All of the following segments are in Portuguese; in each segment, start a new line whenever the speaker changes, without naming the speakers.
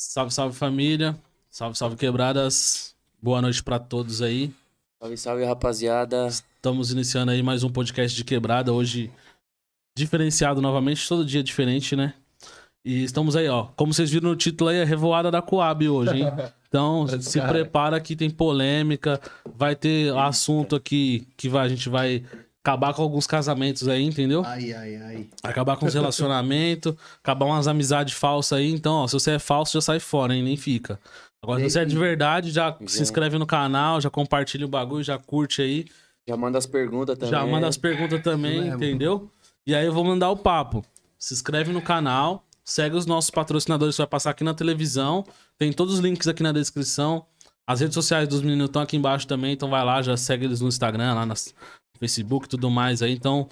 Salve, salve família. Salve, salve quebradas. Boa noite pra todos aí.
Salve, salve, rapaziada.
Estamos iniciando aí mais um podcast de quebrada. Hoje diferenciado novamente, todo dia diferente, né? E estamos aí, ó. Como vocês viram no título aí, é Revoada da Coab hoje, hein? Então, se prepara que tem polêmica, vai ter assunto aqui que vai, a gente vai acabar com alguns casamentos aí, entendeu?
Ai, ai, ai.
Acabar com os relacionamentos, acabar umas amizades falsas aí. Então, ó, se você é falso, já sai fora, hein? Nem fica. Agora, se você é de verdade, já se inscreve no canal, já compartilha o bagulho, já curte aí.
Já manda as perguntas também.
Já manda as perguntas também, entendeu? E aí eu vou mandar o papo. Se inscreve no canal, segue os nossos patrocinadores que vai passar aqui na televisão. Tem todos os links aqui na descrição. As redes sociais dos meninos estão aqui embaixo também, então vai lá, já segue eles no Instagram, lá no Facebook e tudo mais aí. Então,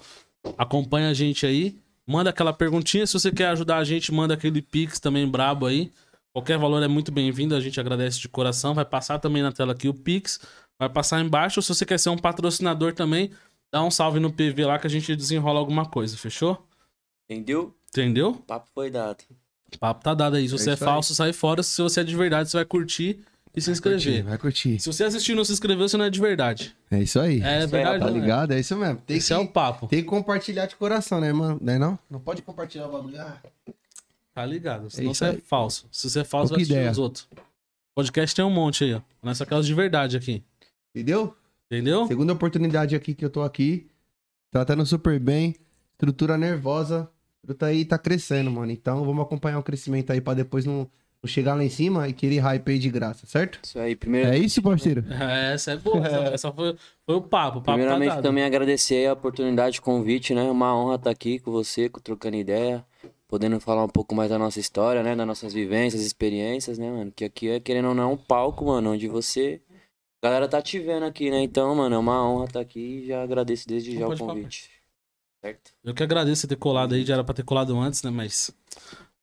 acompanha a gente aí. Manda aquela perguntinha. Se você quer ajudar a gente, manda aquele Pix também brabo aí. Qualquer valor é muito bem-vindo, a gente agradece de coração. Vai passar também na tela aqui o Pix. Vai passar embaixo. Se você quer ser um patrocinador também, dá um salve no PV lá que a gente desenrola alguma coisa, fechou?
Entendeu?
Entendeu?
O papo foi dado.
O papo tá dado aí. Se
É
você é,
aí.
falso, sai fora. Se você é de verdade, você vai curtir e se inscrever.
Curtir, vai curtir.
Se você assistir e não se inscreveu, você não é de verdade.
É isso aí.
É
aí,
verdade,
Tá
é?
ligado? É isso mesmo. Tem
Esse
que,
é o papo.
tem que compartilhar de coração, né, mano? Não é não? Não pode compartilhar o bagulho. Ah,
Tá ligado. Senão
isso
você é
aí.
falso. Se você é falso,
Pouca
vai assistir
ideia.
os outros. Podcast tem um monte aí, ó. É só aquelas de verdade aqui.
entendeu?
Entendeu?
Segunda oportunidade aqui que eu tô aqui. Tratando super bem. Estrutura nervosa. Truta aí tá crescendo, mano. Então vamos acompanhar o crescimento aí pra depois não, não chegar lá em cima e querer hype aí de graça, certo?
Isso aí. Primeiro,
É isso, parceiro?
É, essa é boa. Essa, foi, foi o papo. O papo tá
primeiramente,
dado.
também agradecer a oportunidade, o convite, né? Uma honra estar aqui com você, com- trocando ideia. Podendo falar um pouco mais da nossa história, né? Das nossas vivências, experiências, né, mano? Que aqui é, querendo ou não, um palco, mano, onde você... A galera tá te vendo aqui, né? Então, mano, é uma honra estar aqui e já agradeço desde
Então
já o convite. Certo?
Eu que agradeço você ter colado aí. Já era pra ter colado antes, né? Mas.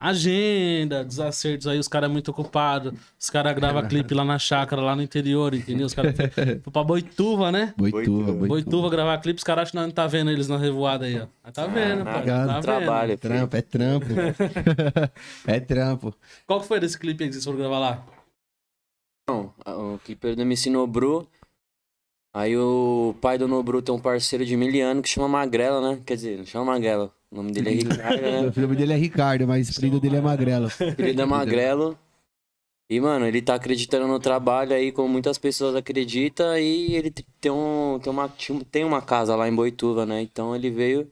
Agenda, desacertos aí, os caras é muito ocupados. Os caras gravam clipe lá na chácara, lá no interior, entendeu? Os caras foram pra Boituva, né?
Boituva,
Boituva.
Boituva gravar clipe, os caras acham que nós não tá vendo eles na revoada aí, ó. Mas tá vendo,
nada.
pô. Tá vendo.
Trabalho.
Trampo, é trampo. é trampo.
Qual que foi desse clipe aí que vocês foram gravar lá?
Não, o clipe do MC Nobru. Aí o pai do Nobru tem um parceiro de miliano que chama Magrela, né? Quer dizer, não chama Magrela. O nome dele é Ricardo, né?
O nome dele é Ricardo, mas o apelido dele é Magrelo.
Filho da Magrelo. E, mano, ele tá acreditando no trabalho aí, como muitas pessoas acreditam, e ele tem, um, tem, uma, tem uma casa lá em Boituva, né? Então ele veio,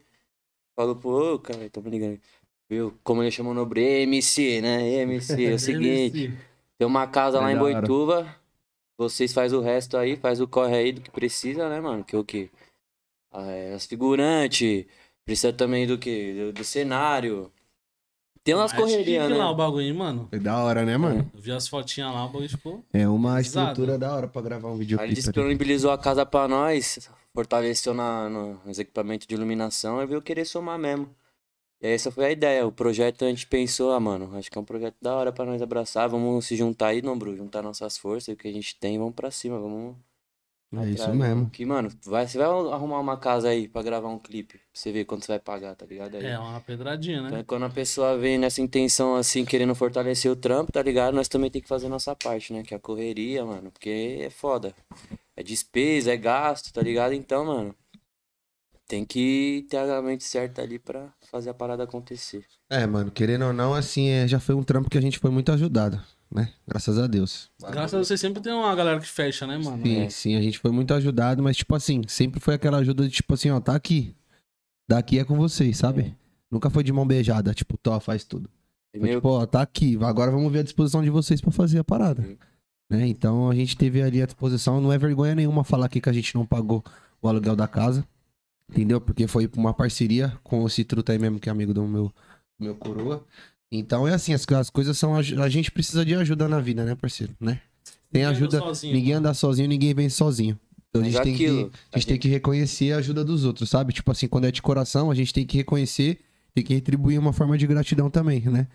falou, pô, cara, tô me ligando. Viu? Como ele chamou no Bre, MC, né? MC, é o seguinte, tem uma casa lá
É
em. Boituva, vocês faz o resto aí, faz o corre aí do que precisa, né, mano? Que é o quê? Ah, é, as figurantes, precisa também do quê? Do, do cenário. Tem umas
É
correrias, né?
lá o bagulho, mano.
É da hora, né, mano?
Eu vi as fotinhas lá, o bagulho ficou.
É uma
Pesado.
estrutura da hora pra gravar um
Aí ele disponibilizou a casa pra nós, fortaleceu na, no- nos equipamentos de iluminação e veio querer somar mesmo. E essa foi a ideia. O projeto a gente pensou, ah, mano, acho que é um projeto da hora pra nós abraçar. Vamos se juntar aí, não, Bru? Juntar nossas forças, o que a gente tem, vamos pra cima, vamos.
É isso
atrás.
mesmo.
Que, mano, vai, você vai arrumar uma casa aí pra gravar um clipe. Pra você ver quanto você vai pagar, tá ligado? Aí.
É, uma pedradinha,
Então,
né?
quando a pessoa vem nessa intenção, assim, querendo fortalecer o trampo, tá ligado? Nós também tem que fazer nossa parte, né? Que é a correria, mano. Porque é foda. É despesa, é gasto, tá ligado? Então, mano. Tem que ter a mente certa ali pra fazer a parada acontecer.
É, mano, querendo ou não, assim, é, já foi um trampo que a gente foi muito ajudado, né? Graças a Deus.
Graças a você sempre tem uma galera que fecha, né, mano?
Sim,
É.
sim, a gente foi muito ajudado, mas, tipo assim, sempre foi aquela ajuda de, tipo assim, ó, tá aqui. Daqui é com vocês, sabe?
É.
Nunca foi de mão beijada, tipo, tó, faz tudo. Foi,
meio-
tipo, ó, tá aqui, agora vamos ver a disposição de vocês pra fazer a parada.
Sim.
Né? Então a gente teve ali a disposição, não é vergonha nenhuma falar aqui que a gente não pagou o aluguel da casa. Entendeu? Porque foi uma parceria com esse truta aí mesmo, que é amigo do meu, do meu coroa. Então é assim, as, as coisas são. A, a gente precisa de ajuda na vida, né, parceiro? Né? Tem
Ninguém anda
ajuda.
sozinho.
Ninguém anda sozinho, ninguém vem sozinho. Então a gente, tem, que, a gente tem que reconhecer a ajuda dos outros, sabe? Tipo assim, quando é de coração, a gente tem que reconhecer, tem que retribuir uma forma de gratidão também, né?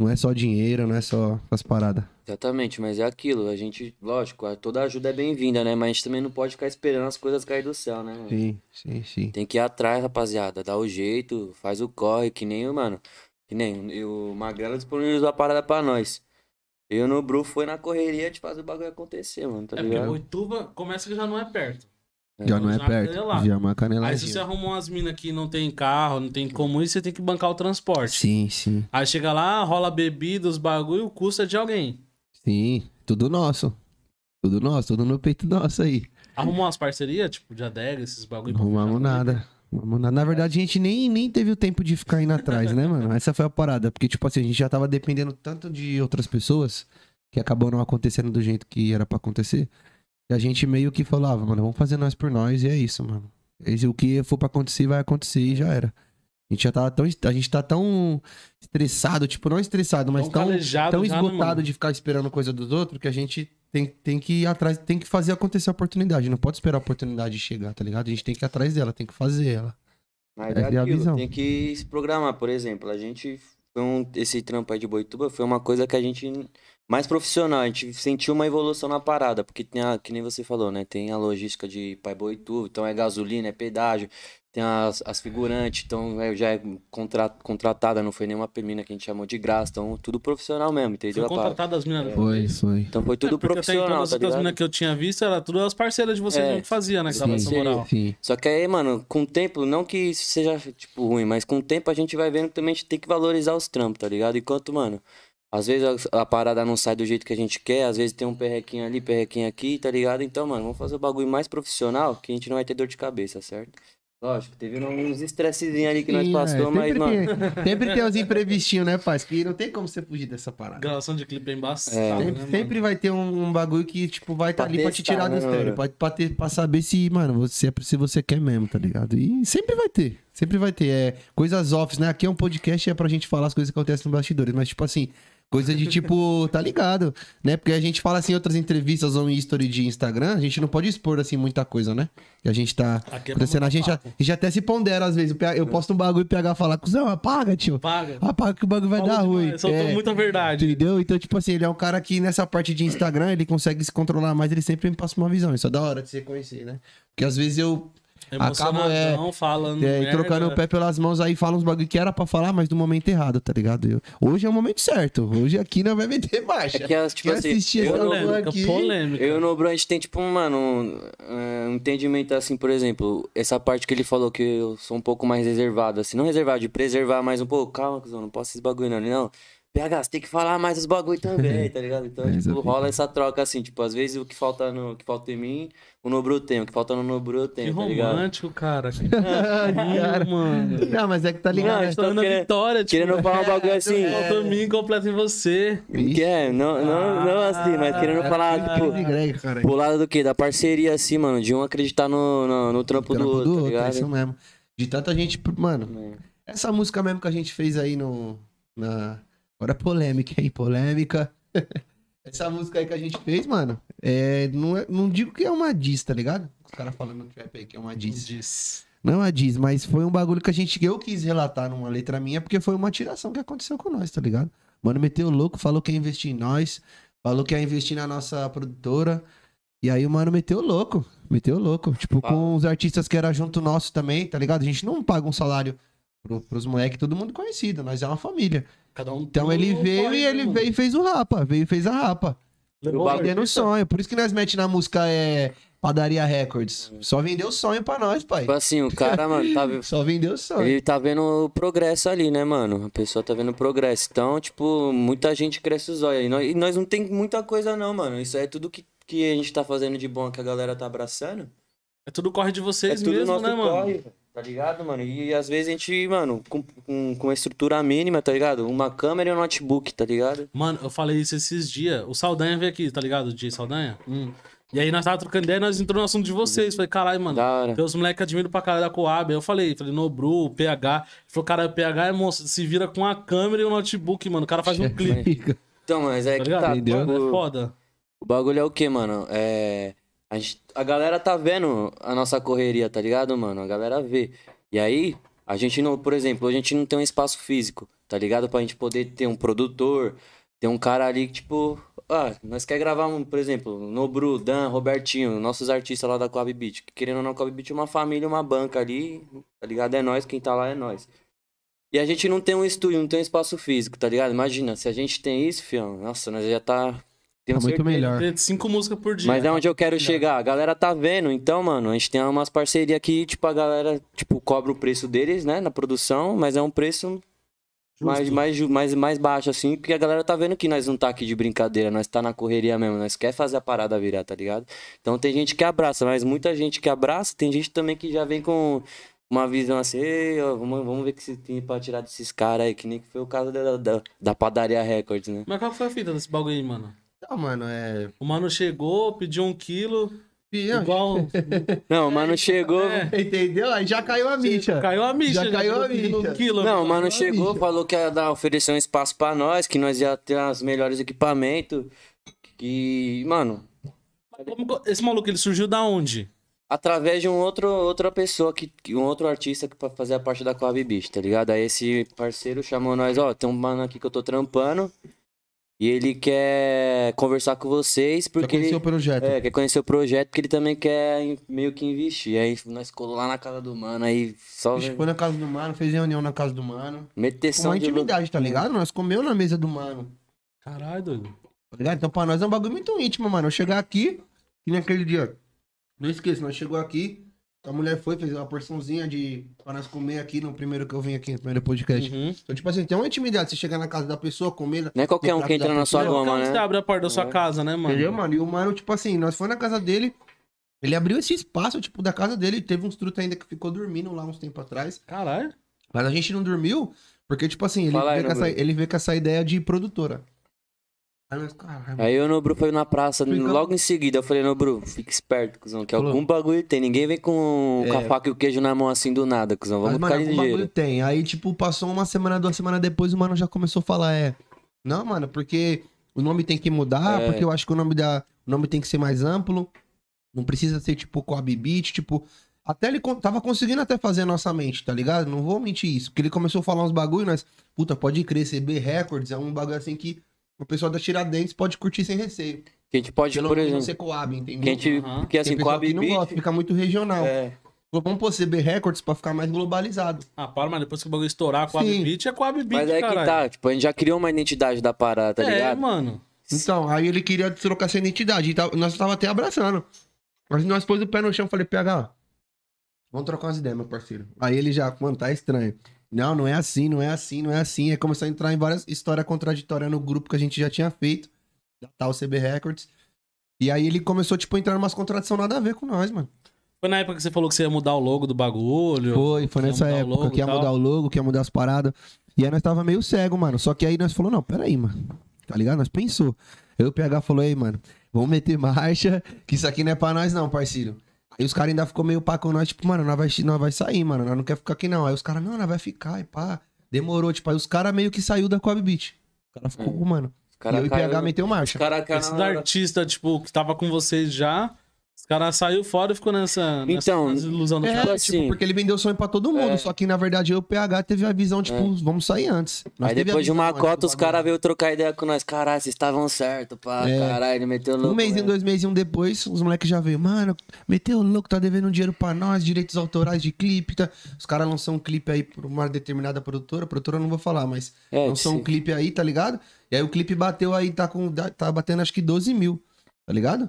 Não é só dinheiro, não é só as paradas.
Exatamente, mas é aquilo. A gente, lógico, a- toda ajuda é bem-vinda, né? Mas a gente também não pode ficar esperando as coisas cair do céu, né? mano?
Sim, sim, sim.
Tem que ir atrás, rapaziada. Dá o jeito, faz o corre, que nem o, mano. Que nem o Magrela disponibilizou a parada pra nós. Eu no Bru foi na correria de fazer o bagulho acontecer, mano, tá
É porque
ligado?
Boituva começa que já não é perto.
Já não é perto. Já é uma
Aí se você arrumou umas minas que não tem carro, não tem como ir, você tem que bancar o transporte.
Sim, sim.
Aí chega lá, rola bebida, os bagulho, o custo é de alguém.
Sim. Tudo nosso. Tudo nosso, tudo no peito nosso aí.
Arrumou umas parcerias, tipo, de adega, esses bagulho.
Não arrumamos nada. Na verdade, a gente nem, nem teve o tempo de ficar indo atrás, né, mano? Essa foi a parada. Porque, tipo assim, a gente já tava dependendo tanto de outras pessoas que acabou não acontecendo do jeito que era pra acontecer. E a gente meio que falava, mano, vamos fazer nós por nós e é isso, mano. E o que for pra acontecer, vai acontecer e já era. A gente já tava tão. A gente tá tão estressado, tipo, não estressado, mas
Tão
tão, tão
né,
esgotado de ficar esperando coisa dos outros que a gente tem, tem que ir atrás, tem que fazer acontecer a oportunidade. Não pode esperar a oportunidade chegar, tá ligado? A gente tem que ir atrás dela, tem que fazer ela.
Mas é
é a
aquilo,
visão.
tem que se programar. Por exemplo, a gente. Foi um, esse trampo aí de Boituba foi uma coisa que a gente. Mais profissional, a gente sentiu uma evolução na parada, porque tem a, que nem você falou, né? Tem a logística de Pai Boituva, então é gasolina, é pedágio, tem as, as figurantes, então é, já é contra, contratada, não foi nenhuma mina que a gente chamou de graça, então tudo profissional mesmo,
Foi
entendeu? a parada?
contratado as minas.
Foi, foi.
Então foi tudo
É, porque até então
profissional,
as
tá
outras minas que eu tinha visto, era tudo as parceiras de vocês
É.
que fazia, né? Que
Sim, sim.
moral.
Sim.
Só que aí, mano, com o tempo, não que isso seja, tipo, ruim, mas com o tempo a gente vai vendo que também a gente tem que valorizar os trampos, tá ligado? Enquanto, mano, às vezes a, a parada não sai do jeito que a gente quer, às vezes tem um perrequinho ali, perrequinho aqui, tá ligado? Então, mano, vamos fazer o bagulho mais profissional que a gente não vai ter dor de cabeça, certo? Lógico, teve uns estressezinhos ali que nós
Sim, é,
passamos, mas,
sempre,
mano.
tem, sempre tem uns imprevistinhos, né, pai? Que não tem como você fugir dessa parada.
Gravação de clipe é embaçada,
É.
né,
Sempre,
mano?
sempre vai ter um, um bagulho que, tipo, vai estar
Pra
ali pra te
testar,
tirar do
né,
estéreo.
mano?
Pra, pra, ter, pra saber se, mano, você, se você quer mesmo, tá ligado? E sempre vai ter. Sempre vai ter. É, coisas offs, né? Aqui é um podcast, é pra gente falar as coisas que acontecem nos bastidores. Mas, tipo assim, coisa de tipo, tá ligado? Né? Porque a gente fala assim em outras entrevistas ou em history de Instagram, a gente não pode expor, assim, muita coisa, né? Que a gente tá
Aqui é
acontecendo. A gente, já, a gente até se pondera às vezes. Eu posto um bagulho e o PH fala, cuzão, apaga, tio.
Paga.
Apaga que o bagulho vai
Falou
dar
demais,
ruim.
Soltou
É.
muita verdade.
Entendeu? Então, tipo assim, ele é um cara que nessa parte de Instagram, ele consegue se controlar mais, ele sempre me passa uma visão. Isso é da hora de você conhecer, né? Porque às vezes eu
Emocionadão, falando.
é,
merda.
trocando o pé pelas mãos aí, falo uns bagulho que era pra falar, mas no momento errado, tá ligado? Eu- hoje é o momento certo. Hoje aqui não vai meter marcha.
É que, as, tipo assim,
assistir
eu
Polêmica,
aqui-
polêmica.
Eu e o Nobro, a gente tem, tipo, mano, um, é, um entendimento assim, por exemplo, essa parte que ele falou que eu sou um pouco mais reservado, assim, não reservado, de preservar mais um pouco. Calma, cuzão, não posso esses bagulho, não. Não. PH, você tem que falar mais os bagulho também, tá ligado? Então,
É,
tipo, rola essa troca assim, tipo, às vezes o que falta no que falta em mim, o Nobro tem, o que falta no Nobro eu
Que
tá ligado?
romântico, cara.
Cara.
mano.
Não, mas é que tá ligado.
Não, Tô
na
querendo-
vitória, tipo,
Querendo falar um bagulho assim.
Falta mim, completa em você.
Que é, não, não, não assim, mas querendo falar, tipo,
Crise grega, cara.
pro lado do quê? Da parceria, assim, mano, de um acreditar no, no, no trampo,
Trampo
do outro, tá
é
ligado?
isso mesmo. De tanta gente, mano,
É.
essa música mesmo que a gente fez aí no. Na... Agora polêmica, hein? Polêmica. Essa música aí que a gente fez, mano, é, não, é- não digo que é uma diss, tá ligado? Os caras falando no trap aí que é uma diss.
Diz.
Não é uma diss, mas foi um bagulho que a gente, eu quis relatar numa letra minha, porque foi uma tiração que aconteceu com nós, tá ligado? Mano, meteu louco, falou que ia investir em nós, falou que ia investir na nossa produtora. E aí o mano meteu louco, meteu louco. Tipo,
Fala.
com os artistas que era junto nosso também, tá ligado? A gente não paga um salário pro, pros moleques, todo mundo conhecido, nós é uma família.
Cada um
Então
tem
ele
um
veio
corre,
e ele
mano.
veio e fez o rapa, veio e fez a rapa.
Levou
Vendendo sonho. Por isso que nós mete na música é Padaria Records. Só vendeu sonho pra nós, pai.
Tipo assim, o cara, mano, tá,
Só vendeu sonho.
ele tá vendo o progresso ali, né, mano? A pessoa tá vendo o progresso. Então, tipo, muita gente cresce os olhos. E nós, e nós não tem muita coisa, não, mano. Isso aí é tudo que, que a gente tá fazendo de bom que a galera tá abraçando.
É tudo corre de
É
vocês
tudo
mesmo,
nosso
né, mano?
Tá ligado, mano? E às vezes a gente, mano, com, com, com estrutura mínima, tá ligado? Uma câmera e um notebook, tá ligado?
Mano, eu falei isso esses dias. O Saldanha veio aqui, tá ligado? O DJ Saldanha.
Hum.
E aí nós tava trocando ideia e nós entrou no assunto de vocês. Falei, caralho, mano.
Da hora.
Tem os moleques que admiram pra caralho da Coab. Aí eu falei, falei, Nobru, PH. Ele falou, cara, o PH é monstro, se vira com a câmera e o notebook, mano. O cara faz um clipe,
Então, mas é
tá
que
ligado?
tá.
Entendeu?
Mano, é foda.
O bagulho é o que, mano? É. A, gente- a galera tá vendo a nossa correria, tá ligado, mano? A galera vê. E aí, a gente não, por exemplo, a gente não tem um espaço físico, tá ligado? Pra gente poder ter um produtor, ter um cara ali que, tipo. Ah, nós quer gravar, por exemplo, Nobru, Dan, Robertinho, nossos artistas lá da Coab Beat. Que querendo ou não, Coab Beat é uma família, uma banca ali, tá ligado? É nós, quem tá lá é nós. E a gente não tem um estúdio, não tem um espaço físico, tá ligado? Imagina, se a gente tem isso, fião, nossa, nós já tá. Tenho
Tá muito
certeza.
melhor.
Cinco músicas por dia.
Mas é onde eu quero chegar. A galera tá vendo, então, mano, a gente tem umas parcerias que, tipo, a galera, tipo, cobra o preço deles, né, na produção, mas é um preço mais, mais, mais, mais baixo, assim, porque a galera tá vendo que nós não tá aqui de brincadeira, nós tá na correria mesmo, nós quer fazer a parada virar, tá ligado? Então tem gente que abraça, mas muita gente que abraça, tem gente também que já vem com uma visão assim, ó, vamos, vamos ver o que se tem pra tirar desses caras aí, que nem que foi o caso da, da, da Padaria Records, né?
Mas qual foi a fita desse bagulho aí, mano?
Não, mano, é.
O mano chegou, pediu um quilo, igual...
Não, mano, chegou...
É.
Entendeu? Aí já caiu a micha.
Caiu a micha.
Já caiu a micha.
Um quilo.
Não, o mano chegou, falou que ia dar, oferecer um espaço pra nós, que nós ia ter os melhores equipamentos. Que, mano,
Como co- esse maluco, ele surgiu da onde?
através de um outro, outra pessoa, que, um outro artista que pra fazer a parte da Coab Beach, tá ligado? Aí esse parceiro chamou nós, ó, tem um mano aqui que eu tô trampando. E ele quer conversar com vocês,
Porque
porque ele.
conheceu o projeto.
É, quer conhecer o projeto, porque ele também quer em- meio que investir. Aí nós colou lá na casa do mano, aí só
A gente foi na casa do mano, fez reunião na casa do mano.
meteção
Uma
de
intimidade, tá ligado? Nós comeu na mesa do mano.
Caralho, doido.
Tá ligado? Então pra nós é um bagulho muito íntimo, mano. Eu chegar aqui, que naquele dia. Não esqueça, nós chegou aqui, a mulher foi, fez uma porçãozinha de. pra nós comer aqui no primeiro que eu vim aqui, no primeiro podcast.
Uhum.
Então, tipo assim, tem uma intimidade. Você chegar na casa da pessoa, comer.
Não é qualquer um que entra na sua goma,
como você
né?
abre a porta da sua
É.
casa, né, mano?
Entendeu, mano? E o mano, tipo assim, nós foi na casa dele. Ele abriu esse espaço, tipo, da casa dele. Teve uns truta ainda que ficou dormindo lá uns tempos atrás.
Caralho.
Mas a gente não dormiu, porque, tipo assim, ele,
Fala aí,
veio, com essa, ele veio com essa ideia de produtora. Aí nós, caralho, mano.
Aí eu no Bru foi na praça,
Fica-
logo em seguida eu falei, no Bru, fica esperto, cuzão, que
Falou.
algum bagulho tem. Ninguém vem com, com a
É.
faca e o queijo na mão assim do nada, cuzão.
Mas,
Vamos
mano,
ficar
algum bagulho tem. Aí, tipo, passou uma semana, duas semanas depois, o mano já começou a falar, é. Não, mano, porque o nome tem que mudar,
É.
porque eu acho que o nome da. O nome tem que ser mais amplo. Não precisa ser, tipo, com a tipo. Até ele tava conseguindo até fazer a nossa mente, tá ligado? Não vou mentir isso. Porque ele começou a falar uns bagulho, nós. Puta, pode crer, CB Records é um bagulho assim que o pessoal da Tiradentes pode curtir sem receio.
Que a gente pode,
Pelo
por
menos
exemplo,
ser Coab, entendeu?
que a gente,
Aham.
porque assim, a
que não
Bibit,
gosta, fica muito regional.
é,
Falou, Vamos pôr CB Records pra ficar mais globalizado.
Ah, para, mas depois que o bagulho estourar com a
Sim.
Beat, é com a Beat,
mas é que
caralho.
tá, tipo, a gente já criou uma identidade da parada, tá
é,
ligado?
mano.
Então, aí ele queria trocar essa identidade. E tava- nós tava até abraçando. Mas nós pôs o pé no chão e falei, PH, vamos trocar umas ideias, meu parceiro. Aí ele já, mano, tá estranho. Não, não é assim, não é assim, não é assim. Aí começou a entrar em várias histórias contraditórias no grupo que a gente já tinha feito, da tal CB Records. E aí ele começou, tipo, a entrar em umas contradições nada a ver com nós, mano.
Foi na época que você falou que você ia mudar o logo do bagulho.
Foi, foi nessa época que ia mudar o logo, que ia mudar as paradas. E aí nós tava meio cego, mano. Só que aí nós falou, não, peraí, mano. Tá ligado? Nós pensou. Aí o PH falou, aí, mano, vamos meter marcha, que isso aqui não é pra nós não, parceiro. Aí os caras ainda ficou meio pá com nós, tipo, mano, nós vai, nós vai sair, mano. Nós não quer ficar aqui não. Aí os caras, não, nós vai ficar, e pá. Demorou, tipo, aí os caras meio que saiu da Coab Beach. O cara ficou, mano.
Os cara
e eu e o
caiu-
PH meteu marcha.
cara caiu
Esses
na hora.
artistas, tipo, que tava com vocês já, os caras saiu fora e ficou nessa, nessa
Então,
ilusão do
É,
Tipo assim.
porque ele vendeu sonho pra todo mundo.
É.
Só que, na verdade, eu o PH teve a visão, tipo, vamos sair antes. Nós
Aí depois de uma cota, os caras veio trocar ideia com nós. Caralho, vocês estavam certo, pá.
É.
Caralho, ele meteu louco.
Um mês e
né?
dois meses depois, os moleques já veio, mano, meteu louco, tá devendo dinheiro pra nós, direitos autorais de clipe, tá? Os caras lançam um clipe aí por uma determinada produtora, produtora eu não vou falar, mas
É,
lançou um clipe aí, tá ligado? E aí o clipe bateu aí, tá com, tá batendo acho que 12 mil, tá ligado?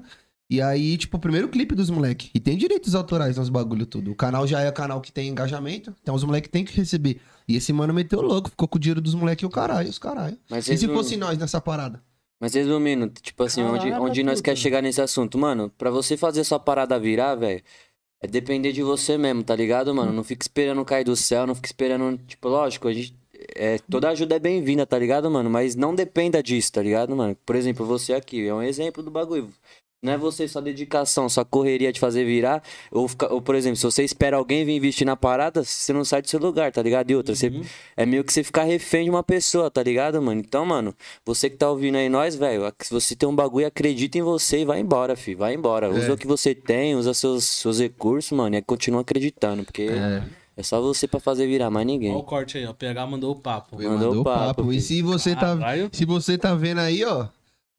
E aí, tipo, o primeiro clipe dos moleques. E tem direitos autorais nos bagulho tudo. O canal já é o canal que tem engajamento, então os moleques têm que receber. E esse mano meteu louco, ficou com o dinheiro dos moleques e o caralho, os caralho.
Mas
E se fosse nós nessa parada?
Mas resumindo, tipo assim, onde,
Caralho,
onde nós
puta.
quer chegar nesse assunto, mano, pra você fazer sua parada virar, velho, é depender de você mesmo, tá ligado, mano? Não fica esperando cair do céu, não fica esperando, tipo, lógico, a gente. É, toda ajuda é bem-vinda, tá ligado, mano? Mas não dependa disso, tá ligado, mano? Por exemplo, você aqui, é um exemplo do bagulho. Não é você só dedicação, só correria de fazer virar. Ou, fica- ou, por exemplo, se você espera alguém vir investir na parada, você não sai do seu lugar, tá ligado? E outra, você,
Uhum.
é meio que você ficar refém de uma pessoa, tá ligado, mano? Então, mano, você que tá ouvindo aí nós, velho, se você tem um bagulho, acredita em você e vai embora, fi. Vai embora. Usa o que você tem, usa seus, seus recursos, mano, e continua acreditando, porque é, só você pra fazer virar, mais ninguém.
Olha o corte aí, ó. PH mandou o papo.
Mandou papo,
E
filho.
se você tá, se você tá vendo aí, ó,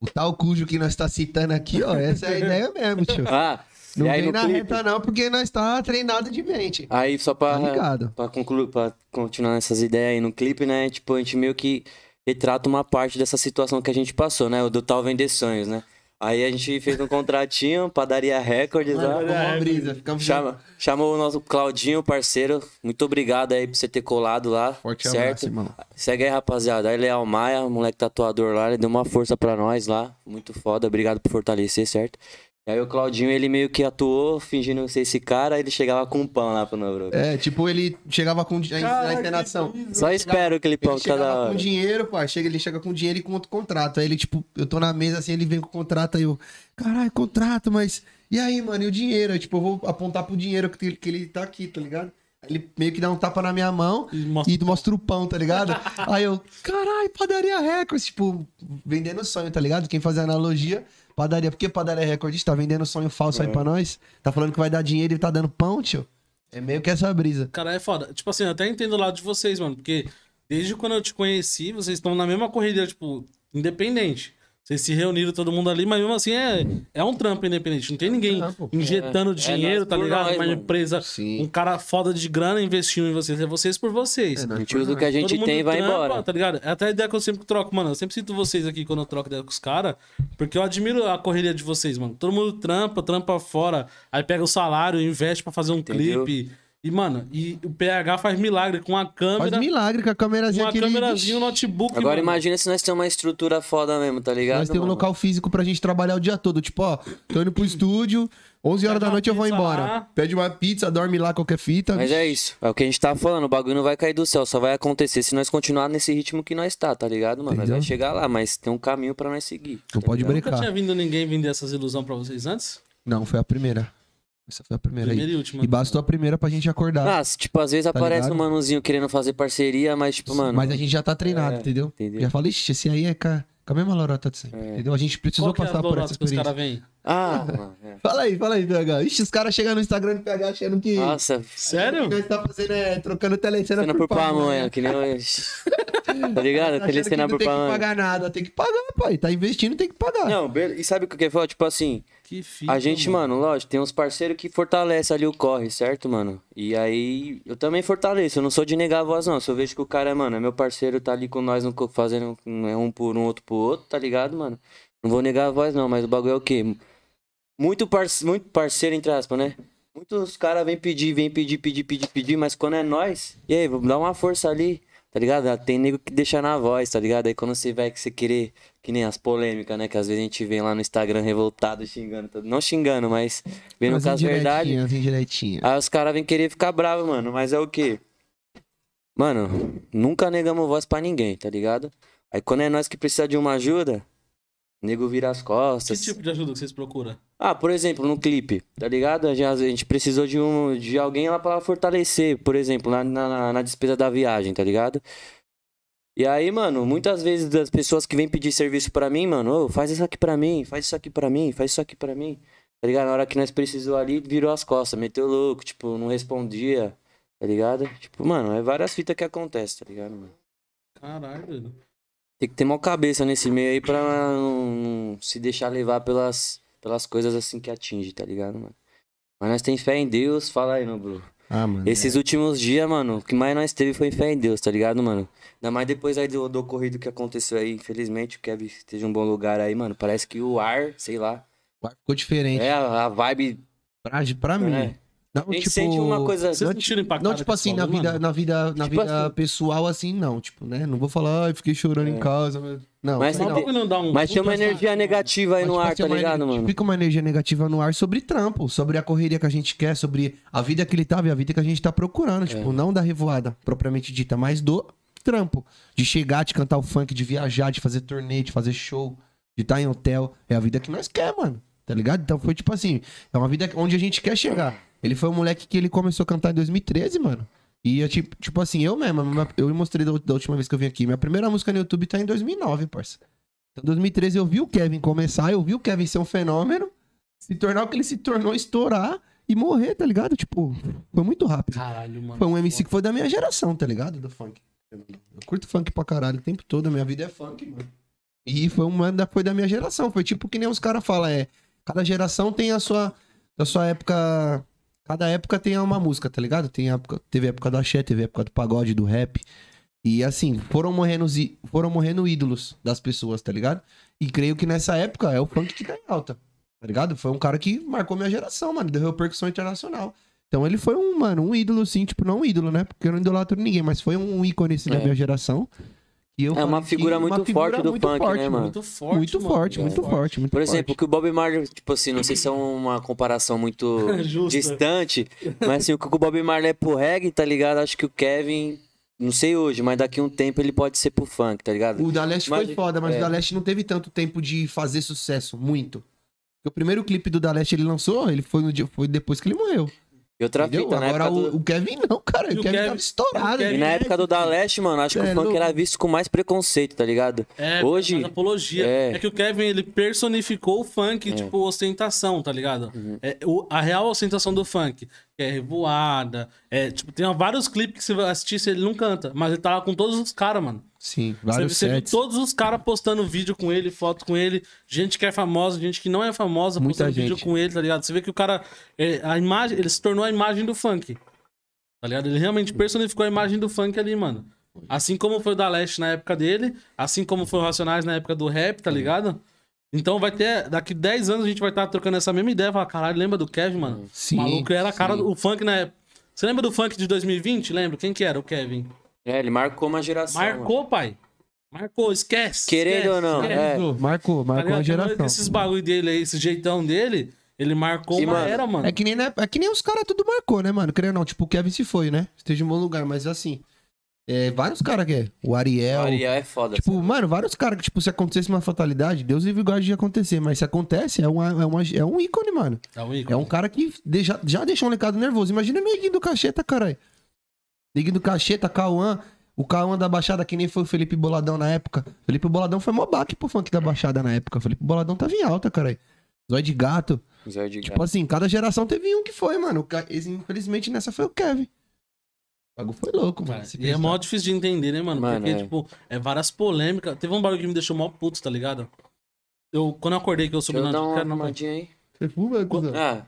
o tal cujo que nós tá citando aqui, ó, essa é a ideia mesmo, tio.
Ah,
Não vem na
clipe?
reta não, porque nós tá treinado de mente.
Aí só
Tá
pra,
ligado?
pra concluir, pra continuar nessas ideias aí no clipe, né? Tipo, a gente meio que retrata uma parte dessa situação que a gente passou, né? O do tal Vender Sonhos, né? Aí a gente fez um contratinho, padaria Records lá.
Mano, ficou uma brisa. Ficamos
Chama, chamou o nosso Claudinho, parceiro. Muito obrigado aí por você ter colado lá.
Forte
certo?
abraço, irmão.
Segue aí, rapaziada. Aí, Leal Maia, moleque tatuador lá, ele deu uma força pra nós lá. Muito foda. Obrigado por fortalecer, certo? E aí o Claudinho, ele meio que atuou, fingindo ser esse cara, ele chegava com um pão lá pro Nobro.
É, tipo, ele chegava com di- na encenação.
Só espero pão
Ele
que tá da
chegava com
hora.
dinheiro, pô. Chega, ele chega com dinheiro e com outro contrato. Aí ele, tipo, eu tô na mesa assim, ele vem com o contrato, aí eu, caralho, contrato, mas. E aí, mano, e o dinheiro? Aí, tipo, eu vou apontar pro dinheiro que, ele- que ele tá aqui, tá ligado? Aí ele meio que dá um tapa na minha mão
E mostra-
e mostra o pão, tá ligado? aí eu, caralho, padaria Records, tipo, vendendo sonho, tá ligado? Quem faz a analogia, padaria. Por que padaria Records tá vendendo sonho falso aí pra nós? Tá falando que vai dar dinheiro e tá dando pão, tio? É meio que essa brisa.
Cara, é foda. Tipo assim, eu até entendo o lado de vocês, mano. Porque desde quando eu te conheci, vocês estão na mesma corrida, tipo, independente. Vocês se reuniram todo mundo ali, mas mesmo assim é, é um trampo independente. Não tem ninguém
trampo.
injetando
É, é
dinheiro,
nós
tá ligado?
nós,
Uma
mano.
empresa,
Sim.
um cara foda de grana investiu em vocês. É vocês por vocês.
É,
A gente usa o que a gente tem e vai
trampa,
embora.
Tá ligado? É até a ideia que eu sempre troco, mano. Eu sempre sinto vocês aqui quando eu troco ideia com os caras, porque eu admiro a correria de vocês, mano. Todo mundo trampa, trampa fora, aí pega o salário, investe pra fazer um
Entendeu?
clipe. E, mano, e o PH faz milagre com a
Faz
câmera,
milagre com a câmerazinha
uma
que ele-
câmerazinha, um notebook.
Agora
mano.
imagina se nós temos uma estrutura foda mesmo, tá ligado?
Nós temos um local físico pra gente trabalhar o dia todo. Tipo, ó, tô indo pro estúdio, 11 horas
Pede
da noite eu vou embora.
lá.
Pede uma pizza, dorme lá qualquer fita.
Mas é isso. É o que a gente tá falando. O bagulho não vai cair do céu. Só vai acontecer se nós continuar nesse ritmo que nós tá, tá ligado, mano? Nós
Entendeu?
vai chegar lá, mas tem um caminho pra nós seguir.
Não
tá
pode
ligado?
brecar.
Nunca tinha vindo ninguém vender essas ilusões pra vocês antes?
Não, foi a primeira. Essa foi a primeira
Primeira
aí.
e última.
E bastou a primeira pra gente acordar.
Ah, tipo, às vezes
Tá
aparece
ligado?
um manuzinho querendo fazer parceria, mas, tipo, mano.
Mas a gente já tá treinado,
É,
entendeu?
entendeu?
Já falei, ixi, esse aí é com a, com a mesma lorota de sempre.
É.
Entendeu? A gente precisou
Qual que é
passar
as
por essa
lorotas que os
experiência.
caras vêm?
Ah, mano. é.
Fala aí, fala aí, PH. Ixi, os caras chegam no Instagram do PH achando que.
Nossa,
Sério?
que nós tá fazendo é trocando telecena
cena por pamonha, que nem eu. Tá ligado? Aquele
que
cena
não tem que pagar nada. Tem que pagar, pai. Tá investindo, tem que pagar.
Não, be- e sabe o que é foda? Tipo assim,
Que fita,
a gente, mano, lógico, tem uns parceiros que fortalecem ali o corre, certo, mano? E aí, eu também fortaleço, eu não sou de negar a voz, não. Se eu vejo que o cara, mano, é meu parceiro, tá ali com nós fazendo um, é um por um, outro por outro, tá ligado, mano? Não vou negar a voz, não, mas o bagulho é o quê? Muito, parce... Muito parceiro, entre aspas, né? Muitos caras vêm pedir, vêm pedir, pedir, pedir, pedir, mas quando é nós, e aí, vamos dar uma força ali, tá ligado? Tem nego que deixa na voz, tá ligado? Aí quando você vai que você querer, que nem as polêmicas, né? Que às vezes a gente vem lá no Instagram revoltado, xingando, não xingando, mas vendo
As
com as verdades. Aí os caras vêm querer ficar bravo, mano. Mas é o quê? Mano, nunca negamos voz pra ninguém, tá ligado? Aí quando é nós que precisa de uma ajuda, nego vira as
Que
costas.
tipo de ajuda que vocês procuram?
Ah, por exemplo, no clipe, tá ligado? A gente, precisou de, um, de alguém lá pra fortalecer, por exemplo, na, na, na despesa da viagem, tá ligado? E aí, mano, muitas vezes das pessoas que vêm pedir serviço pra mim, mano, ô, faz isso aqui pra mim, faz isso aqui pra mim, faz isso aqui pra mim. Tá ligado? Na hora que nós precisou ali, virou as costas, meteu louco, tipo, não respondia, tá ligado? Tipo, mano, é várias fitas que acontecem, tá ligado, mano?
Caralho.
Tem que ter uma cabeça nesse meio aí pra não, não se deixar levar pelas, pelas coisas assim que atinge, tá ligado, mano? Mas nós tem fé em Deus, fala aí, não, Bru.
Ah, mano.
Esses últimos dias, mano, o que mais nós teve foi fé em Deus, tá ligado, mano? Ainda mais depois aí do, do ocorrido que aconteceu aí, infelizmente, o Kevin esteja um bom lugar aí, mano. Parece que o ar, sei lá,
Ficou diferente.
é a, a vibe,
Pra, pra mim.
né?
Não,
A gente
tipo,
sente uma coisa...
Vocês
Não,
sentiram impactado
Não, tipo assim, na vida, na vida, na
Tipo
vida
assim.
pessoal, assim, não. Tipo, né? Não vou falar, ai, fiquei chorando em casa. Mas... Não,
Mas
não.
que não dá um
Mas tem uma
puta
energia
saco,
negativa aí
Mas,
no
tipo
ar,
assim,
tá ligado,
ener-
mano?
Fica uma energia negativa no ar sobre trampo, sobre a correria que a gente quer, sobre a vida que ele tava e a vida que a gente tá procurando. Tipo,
É.
não da revoada propriamente dita, mas do trampo. De chegar, de cantar o funk, de viajar, de fazer turnê, de fazer show, de estar em hotel. É a vida que nós quer, mano. Tá ligado? Então foi tipo assim, é uma vida onde a gente quer chegar. Ele foi um moleque que ele começou a cantar em 2013, mano. E eu, tipo, tipo assim, eu mesmo, eu mostrei da, da última vez que eu vim aqui. Minha primeira música no YouTube tá em 2009, parça. Então, em 2013 eu vi o Kevin começar, eu vi o Kevin ser um fenômeno, se tornar o que ele se tornou, estourar e morrer, tá ligado? Tipo, foi muito rápido.
Caralho, mano.
Foi um MC que foi da minha geração, tá ligado? Do funk. Eu curto funk pra caralho o tempo todo, a minha vida é funk, mano. E foi uma da, foi da minha geração. Foi tipo que nem os caras falam, é. Cada geração tem a sua, da sua época. Cada época tem uma música, tá ligado? Tem época, teve época do axé, teve época do pagode, do rap. E assim, foram morrendo, foram morrendo ídolos das pessoas, tá ligado? E creio que nessa época é o funk que tá em alta, tá ligado? Foi um cara que marcou minha geração, mano, deu repercussão internacional. Então ele foi um, mano, um ídolo, assim, tipo, não um ídolo, né? Porque eu não idolatro ninguém, mas foi um ícone, assim, da
É.
minha geração. E eu
É uma figura muito forte do
muito
funk,
forte,
né, mano?
Muito forte,
Muito
mano.
forte, muito forte, muito
Por
forte.
exemplo, que o Bob Marley, tipo assim, não sei se é uma comparação muito distante, mas assim, o que o Bob Marley é pro reggae, tá ligado? Acho que o Kevin, não sei hoje, mas daqui a um tempo ele pode ser pro funk, tá ligado?
O da Leste foi
Mas-
foda, mas
é.
o da Leste não teve tanto tempo de fazer sucesso, muito. Porque o primeiro clipe do da Leste ele lançou, ele foi, no dia, foi depois que ele morreu.
E outra
entendeu?
fita, na
Agora
época
o,
do...
o Kevin não, cara. O
o
Kevin
Kevin-
tava estourado.
Kevin-
E na época do Da Leste, mano, acho que
É
o funk era visto com mais preconceito, tá ligado?
É,
Hoje-
mais apologia.
é.
É. que o Kevin, ele personificou o funk, tipo, ostentação, tá ligado?
Uhum.
É, o- a real ostentação do funk, que é revoada, é, tipo, tem vários clipes que você vai assistir se ele não canta, mas ele tá lá com todos os caras, mano.
Sim,
Você,
vários
você
sets.
todos os caras postando vídeo com ele, foto com ele, gente que é famosa, gente que não é famosa
Muita
postando vídeo
gente.
com ele, tá ligado? Você vê que o cara, é, a imagem, ele se tornou a imagem do funk, tá ligado? Ele realmente personificou a imagem do funk ali, mano. Assim como foi o da Leste na época dele, assim como foi o Racionais na época do rap, tá ligado? Então vai ter, daqui 10 anos a gente vai estar trocando essa mesma ideia, falar, caralho, lembra do Kevin, mano?
Sim,
o maluco era a cara
sim.
do o funk na época. Você lembra do funk de 2020? Lembra? Quem que era? O Kevin.
É, ele marcou uma geração. mano.
Marcou, pai. Marcou, esquece.
Querendo
esquece,
ou não, é.
Marcou, marcou,
Tá
a geração.
Esses bagulho dele aí, esse jeitão dele, ele marcou
E,
uma
mano,
era, mano.
É que nem, né, é que nem os caras tudo marcou, né, mano? Querendo ou não, tipo, o Kevin se foi, né? Esteja em bom lugar, mas assim. É, vários caras que é. O Ariel.
O Ariel é foda.
Tipo,
sabe?
mano, vários caras que, tipo, se acontecesse uma fatalidade, Deus livre guarde de acontecer. Mas se acontece, é, uma, é, uma, é um ícone, mano.
É um ícone.
É um cara que de- já, já deixou um lecado nervoso. Imagina o neguinho do cacheta, caralho. Neguinho do cacheta, Cauã. O Cauã da Baixada, que nem foi o Felipe Boladão na época. Felipe Boladão foi mó baque pro funk da Baixada na época. Felipe Boladão tava em alta, caralho. Zóio de gato.
Zé de
Tipo assim, cada geração teve um que foi, mano. Infelizmente, nessa foi o Kevin. O bagulho foi louco, mano.
Cara,
se
e é mó difícil de entender, né, mano?
Mano,
Porque,
é.
tipo, é várias polêmicas. Teve um bagulho que me deixou mó puto, tá ligado? Eu, quando eu acordei que eu subi
Deixa eu
na
dar uma
cara, não,
arrumadinha aí.
Você fuma, cuzão?
Ah,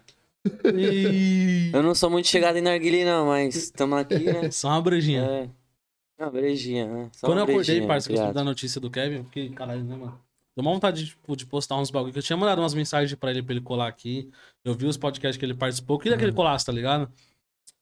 E...
eu não sou muito chegado em narguilé, não, mas estamos aqui, né?
Só uma brejinha.
É. Uma brejinha, né? Só
Quando
uma
eu acordei, parça, que eu soube da notícia do Kevin, fiquei, caralho, né, mano? Deu uma vontade de, tipo, de postar uns bagulho que eu tinha mandado umas mensagens pra ele pra ele colar aqui. Eu vi os podcasts que ele participou, eu queria que ele colasse, tá ligado?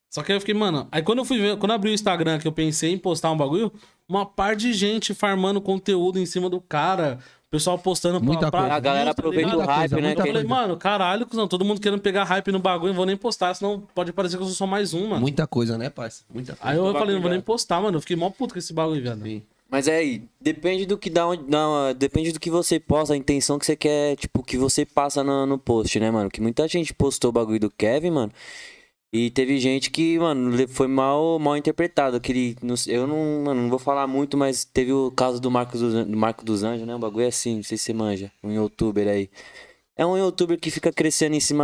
Só que aí eu fiquei, mano. Aí quando eu fui ver, quando eu abri o Instagram que eu pensei em postar um bagulho, uma par de gente farmando conteúdo em cima do cara. O pessoal postando pra-
Muita
pra
coisa.
A galera aproveita o hype,
coisa,
né?
Eu falei, mano, caralho, cuzão, todo mundo querendo pegar hype no bagulho, não vou nem postar, senão pode parecer que eu sou só mais um, mano.
Muita coisa, né, parça? Muita coisa.
Aí eu
Tomar
falei, não vou nem postar, mano. Eu fiquei mó puto com esse bagulho, viado.
Sim.
Mas é aí, depende do que dá onde. Não, depende do que você posta, a intenção que você quer, tipo, que você passa no, no post, né, mano? Que muita gente postou o bagulho do Kevin, mano. E teve gente que, mano, foi mal, mal interpretado. Que ele, não sei- eu não, mano, não vou falar muito, mas teve o caso do Marcos dos, An- do Marco dos Anjos, né? O bagulho é assim, não sei se você manja. Um youtuber aí. É um youtuber que fica crescendo em cima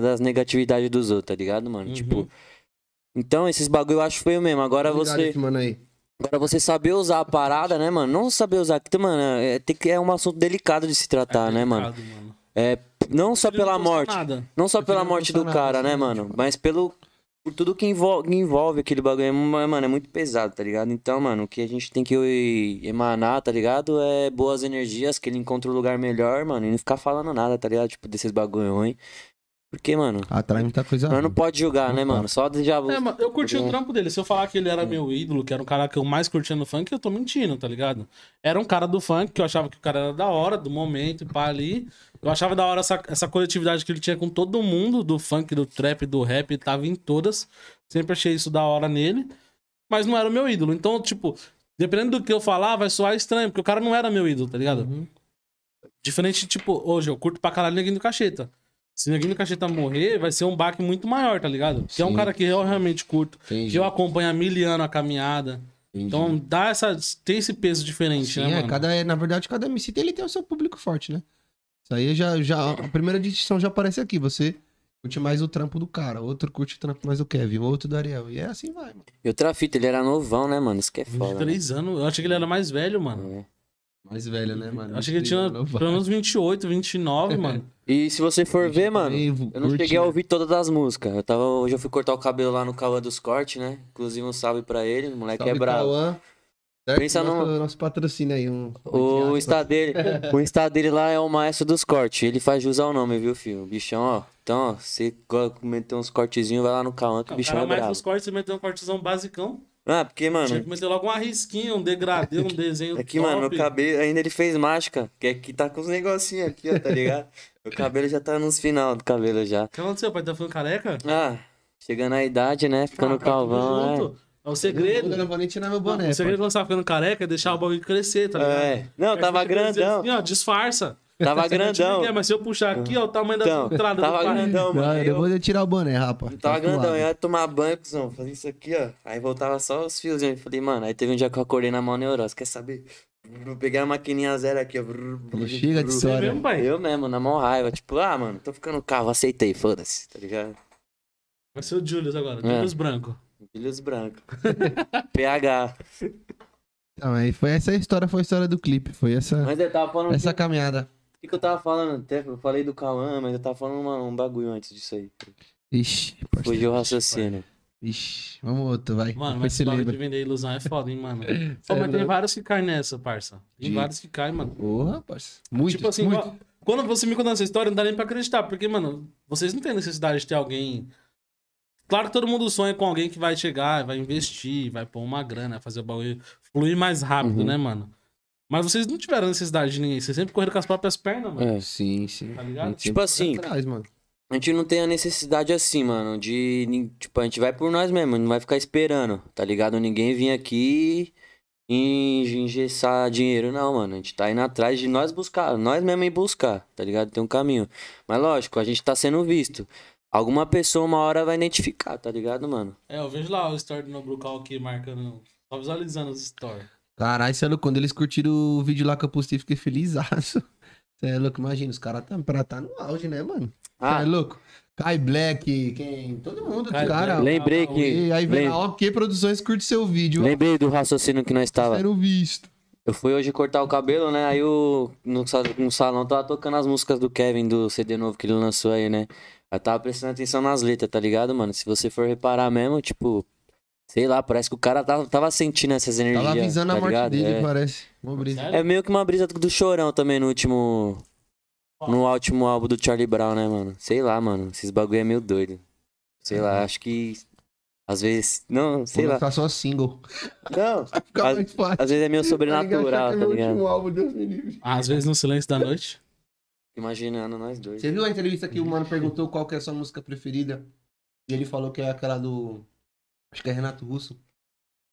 das negatividades dos outros, tá ligado, mano?
Uhum.
Tipo. Então, esses bagulho eu acho feio mesmo. Agora
Obrigado,
você.
mano aí.
Agora você saber usar a parada, né, mano? Não saber usar, que, mano, é, tem que, é um assunto delicado de se tratar, né, mano?
Delicado, mano.
É, não só pela morte,
Nada.
não só pela morte do cara, né,
assim,
mano?
tipo-
Mas pelo por tudo que envolve, que envolve aquele bagulho, é, mano, é muito pesado, tá ligado? Então, mano, o que a gente tem que emanar, tá ligado? É boas energias, que ele encontre um lugar melhor, mano, e não ficar falando nada, tá ligado? Tipo, desses bagulho ruim. Porque, mano,
Atrai muita coisa.
nós não pode julgar,
Não
né, mano? Só já
É, mano, eu curti o trampo dele. Se eu falar que ele era meu ídolo, que era um cara que eu mais curtia no funk, eu tô mentindo, tá ligado? Era um cara do funk, que eu achava que o cara era da hora, do momento, e pá, ali. Eu achava da hora essa, essa coletividade que ele tinha com todo mundo, do funk, do trap, do rap, ele tava em todas. Sempre achei isso da hora nele. Mas não era o meu ídolo. Então, tipo, dependendo do que eu falar, vai soar estranho, porque o cara não era meu ídolo, tá ligado?
Uhum.
Diferente, tipo, hoje eu curto pra caralho Neguinho do Cacheta. Se Neguinho do Cacheta morrer, vai ser um baque muito maior, tá ligado? Que é um cara que eu realmente curto.
Entendi.
Que eu acompanho há mil anos a caminhada.
Entendi.
Então dá essa. Tem esse peso diferente,
Sim,
né,
é,
mano?
cada, é, na verdade, cada MC tem, ele tem o seu público forte, né? Isso aí já, já. A primeira distinção já aparece aqui. Você curte mais o trampo do cara, outro curte o trampo mais do Kevin, outro do Ariel. E é assim vai, mano.
E outra fita, ele era novão, né, mano? Isso que é foda. né?
23 anos. Eu achei que ele era mais velho, mano.
É.
Mais velho, né, mano?
Achei que ele tinha pelo menos 28, 29, mano.
E se você for ver, mano, eu não cheguei a
né?
ouvir todas as músicas. Eu tava, hoje eu fui cortar o cabelo lá no Cauã dos Cortes, né? Inclusive um salve pra ele, o moleque
Salve,
é bravo.
Cauã. Certo?
Pensa no-
nosso, nosso patrocínio aí. Um,
O Insta dele, o Insta dele lá é o maestro dos cortes. Ele faz jus ao nome, viu, filho? O bichão, ó. Então, ó, você meter uns cortezinhos, vai lá no Cauã que o
O
bichão
cara
é
mais
bravo.
nos cortes, você meteu um cortezão basicão.
Ah, porque,
Tinha
mano,
que meter logo uma risquinha, um degradê, um desenho
é que,
top.
mano, o cabelo, ainda ele fez mágica, que aqui tá com os negocinhos aqui, ó, tá ligado? o cabelo já tá nos final do cabelo já.
O que aconteceu, pai? Tá ficando careca?
Ah, chegando a idade, né? Ficando
Ah,
calvão, é.
É o segredo.
Eu não vou nem tirar meu boné.
o segredo quando você tá ficando careca é deixar o bagulho crescer, tá ligado?
É. Não,
Aí
tava grandão.
Assim, ó, disfarça.
Tava grandão.
ninguém, mas se eu puxar aqui, ó, o tamanho
Então,
da entrada
tava
do
grandão, mano.
Não,
eu-
depois eu tirar o boné, rapaz.
Eu tava
Tá
grandão, eu ia tomar banho, cuzão, fazer isso aqui, ó. Aí voltava só os fiozinhos. Eu falei, mano, aí teve um dia que eu acordei na mão neurose, quer saber? Eu peguei a maquininha zero aqui, ó.
Chega de
Você
história.
mesmo, pai?
Eu mesmo, na mão raiva, tipo, ah, mano, tô ficando calvo, aceitei, foda-se, tá ligado?
Vai ser o Julius agora,
É.
Julius Branco.
Filhos brancos. PH.
Não, aí foi essa história, foi a história do clipe. Foi essa,
Mas eu tava falando.
essa
O
caminhada.
Que, que eu tava falando? Até eu falei do Cauã, mas eu tava falando uma- um bagulho antes disso aí.
Ixi, parceiro.
Fugiu o raciocínio.
Ixi, vamos outro, vai.
Mano, mas esse bagulho de vender ilusão é foda, hein, mano. Pô,
é
mas tem vários que caem nessa, parça. Tem
De-
vários que caem, mano.
Porra, parceiro. Muito,
tipo assim,
muito.
quando você me conta essa história, não dá nem pra acreditar. Porque, mano, vocês não têm necessidade de ter alguém. Claro que todo mundo sonha com alguém que vai chegar, vai investir, vai pôr uma grana, fazer o bagulho fluir mais rápido,
Uhum.
né, mano? Mas vocês não tiveram necessidade de ninguém. Vocês sempre correram com as próprias pernas, mano.
É.
Sim, sim.
Tá ligado?
Tipo assim,
atrás, mano.
A gente não tem a necessidade assim, mano, de. Tipo, a gente vai por nós mesmo, não vai ficar esperando, tá ligado? Ninguém vir aqui e engessar dinheiro, não, mano. A gente tá indo atrás de nós buscar, nós mesmo ir buscar, tá ligado? Tem um caminho. Mas lógico, a gente tá sendo visto. Alguma pessoa uma hora vai identificar, tá ligado, mano?
É, eu vejo lá o story do Nobrucal aqui marcando. Só visualizando os stories.
Caralho, você é louco. Quando eles curtiram o vídeo lá que eu postei, fiquei feliz. Você é louco, imagina, os caras tá, pra tá no auge, né, mano? Você
Ah,
é louco? Kai Black, quem? Todo mundo,
Kai
cara.
Black.
lembrei que.
Aí vem lá, ó, que produções curte seu vídeo. ó.
Lembrei do raciocínio que nós tava.
Sendo visto.
Eu fui hoje cortar o cabelo, né? Aí o, no, no salão tava tocando as músicas do Kevin, do CD novo que ele lançou aí, né? Eu tava prestando atenção nas letras, tá ligado, mano? Se você for reparar mesmo, tipo, sei lá, parece que o cara tava, tava sentindo essas energias.
Tava avisando
tá
a morte
ligado?
dele,
é.
parece. Uma brisa.
É meio que uma brisa do chorão também no último. No último álbum do Charlie Brown, né, mano? Sei lá, mano. Esses bagulho é meio doido. Sei lá, acho que. Às vezes. Não, sei
Vou
lá.
lançar só single.
Não.
Fica
Às-
mais fácil.
Às vezes é meio sobrenatural, tá
é meu
ligado?
último álbum, Deus me livre.
Às vezes no silêncio da noite.
Imaginando nós dois.
Você viu a entrevista que o mano perguntou qual que é a sua música preferida? E ele falou que é aquela do. Acho que é Renato Russo.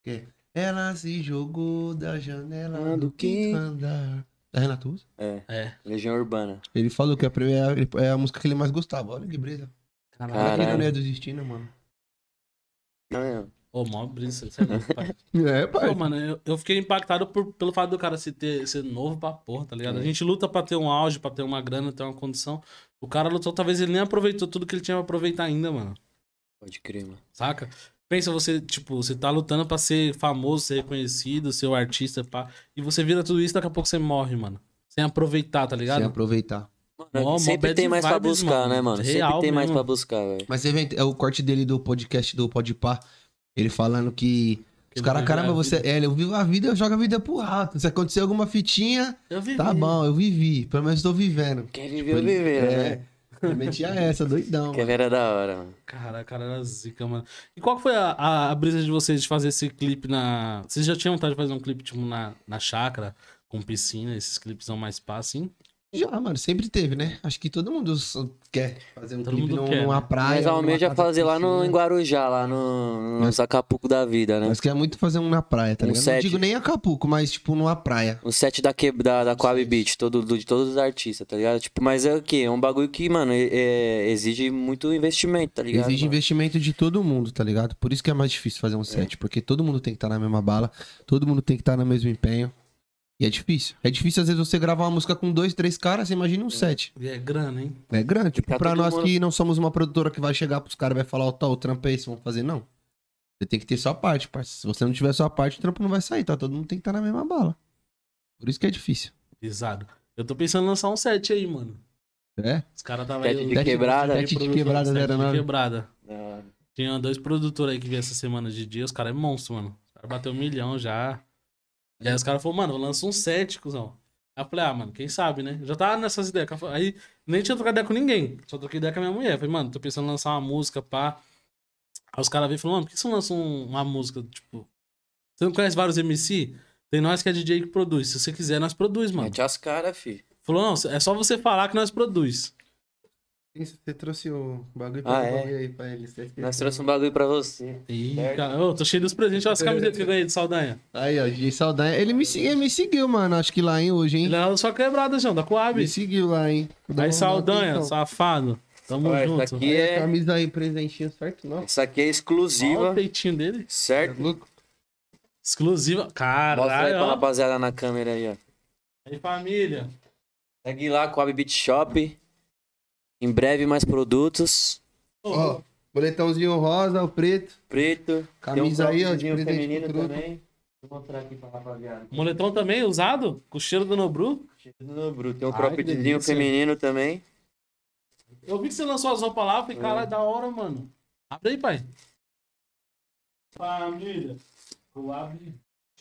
Que é. Ela se jogou da janela
Ah,
do
do
quinto andar. É Renato Russo?
É,
É.
Legião Urbana.
Ele falou que a primeira é a música que ele mais gostava. Olha que brisa.
Caralho.
Que
Caralho.
não ia desistir, né, mano?
Não, não.
Ô, mó brisa. Você é louco, pai.
É, pai.
Pô, mano, eu, eu fiquei impactado por- pelo fato do cara se ter, ser novo pra porra, tá ligado? A
É.
gente luta pra ter um auge, pra ter uma grana, ter uma condição. O cara lutou, talvez ele nem aproveitou tudo que ele tinha pra aproveitar ainda, mano.
Pode crer, mano.
Saca? Pensa você, tipo, você tá lutando pra ser famoso, ser reconhecido, ser o artista, pá. E você vira tudo isso, daqui a pouco você morre, mano. Sem aproveitar, tá ligado?
Sem aproveitar.
Mano,
Mó-
sempre tem mais pra
vibes,
buscar,
mano.
né, mano?
Real
sempre tem mais
mesmo.
pra buscar, velho.
Mas você vê é o corte dele do podcast do Podpah. Ele falando que. Os caras, caramba, você. É, eu vivo a vida, eu jogo a vida pro rato. Se acontecer alguma fitinha,
Eu vivi.
tá bom, eu vivi. Pelo menos tô vivendo.
Quer viver,
Tipo,
eu viver,
é,
né?
Ele metia essa, doidão. Mano.
ver era da hora, mano.
Cara, cara, era zica, mano. E qual que foi a, a, a brisa de vocês de fazer esse clipe na. Vocês já tinham vontade de fazer um clipe, tipo, na, na chácara, com piscina, esses clipes são mais pá, assim?
Já, mano, sempre teve, né? Acho que todo mundo quer fazer um
Todo
clipe
mundo
num-
quer,
numa
né?
praia.
Mas almeja
casa
fazer lá no, em Guarujá, lá no, no
Mas-
Acapulco da vida, né?
Nós quer muito fazer um na praia, tá
Um
ligado? Não
set.
digo nem Acapulco, mas tipo numa praia.
O set da, que, da, da Coab Beach, todo, do- de todos os artistas, tá ligado? Tipo, mas é o quê? É um bagulho que, mano, é- é- exige muito investimento, tá ligado?
Exige
mano?
investimento de todo mundo, tá ligado? Por isso que é mais difícil fazer um set, porque todo mundo tem que estar na mesma bala, todo mundo tem que estar no mesmo empenho. E é difícil. É difícil, às vezes, você gravar uma música com dois, três caras, você imagina um set.
E é grana, hein?
É grande. Tipo,
Tá
pra nós
mundo-
que não somos uma produtora que vai chegar pros caras e vai falar, ó, tá, o trampo é esse, vamos fazer, não. Você tem que ter sua parte, parceiro. Se você não tiver sua parte, o trampo não vai sair, tá? Todo mundo tem que estar na mesma bala. Por isso que é difícil.
Pesado. Eu tô pensando em lançar um set aí, mano.
É?
Os caras tava
Set
aí.
de quebrada.
Set de quebrada
set
09.
de quebrada. Tinha dois produtores aí que vieram essa semana de dia, os caras é monstro, mano. Os caras bateu um milhão já. E aí os caras falaram, mano, lança um set, cuzão. Aí eu falei, ah, mano, quem sabe, né? Eu já tava nessas ideias. Aí nem tinha trocado ideia com ninguém. Só troquei ideia com a minha mulher. Falei, mano, tô pensando em lançar uma música, pá. Aí os caras veio e falaram, mano, por que você não lança um- uma música, tipo... Você não conhece vários MC? Tem nós que é DJ que produz. Se você quiser, nós produz, mano.
Mete as caras, fi.
Falou, não, é só você falar que nós produz.
Isso, você trouxe o bagulho
pra Ah, é? devolver
aí pra ele.
Nós trouxemos um bagulho pra você.
Ih, cara, ô, tô cheio dos presentes. Olha as camisetas que eu ganhei de Saldanha.
Aí, ó, DJ Saldanha. Ele me, ele me seguiu, mano. Acho que lá, hein, hoje, hein?
Ele é só quebrada, João, da Coab.
Me seguiu lá, hein?
Aí, Saldanha,
atenção.
safado. Tamo
essa
junto.
aqui
Aí, a
é.
camisa aí, presentinho certo, não?
Essa aqui é
Olha o
exclusiva.
peitinho dele.
Certo?
louco?
Exclusiva.
Mostra aí
Caralho,
pra rapaziada na câmera aí, ó.
Aí, família.
Segue lá com a Beat Shop. Em breve mais produtos.
Ó, boletãozinho rosa, o preto.
Preto.
Camisa
Tem um
aí, ó, de presente
feminino também. Vou mostrar aqui pra rapaziada.
Moletom também usado? Com cheiro do Nobru?
Tudo no bruto. Tem um croppedzinho feminino também.
Eu vi que você lançou as roupas lá. Falei, caralho, da hora, mano. Abre aí, pai. Família. Coab.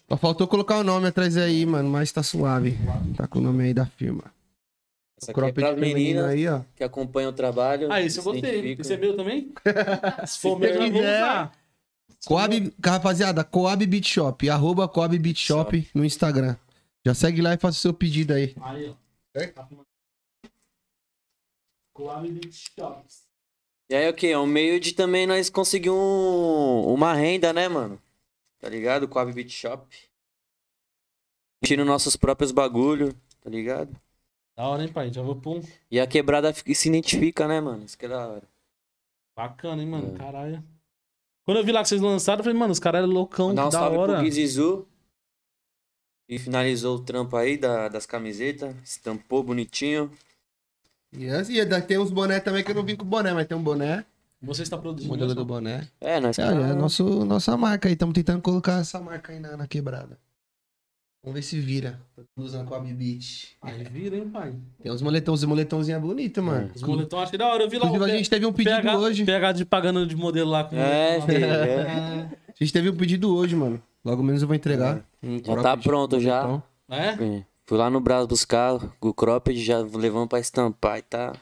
Só faltou colocar o nome atrás aí, mano, mas tá suave. Tá com o nome aí da firma.
Essa aqui é
Cropped
meninas
aí, ó.
que acompanham o trabalho.
Ah, esse eu gostei. Esse é meu também? Se for meu, eu vou usar.
Coab, rapaziada, Coab Beat Shop, arroba Coab Beat Shop no Instagram. Já segue lá e faça o seu pedido aí.
Aí, ó.
É?
Coab Beat Shops.
E aí, o que? É um meio de também nós conseguir um, uma renda, né, mano? Tá ligado? Com a Beat Shop. Tira nossos próprios bagulho, tá ligado?
Da hora, hein, pai? Já vou pôr um.
E a quebrada se identifica, né, mano? Isso que é da hora.
Bacana, hein, mano?
É.
Caralho. Quando eu vi lá que vocês lançaram, eu falei, mano, os caras eram loucão,
Dá um
que da
salve
hora.
pro Guizizu. E finalizou o trampo aí da, das camisetas. Estampou bonitinho.
E assim, ainda tem uns boné também que eu não vim com boné, mas tem um boné.
Você está
O
produzindo
modelo do boné.
É, nós
É, é nosso, nossa marca aí. Estamos tentando colocar essa marca aí na, na quebrada. Vamos ver se vira. Tô usando Coab Beat.
Aí vira, hein, pai?
Tem uns moletãozinhos, moletãozinho bonito, mano.
Os moletons achei da hora. Eu vi lá
Inclusive, a gente teve um pedido
PH,
hoje.
PH de pagando de modelo lá com
É,
com-
filho, é.
A gente teve um pedido hoje, mano. Logo menos eu vou entregar. Um
Já tá pronto já.
É?
É. Fui lá no Brás buscar o cropped, já levamos pra estampar e tá.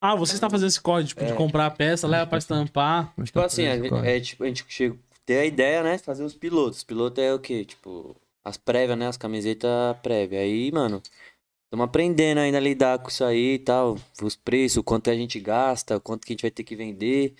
Ah, você está fazendo esse código, tipo, de comprar a peça, leva pra estampar.
Mas
Tipo
tá
assim, a,
corre.
é, tipo, a gente chega, tem a ideia, né? Fazer os pilotos. Piloto é o quê? Tipo, as prévias, né? As camisetas prévias. Aí, mano, estamos aprendendo ainda a lidar com isso aí e tal. Os preços, quanto a gente gasta, quanto que a gente vai ter que vender.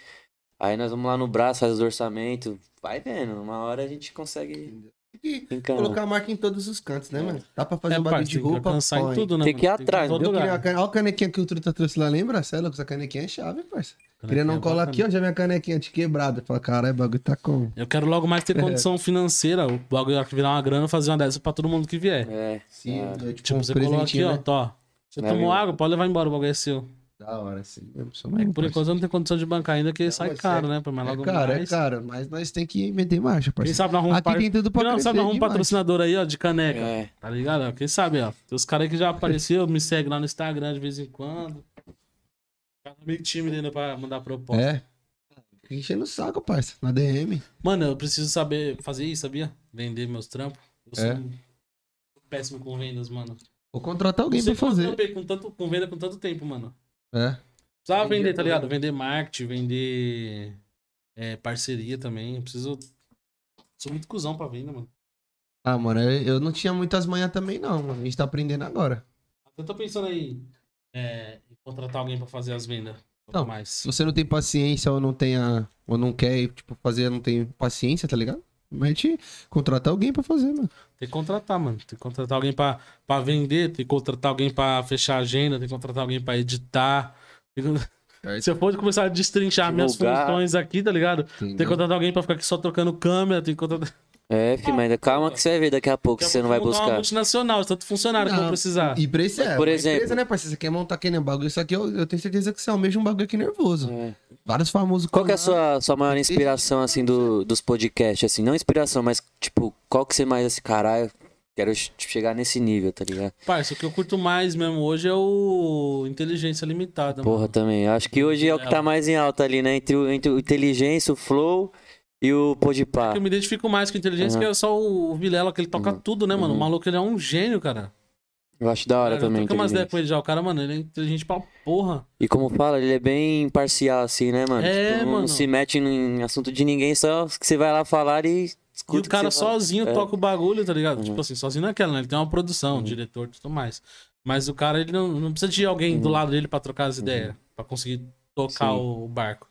Aí nós vamos lá no braço, faz os orçamentos. Vai vendo, uma hora a gente consegue
Tem que
encanar.
colocar a marca em todos os cantos, né, mano? Dá pra fazer
É,
um bagulho de
tem que
roupa.
alcançar em
põe.
tudo, né?
Tem que ir atrás,
que cane- Olha a canequinha que o Truta trouxe lá, lembra? Cê é louco? Essa canequinha é chave, parça. Queria não
é
colar aqui, ó, já minha canequinha de quebrada. Fala, caralho, o bagulho tá como?
Eu quero logo mais ter condição financeira. O bagulho que virar uma grana, fazer uma dessa pra todo mundo que vier.
É,
Sim,
é.
é tipo,
Tipo,
um
você coloca aqui,
presentinho,
ó,
né?
tó. Você
Vai
tomou água, pode levar embora, o bagulho é seu.
Da hora, sim. Eu
É que por enquanto eu não tenho condição de bancar ainda, que
Não,
sai caro,
é-
né? Mas
É
logo
caro, é
mais.
caro, mas nós tem que meter marcha,
Quem
parceiro.
sabe nós arrumamos
Aqui tem tudo pra
sabe, um
demais.
patrocinador aí, ó, de caneca.
É.
Tá ligado? Quem sabe, ó. Tem os caras aí que já apareceu, me segue lá no Instagram de vez em quando. Cara meio tímido ainda pra mandar proposta.
É. Fica enchendo o saco, parça. Na DM.
Mano, eu preciso saber fazer isso, sabia? Vender meus trampos. Eu sou
É.
um péssimo com vendas, mano.
Vou contratar alguém pra
eu
fazer.
trampei com, tanto, com venda com tanto tempo, mano.
É.
Precisava
Entendi,
vender, tá ligado? Vender marketing, vender é, parceria também. Eu preciso. Sou muito cuzão pra venda, mano.
Ah, mano, eu não tinha muitas manhas também, não, mano. A gente tá aprendendo agora.
Eu tô pensando aí é, em contratar alguém pra fazer as vendas.
Não.
mais.
Se você não tem paciência ou não tenha. Ou não quer, tipo, fazer, não tem paciência, tá ligado? Mas a gente contrata alguém pra fazer, mano.
Tem que contratar, mano. Tem que contratar alguém pra, pra vender, tem que contratar alguém pra fechar a agenda, tem que contratar alguém pra editar. Tem que- Se eu for começar a destrinchar minhas
Divulgar.
funções aqui, tá ligado? Tem que contratar alguém pra ficar aqui só trocando câmera, tem que contratar.
É, filho, mas ainda calma que você vai ver daqui a pouco você não vai
montar Uma
buscar.
multinacional, tanto funcionário que eu precisar.
E pra esse é,
Por exemplo-
Empresa, né, parceiro? Você quer montar aquele bagulho? Isso aqui eu, eu tenho certeza que você almeja um bagulho aqui nervoso.
É.
Vários famosos.
Qual que é a sua, sua maior inspiração, assim, do, dos podcasts, assim? Não inspiração, mas, tipo, qual que você mais, assim, caralho, Quero che- chegar nesse nível, tá ligado?
Parça, o que eu curto mais mesmo hoje é o Inteligência Limitada,
Porra,
mano.
também. Eu Acho que hoje é o que tá mais em alta ali, né? Entre o, entre o Inteligência, o Flow e o Podpah.
Eu me identifico mais com inteligência,
Aham.
que é só o Vilela, que ele toca
Uhum.
tudo, né, mano? O
Uhum.
maluco, ele é um gênio, cara.
Eu acho da hora
Cara,
também.
Eu umas ideias com ele já. O cara, mano, ele é inteligente pra porra.
E como fala, ele é bem imparcial, assim, né, mano?
É,
Tipo, não,
mano.
não se mete em assunto de ninguém, só que você vai lá falar e escuta.
E o cara
você fala.
sozinho
É.
toca o bagulho, tá ligado?
Uhum.
Tipo assim, sozinho naquela, né? Ele tem uma produção,
Uhum.
diretor e tudo mais. Mas o cara, ele não, não precisa de alguém do
Uhum.
lado dele pra trocar as ideias, pra conseguir tocar
Sim.
o barco.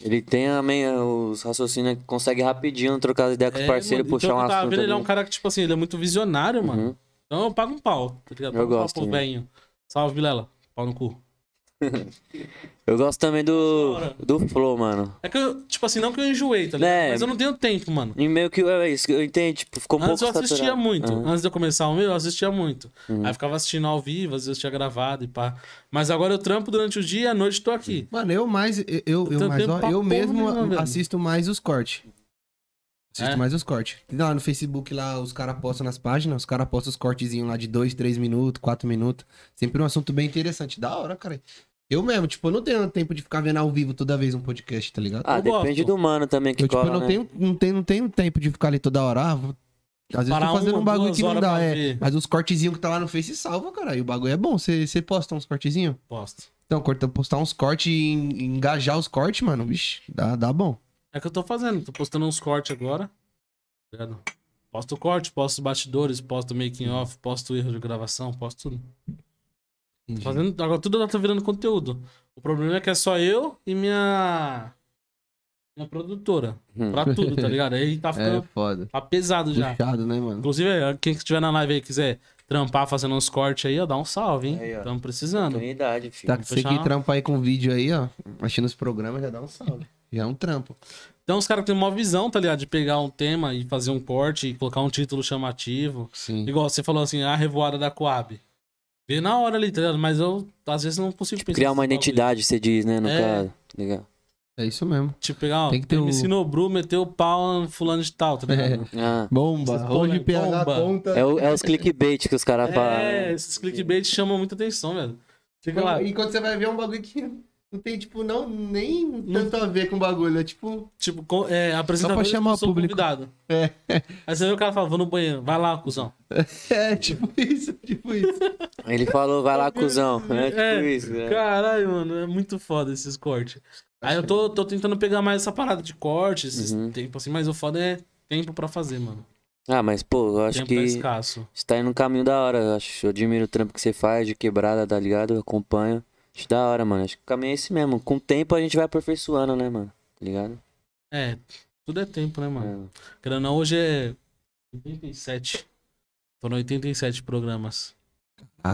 Ele tem também eh, os raciocínios que consegue rapidinho trocar as ideias com os
É,
parceiros,
mano,
puxar
então,
um
tava
assunto.
vendo, ele é um
ali.
cara que, tipo assim, ele é muito visionário, mano.
Uhum.
Então eu pago um pau, tá ligado?
Eu
Pago um
gosto
pau pro. Salve, Vilela. Pau no cu.
Eu gosto também do,
hora.
do Flow, mano.
É que eu, tipo assim, não que eu enjoei, tá ligado?
É.
Mas eu não tenho tempo, mano.
E meio que é isso, eu entendo, tipo, ficou um
Antes eu
pouco
assistia
saturado.
muito.
Uhum.
Antes de eu começar o meu, eu assistia muito.
Uhum.
Aí eu ficava assistindo ao vivo, às vezes eu tinha gravado e pá. Mas agora eu trampo durante o dia e à noite tô aqui.
Mano, eu mais. Eu, eu,
tenho
mais, ó, eu mesmo
velho.
assisto mais os cortes. Assisto
É?
mais os cortes. Lá no Facebook, lá, os caras postam nas páginas, os caras postam os cortezinhos lá de 2, 3 minutos, 4 minutos. Sempre um assunto bem interessante. Da hora, cara. Eu mesmo, tipo, eu não tenho tempo de ficar vendo ao vivo toda vez um podcast, tá ligado?
Ah,
Eu
depende
gosto.
do mano também que
eu, tipo,
cola,
eu não,
né?
tenho, não, tenho, não tenho tempo de ficar ali toda hora. Ah, vou- Às vezes eu
Parar
tô fazendo
uma,
um bagulho que não dá, é. Mas os cortezinhos que tá lá no Face salva, cara. E o bagulho é bom. Você posta uns cortezinhos?
Posto.
Então, corta, postar uns cortes e en- engajar os cortes, mano, bicho, dá, dá bom.
É que eu tô fazendo, tô postando uns cortes agora. Tá ligado? Posto corte, posto bastidores, posto making off, posto erro de gravação, posto tudo. Fazendo, agora tudo tá virando conteúdo. O problema é que é só eu e minha. Minha produtora.
Hum.
Pra tudo, tá ligado? Aí tá
É
ficando.
foda.
Tá pesado já.
Puxado, né, mano?
Inclusive, é, quem estiver na live aí e quiser trampar fazendo uns cortes aí, ó, dá um salve, hein? Tamo precisando.
Oportunidade, filho.
Tá, você
fechar
que
uma-
trampa aí com vídeo aí, ó, achando os programas, já dá um salve. Já é um trampo.
Então os caras têm uma visão, tá ligado? De pegar um tema e fazer um corte e colocar um título chamativo.
Sim.
Igual você falou assim, a revoada da Coab. Vê na hora ali, tá ligado? Mas eu, às vezes, não consigo pensar
Criar uma identidade, você diz, né, no
É.
caso. Legal.
É isso mesmo.
Tipo, pegar, ó,
Tem que ter
me
o-
ensinou Bru, meteu o pau no fulano de tal, tá ligado?
Ah,
Bomba. Hoje
põem
PH
bomba.
conta.
é, o- é os clickbait que os caras falam.
É, esses clickbait chamam muita atenção, velho. Fica lá,
E quando você vai ver é um bagulho que não tem, tipo, não, nem tanto a ver com o bagulho. É tipo.
tipo, com- é, apresentador
Só pra chamar o
sou
público.
convidado.
É.
Aí você vê o cara falando, vou no banheiro, vai lá, cuzão.
É, tipo isso, tipo isso.
Ele falou, vai lá, cuzão. É tipo
É,
isso. né?
Caralho, mano, é muito foda esses cortes. Aí eu tô, tô tentando pegar mais essa parada de corte, esses
Uhum.
tempos assim, mas o foda é tempo pra fazer, mano.
Ah, mas, pô, eu acho
tempo tá
que
escasso.
você tá indo no caminho da hora. Eu, acho, eu admiro o trampo que você faz, de quebrada, tá ligado? Eu acompanho. Acho da hora, mano. Acho que o caminho é esse mesmo. Com o tempo a gente vai aperfeiçoando, né, mano? Tá ligado?
É, tudo é tempo, né, mano?
É.
Querendo ou não, hoje é 87. Foram 87 programas.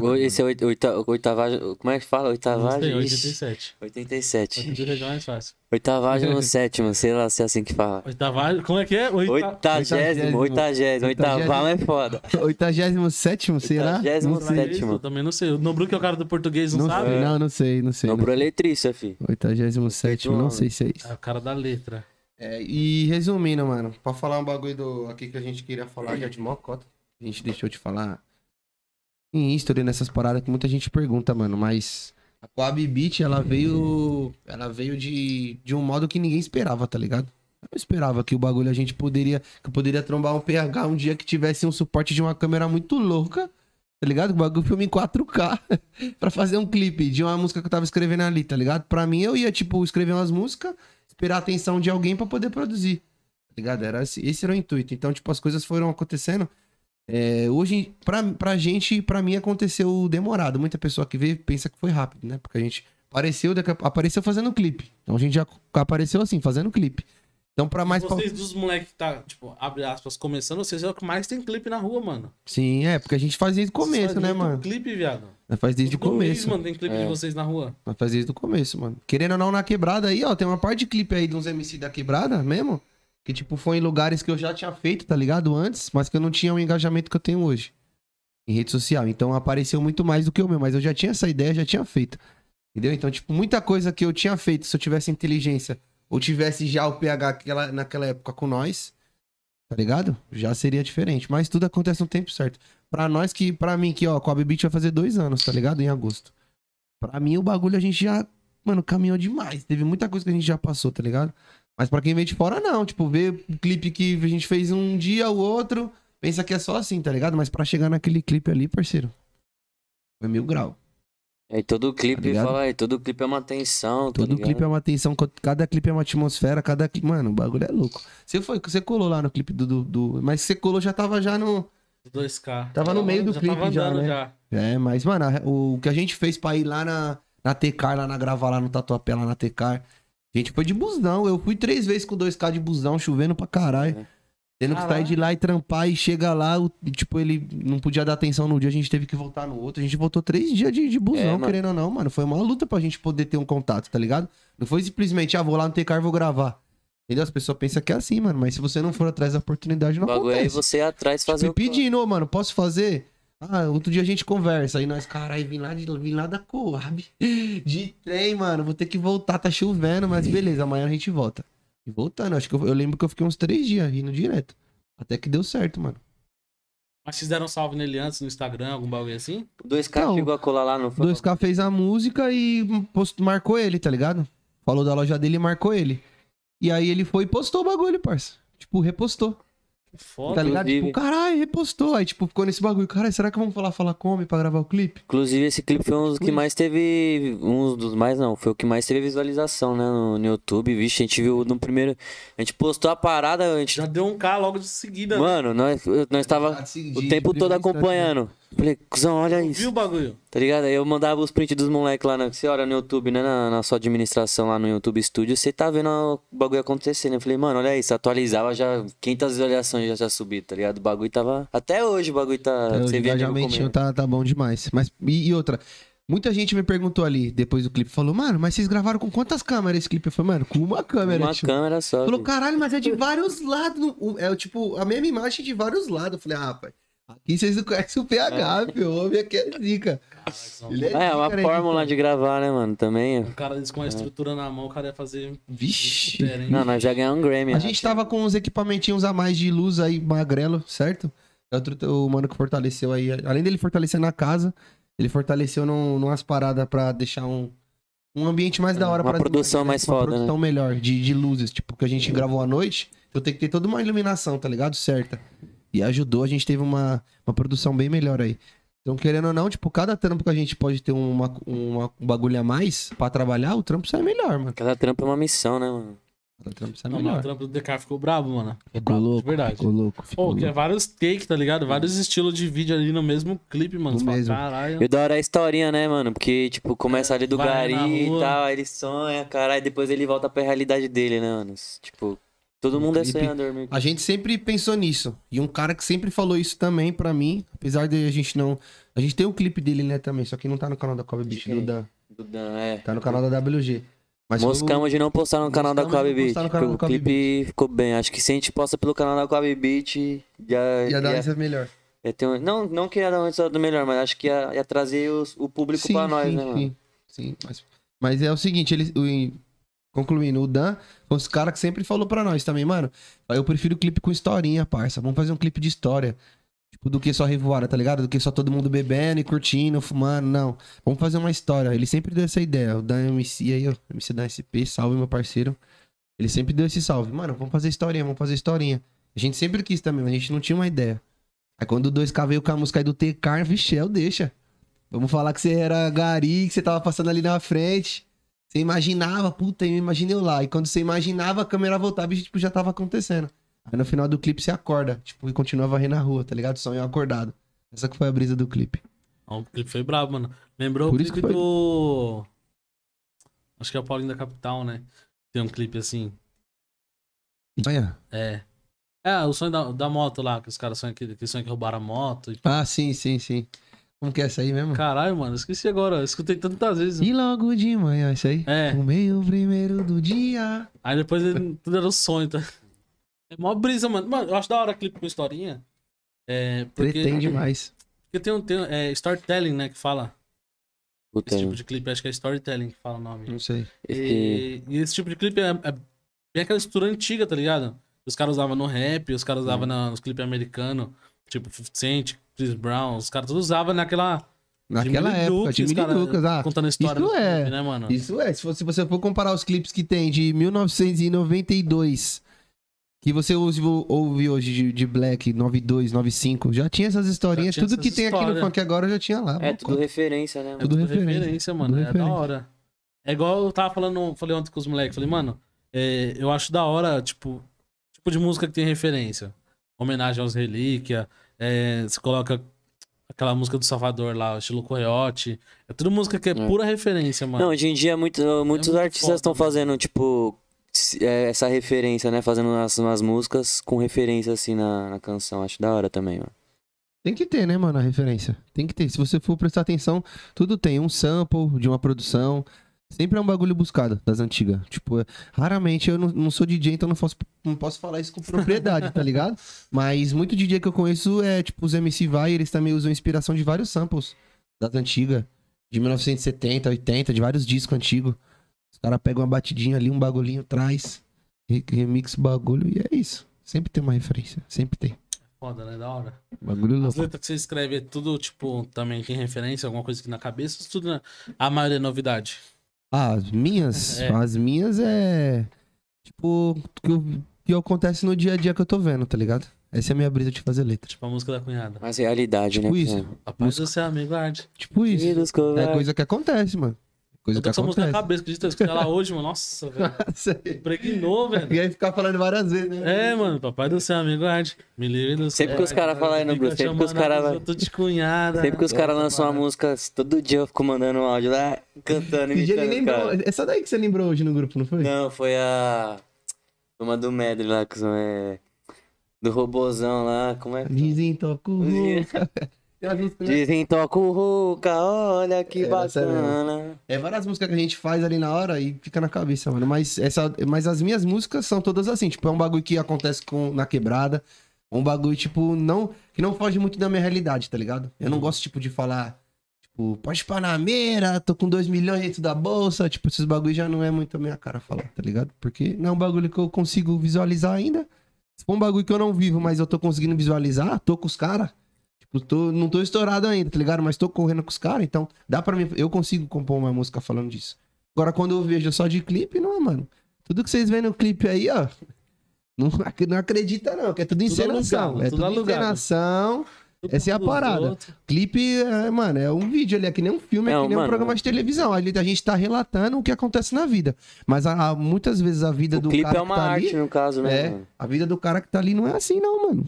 Ô, Esse é oita, oita, oitavagem. Como é que fala?
Não
Oitavagem?
sei,
Ixi,
87.
87.
87 é mais fácil.
Oitavagem no sétimo, sei lá se é assim que fala.
Oitava, como é que é? Oita...
Oitagésimo, oitagésimo. Oitavão é foda.
87 será?
Oitagésimo
Não sei.
sétimo.
Eu também não sei. O Nobru, que é o cara do português, não,
Não
sabe?
sei, não, não sei, não sei.
Nombrou eletriça, fi.
87, não sei se é isso.
É o cara da letra.
É, e resumindo, mano, pra falar um bagulho do, aqui que a gente queria falar já de mocota, a gente deixou de falar em history nessas paradas que muita gente pergunta, mano, mas a Coab Beat, ela veio, ela veio de, de um modo que ninguém esperava, tá ligado? Eu não esperava que o bagulho a gente poderia, que eu poderia trombar um PH um dia que tivesse um suporte de uma câmera muito louca, tá ligado? O bagulho filme em 4K pra fazer um clipe de uma música que eu tava escrevendo ali, tá ligado? Pra mim, eu ia, tipo, escrever umas músicas, esperar a atenção de alguém pra poder produzir, tá ligado? Era esse, esse era o intuito. Então, tipo, as coisas foram acontecendo. É, hoje, pra, pra gente, pra mim, aconteceu demorado. Muita pessoa que vê pensa que foi rápido, né? Porque a gente apareceu, daqui a- apareceu fazendo clipe. Então a gente já apareceu assim, fazendo clipe. Então, pra mais. pra-
Vocês dos moleques que tá, tipo, abre aspas, começando, vocês é o que mais tem clipe na rua, mano.
Sim, é, porque a gente faz desde o começo, né, mano?
clipe, viado.
Nós faz desde o
Todo mês,
começo.
mano, tem clipe
É.
de vocês na rua.
Nós faz desde o começo, mano. Querendo ou não, na quebrada aí, ó, tem uma parte de clipe aí de uns MC da quebrada mesmo. Que, tipo, foi em lugares que eu já tinha feito, tá ligado? Antes, mas que eu não tinha o engajamento que eu tenho hoje. Em rede social. Então apareceu muito mais do que o meu, mas eu já tinha essa ideia, já tinha feito. Entendeu? Então, tipo, muita coisa que eu tinha feito, se eu tivesse inteligência, ou tivesse já o PH aquela, naquela época com nós, tá ligado? Já seria diferente. Mas tudo acontece no tempo certo. Pra nós que, pra mim, que, ó, com a Beat vai fazer dois anos, tá ligado? Em agosto. Pra mim, o bagulho a gente já, mano, caminhou demais. Teve muita coisa que a gente já passou, tá ligado? Mas pra quem veio de fora, não. Tipo, ver o clipe que a gente fez um dia, o outro, pensa que é só assim, tá ligado? Mas pra chegar naquele clipe ali, parceiro, foi mil grau.
Aí todo clipe
Tá
fala, aí todo clipe é uma tensão, tá
Todo
ligado?
clipe é uma atenção, cada clipe é uma atmosfera, cada clipe. Mano, o bagulho é louco. Você foi, você colou lá no clipe do. do, do- mas você colou já tava já no.
2K.
Tava no meio do
já
clipe
tava
já,
andando
né?
já.
É, mas, mano, o que a gente fez pra ir lá na, na Tecar, lá na gravar lá no Tatuapé, lá na Tecar. Gente foi de busão. Eu fui três vezes com 2K de busão, chovendo pra caralho.
É.
Tendo que sair de lá e trampar e chega lá, o- e, tipo, ele não podia dar atenção no dia, a gente teve que voltar no outro. A gente voltou três dias de, de busão,
É,
querendo ou não, mano. Foi uma luta pra gente poder ter um contato, tá ligado? Não foi simplesmente, ah, vou lá no Tecar e vou gravar. Entendeu? As pessoas pensam que é assim, mano. Mas se você não for atrás da oportunidade,
O
não
bagulho é
acontece.
você ir atrás
Tipo,
fazer
e
o
pedindo, mano, posso fazer? Ah, outro dia a gente conversa. Aí nós, caralho, vim lá, de, vim lá da Coab. De trem, mano. Vou ter que voltar, tá chovendo, mas beleza, amanhã a gente volta. E voltando, acho que eu, eu lembro que eu fiquei uns três dias indo direto. Até que deu certo, mano.
Mas vocês deram um salve nele antes no Instagram, algum bagulho assim?
O 2K
Não.
chegou a colar lá, foi?
2K fez a música e post, marcou ele, tá ligado? Falou da loja dele e marcou ele. E aí ele foi e postou o bagulho, parça. Tipo, repostou.
Foda.
Tá ligado?
Inclusive-
Tipo, caralho, repostou. Aí, tipo, ficou nesse bagulho. Caralho, será que vamos falar Fala Come pra gravar o clipe?
Inclusive, esse clipe foi um dos que
Foi.
mais teve. Um dos mais, não. Foi o que mais teve visualização, né? No, no YouTube. Vixe, a gente viu no primeiro. A gente postou a parada, a gente.
Já deu um K logo de seguida. né?
Mano, nós, nós tava o tempo todo acompanhando. Falei, cuzão, olha isso.
Viu o bagulho?
Tá ligado? Aí eu mandava os prints dos moleques lá, né? que você olha no YouTube, né? Na, na sua administração lá no YouTube Studio, você tá vendo o bagulho acontecendo. Eu falei, mano, olha isso, atualizava já 500 visualizações já tinha subido, tá ligado? O bagulho tava. Até hoje o bagulho tá.
É, o
você vê nego
engajamentinho tá, tá bom demais. Mas, e, e outra, muita gente me perguntou ali, depois do clipe, falou, mano, mas vocês gravaram com quantas câmeras esse clipe? Eu falei, mano, com uma câmera,
Uma
tio.
câmera só.
Falou, caralho, mas é de vários lados. O- É tipo, a mesma imagem de vários lados. Eu falei, ah, rapaz, aqui vocês não conhecem o PH, meu. O homem aqui é zica. Ele
É, uma
zica, né,
fórmula
então?
de gravar, né, mano? Também.
Um cara desse com a estrutura na mão, o cara ia fazer.
Vixe.
Não, nós já ganhamos um Grammy.
A
né?
gente tava com uns equipamentinhos a mais de luz aí, magrelo, certo? É Outro, o mano que fortaleceu aí, além dele fortalecer na casa, ele fortaleceu num, numas paradas pra deixar um, um ambiente mais da hora
Uma
pra
produção
né?
mais
uma
foda,
produção melhor de, de luzes, tipo, que a gente gravou à noite, então tem que ter toda uma iluminação, tá ligado? Certa. E ajudou, a gente teve uma, uma produção bem melhor aí. Então, querendo ou não, tipo, cada trampo que a gente pode ter uma, uma- um bagulho a mais pra trabalhar, o trampo sai melhor, mano.
Cada trampo é uma missão, né, mano?
Cada trampo sai
Não, mas o
melhor.
trampo do DK ficou brabo, mano.
Ficou
brabo, de
louco,
verdade.
ficou louco. Ficou
Pô, que é
louco.
vários takes, tá ligado? Vários estilos de vídeo ali no mesmo clipe, mano.
No mesmo.
Caralho.
E da hora é a historinha, né, mano? Porque, tipo, começa ali do
Vai
Gari e tal, aí ele sonha, caralho, depois ele volta pra realidade dele, né, mano? Tipo, todo mundo é sonhador, que.
A gente sempre pensou nisso. E um cara que sempre falou isso também pra mim, apesar de a gente não. A gente tem o clipe dele, né, também, só que não tá no canal da Kobe Beach, do Dan.
Do Dan, é.
Tá no canal da WG. Mas
Moscamos de não postar no canal da porque
da
O clipe ficou bem. Acho que se a gente posta pelo canal da Coab Beat, já.
ia dar
ia-
essa melhor.
ia ter um- Não, não que ia dar um resultado melhor, mas acho que ia, ia trazer os- o público pra nós,
sim,
né, mano?
sim, sim. Mas, mas é o seguinte, ele. Concluindo, o Dan foi os caras que sempre falou pra nós também, mano. Eu prefiro clipe com historinha, parça. Vamos fazer um clipe de história. Tipo, do que só revoada, tá ligado? Do que só todo mundo bebendo e curtindo, fumando. Não. Vamos fazer uma história. Ele sempre deu essa ideia. O Dan MC aí, ó. MC da SP, salve meu parceiro. Ele sempre deu esse salve. Mano, vamos fazer historinha, vamos fazer historinha. A gente sempre quis também, mas a gente não tinha uma ideia. Aí quando o 2K veio com a música aí do T-Car, Vichel, deixa. Vamos falar que você era gari, que você tava passando ali na frente. Você imaginava, puta, eu imaginei eu lá. E quando você imaginava, a câmera voltava e tipo, já tava acontecendo. Aí no final do clipe você acorda, tipo, e continua varrendo na rua, tá ligado? Sonho acordado. Essa que foi a brisa do clipe.
O clipe foi brabo, mano. Lembrou
Por
o clipe
foi-
do. Acho que é o Paulinho da Capital, né? Tem um clipe assim.
Olha.
É. É, o sonho da, da moto lá, que os caras sonham que, que sonham que roubaram a moto. E...
Ah, sim, sim, sim. Como que é essa aí mesmo?
Caralho, mano, esqueci agora. eu Escutei tantas vezes.
E logo de manhã, isso aí?
É.
O meio primeiro do dia.
Aí depois ele, tudo era o sonho, tá? É mó brisa, mano. Mano, eu acho da hora clipe com historinha. É. Porque,
Pretende demais.
Porque tem um. Tem, é storytelling, né? Que fala.
Puta,
Esse tipo de clipe, acho que é storytelling que fala o nome.
Não sei.
esse-
E, e esse tipo de clipe é, é bem aquela estrutura antiga, tá ligado? Os caras usavam no rap, os caras usavam na- nos clipes americanos, tipo 50 Cent, Chris Brown, os caras todos usavam naquela.
Naquela
Jimmy
época,
Lucas,
Jimmy
cara,
Lucas, ah.
Contando a história
isso
do
é.
clipe, né, mano?
Isso é, se você, se você for comparar os clipes que tem de 1992, que você ouve, ouve hoje de, de Black, 92, 95, já tinha essas historinhas,
tinha
tudo que
essas
tem aqui no funk agora já tinha lá.
É
mano.
tudo referência, né?
É
Tudo
tudo
referência.
referência, mano.
Tudo
é
referência.
da hora. É igual eu tava falando, falei ontem com os moleques, falei, mano, é, eu acho da hora, tipo, tipo de música que tem referência. Homenagem aos relíquia, é, você coloca aquela música do Salvador lá, o estilo coiote. É tudo música que é,
É.
pura referência, mano.
Não, hoje em dia muito, muitos
muito
artistas
foda,
estão fazendo, tipo, é, essa referência, né? Fazendo umas, umas músicas com referência, assim, na, na canção. Acho da hora também, mano.
Tem que ter, né, mano, a referência. Tem que ter. Se você for prestar atenção, tudo tem um sample de uma produção. Sempre é um bagulho buscado das antigas. Tipo, é- raramente eu não, não sou DJ, então não posso, não posso falar isso com propriedade, tá ligado? Mas muito DJ que eu conheço é, tipo, os MC Vai, eles também usam inspiração de vários samples das antigas. De 1970, 80, de vários discos antigos. Os caras pegam uma batidinha ali, um bagulhinho, traz, re- remix o bagulho e é isso. Sempre tem uma referência. Sempre tem.
Foda, né? Da hora.
Bagulho
As
louco.
letras que você escreve é tudo, tipo, também tem referência, alguma coisa aqui na cabeça, tudo, né? A maioria é novidade.
Ah, as minhas?
É.
As minhas é. Tipo, o que, eu- que acontece no dia a dia que eu tô vendo, tá ligado? Essa é a minha brisa de fazer letra.
Tipo a música da cunhada.
Mais realidade,
Tipo
né?
isso.
Rapaz do seu amigo Arte.
Tipo isso. É coisa que acontece, mano. Coisa
Eu tô
que
com essa música na
acontece.
cabeça, acredita? Eu escutei ela hoje, mano. Nossa, velho. Impregnou, velho.
e aí ficar falando várias vezes, né?
É, mano, papai do seu amigo Arte. Me livre do
Sempre que os caras falam aí no
Fica
Bruce, sempre que os caras vai-
pessoa de cunhada.
Sempre que os caras
Essa
lançam uma música, todo dia eu fico mandando um áudio lá, cantando,
ele
os
lembrou.
caras.
Essa daí que você lembrou hoje no grupo, não foi?
Não, foi a... Uma do Medley lá, que são, é... Do robozão lá, como é?
Toco.
Dizem- Dizem, toca o Ruka, olha que
É, essa é
bacana.
É várias músicas que a gente faz ali na hora e fica na cabeça, mano. Mas, essa, mas as minhas músicas são todas assim. Tipo, é um bagulho que acontece com, na quebrada. Um bagulho, tipo, não, que não foge muito da minha realidade, tá ligado? Eu não gosto, tipo, de falar, tipo, pode panameira, tô com 2 milhões dentro da bolsa. Tipo, esses bagulhos já não é muito a minha cara falar, tá ligado? Porque não é um bagulho que eu consigo visualizar ainda. Se for um bagulho que eu não vivo, mas eu tô conseguindo visualizar, tô com os caras. Tipo, tô, não tô estourado ainda, tá ligado? Mas tô correndo com os caras, então dá pra mim. Eu consigo compor uma música falando disso. Agora, quando eu vejo só de clipe, não, mano. Tudo que vocês veem no clipe aí, ó. Não, ac- não acredita, não, que é tudo
Tudo
encenação.
alugado,
é
tudo
tudo encenação.
Tudo
Essa é a parada. Clipe, é, mano, é um vídeo ali, é que nem um filme, é,
É,
que nem um
mano,
programa de televisão. Ali a gente tá relatando o que acontece na vida. Mas a- a- muitas vezes a vida
O
do
clipe
cara
é uma
que tá
arte,
ali,
no caso, né?
é, a vida do cara que tá ali não é assim, não, mano.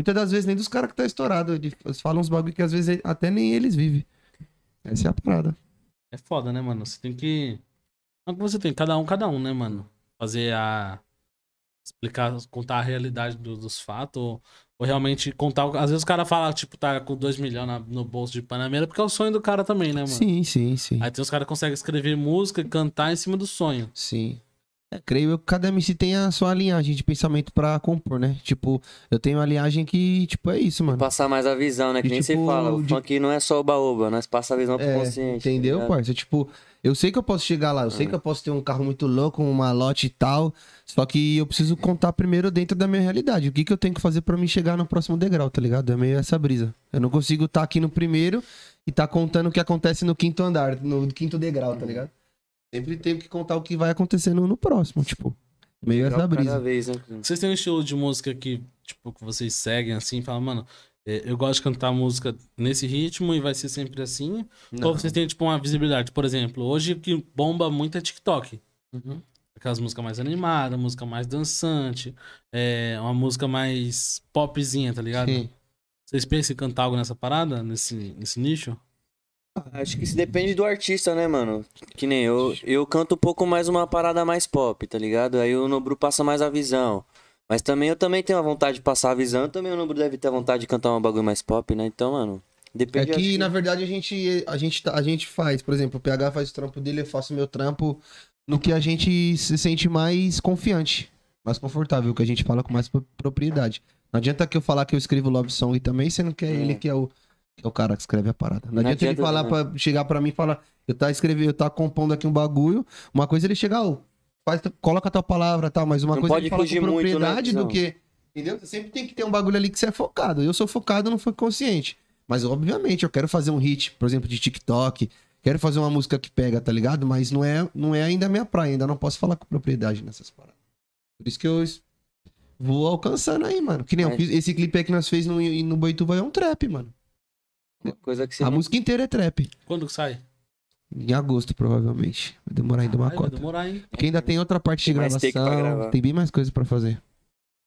Muitas das vezes nem dos caras que tá estourado. Eles falam uns bagulho que às vezes até nem eles vivem. Essa é a parada.
É foda, né, mano? Você tem que. Não que você tem, cada um, cada um, né, mano? Fazer a. Explicar, contar a realidade do- dos fatos, ou, ou realmente contar. Às vezes o cara fala, tipo, tá com 2 milhões na- no bolso de Panameira, porque é o sonho do cara também, né, mano?
Sim, sim, sim.
Aí tem os caras que conseguem escrever música e cantar em cima do sonho.
Sim. É, creio eu que cada MC tem a sua linhagem de pensamento pra compor, né? Tipo, eu tenho uma linhagem que, tipo, é isso, mano.
Passar mais a visão, né? Que nem
tipo,
você fala. O
de-
funk não é só oba-oba, nós passa a visão pro
É,
consciente. tá
entendeu,
ligado?
parça? Tipo, eu sei que eu posso chegar lá, eu sei
Ah.
que eu posso ter um carro muito louco, uma lote e tal, só que eu preciso contar primeiro dentro da minha realidade. O que, que eu tenho que fazer pra me chegar no próximo degrau, tá ligado? É meio essa brisa. Eu não consigo estar aqui no primeiro e tá contando o que acontece no quinto andar, no quinto degrau, tá ligado? Sempre tenho que contar o que vai acontecendo no próximo, tipo. Meio essa
Cada
brisa.
vez, né?
Vocês têm um estilo de música que, tipo, que vocês seguem assim, e falam, mano, é, eu gosto de cantar música nesse ritmo e vai ser sempre assim? Ou vocês têm, tipo, uma visibilidade? Por exemplo, hoje o que bomba muito é TikTok.
Uhum.
Aquelas músicas mais animadas, música mais dançante, é, uma música mais popzinha, tá ligado?
Sim.
Vocês pensam em cantar algo nessa parada, nesse, nesse nicho?
Acho que isso depende do artista, né, mano? Que nem eu, eu canto um pouco mais uma parada mais pop, tá ligado? Aí o Nobru passa mais a visão. Mas também eu também tenho a vontade de passar a visão, também o Nobru deve ter a vontade de cantar um bagulho mais pop, né? Então, mano,
É
depende
que,
acho
na verdade, a gente, a, gente, tá- a gente faz, por exemplo, o PH faz o trampo dele, eu faço o meu trampo no que a gente se sente mais confiante, mais confortável, que a gente fala com mais pro- propriedade. Não adianta que eu falar que eu escrevo love song também, sendo que é,
É.
ele que é, o, que é o cara que escreve a parada. Não,
Não
adianta, ele
adianta,
falar
né?
pra, chegar pra mim e falar, eu tá escrevendo, eu tá compondo aqui um bagulho, uma coisa é ele chegar, ô, faz, coloca a tua palavra e tal, mas uma
Não
coisa
pode
é falar
fugir
com
muito, né,
propriedade do que. Entendeu? Você sempre tem que ter um bagulho ali que você é focado. Eu sou focado, não fui consciente. Mas, obviamente, eu quero fazer um hit, por exemplo, de TikTok. Quero fazer uma música que pega, tá ligado? Mas não é, não é ainda a minha praia, ainda não posso falar com propriedade nessas paradas. Por isso que eu vou alcançando aí, mano. Que nem eu
Mas-
fiz, esse clipe aí que nós fez no, no Boituva é um trap, mano.
Coisa que você
A
não-
música inteira é trap.
Quando que sai?
Em agosto, provavelmente. Vai demorar ainda uma
Ai, vai
cota.
demorar, hein?
Porque ainda tem outra parte de
Tem pra
gravação.
gravar.
Tem bem mais coisa pra fazer.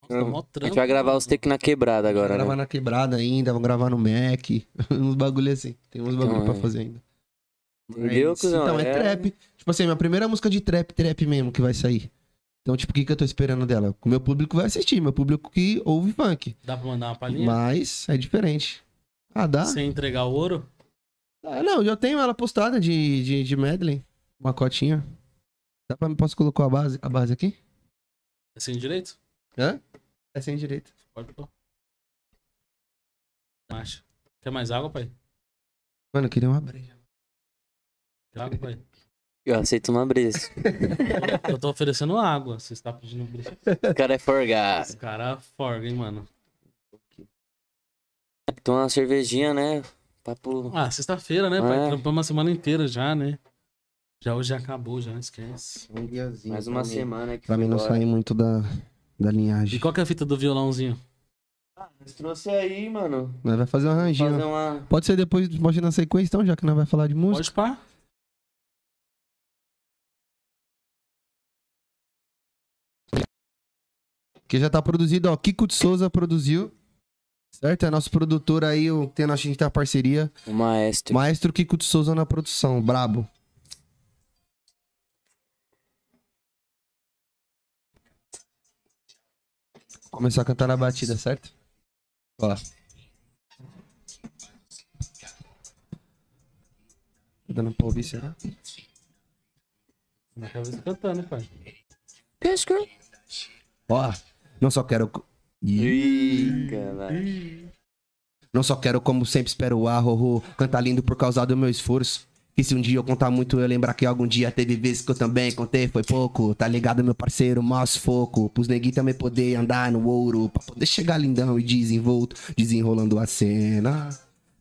Nossa, dá mó
A gente vai gravar
mano.
os take na quebrada agora,
Vamos gravar
né?
na quebrada ainda, vamos gravar no Mac. uns bagulho assim. Tem uns bagulho
Então,
pra
é.
fazer ainda.
Entendeu,
Mas,
cuzão?
Então, é, trap. Tipo assim, minha primeira música de trap, trap mesmo, que vai sair. Então, tipo, o que, que eu tô esperando dela? O meu público vai assistir, meu público que ouve funk.
Dá pra mandar uma palhinha?
Mas é diferente. Ah, dá?
Sem entregar o ouro?
Ah, não, eu tenho ela postada de, de, de medley. Uma cotinha. Dá pra, posso colocar a base, a base aqui?
É sem direito?
Hã? É sem direito.
Pode pôr. Quer mais água, pai?
Mano, eu queria uma breja.
Quer água, pai?
Eu aceito uma brisa.
Eu tô oferecendo água. Você está pedindo brisa.
O cara é forgado.
Esse cara forga, hein, mano.
Toma uma cervejinha, né? Papo.
Ah, sexta-feira, né, pai?
É.
Trampamos uma semana inteira já, né? Já hoje já acabou, já, esquece.
Mais uma semana que
Pra mim não sair muito da, da linhagem.
E qual que é a fita do violãozinho?
Ah, nós trouxe aí, mano.
Nós vai fazer um arranjinho.
Fazer uma.
Pode ser depois, pode ser na sequência, então, já que nós vai falar de música.
Pode pá.
Que já tá produzido, ó. Kiko de Souza produziu. Certo? É nosso produtor aí, o, tem, a gente tem a parceria.
O maestro.
Maestro Kiko de Souza na produção, brabo. Começar a cantar na batida, certo? Ó lá. Tá dando pra ouvir, será?
Na cabeça cantando, hein, pai?
Ó, não só quero. Ih.
Caralho.
Não só quero, como sempre, espero o arro, cantar lindo por causa do meu esforço. E se um dia eu contar muito, eu lembrar que algum dia teve vezes que eu também contei, foi pouco. Tá ligado, meu parceiro, mais foco. Pros neguinhos também poder andar no ouro. Pra poder chegar lindão e desenvolto, desenrolando a cena.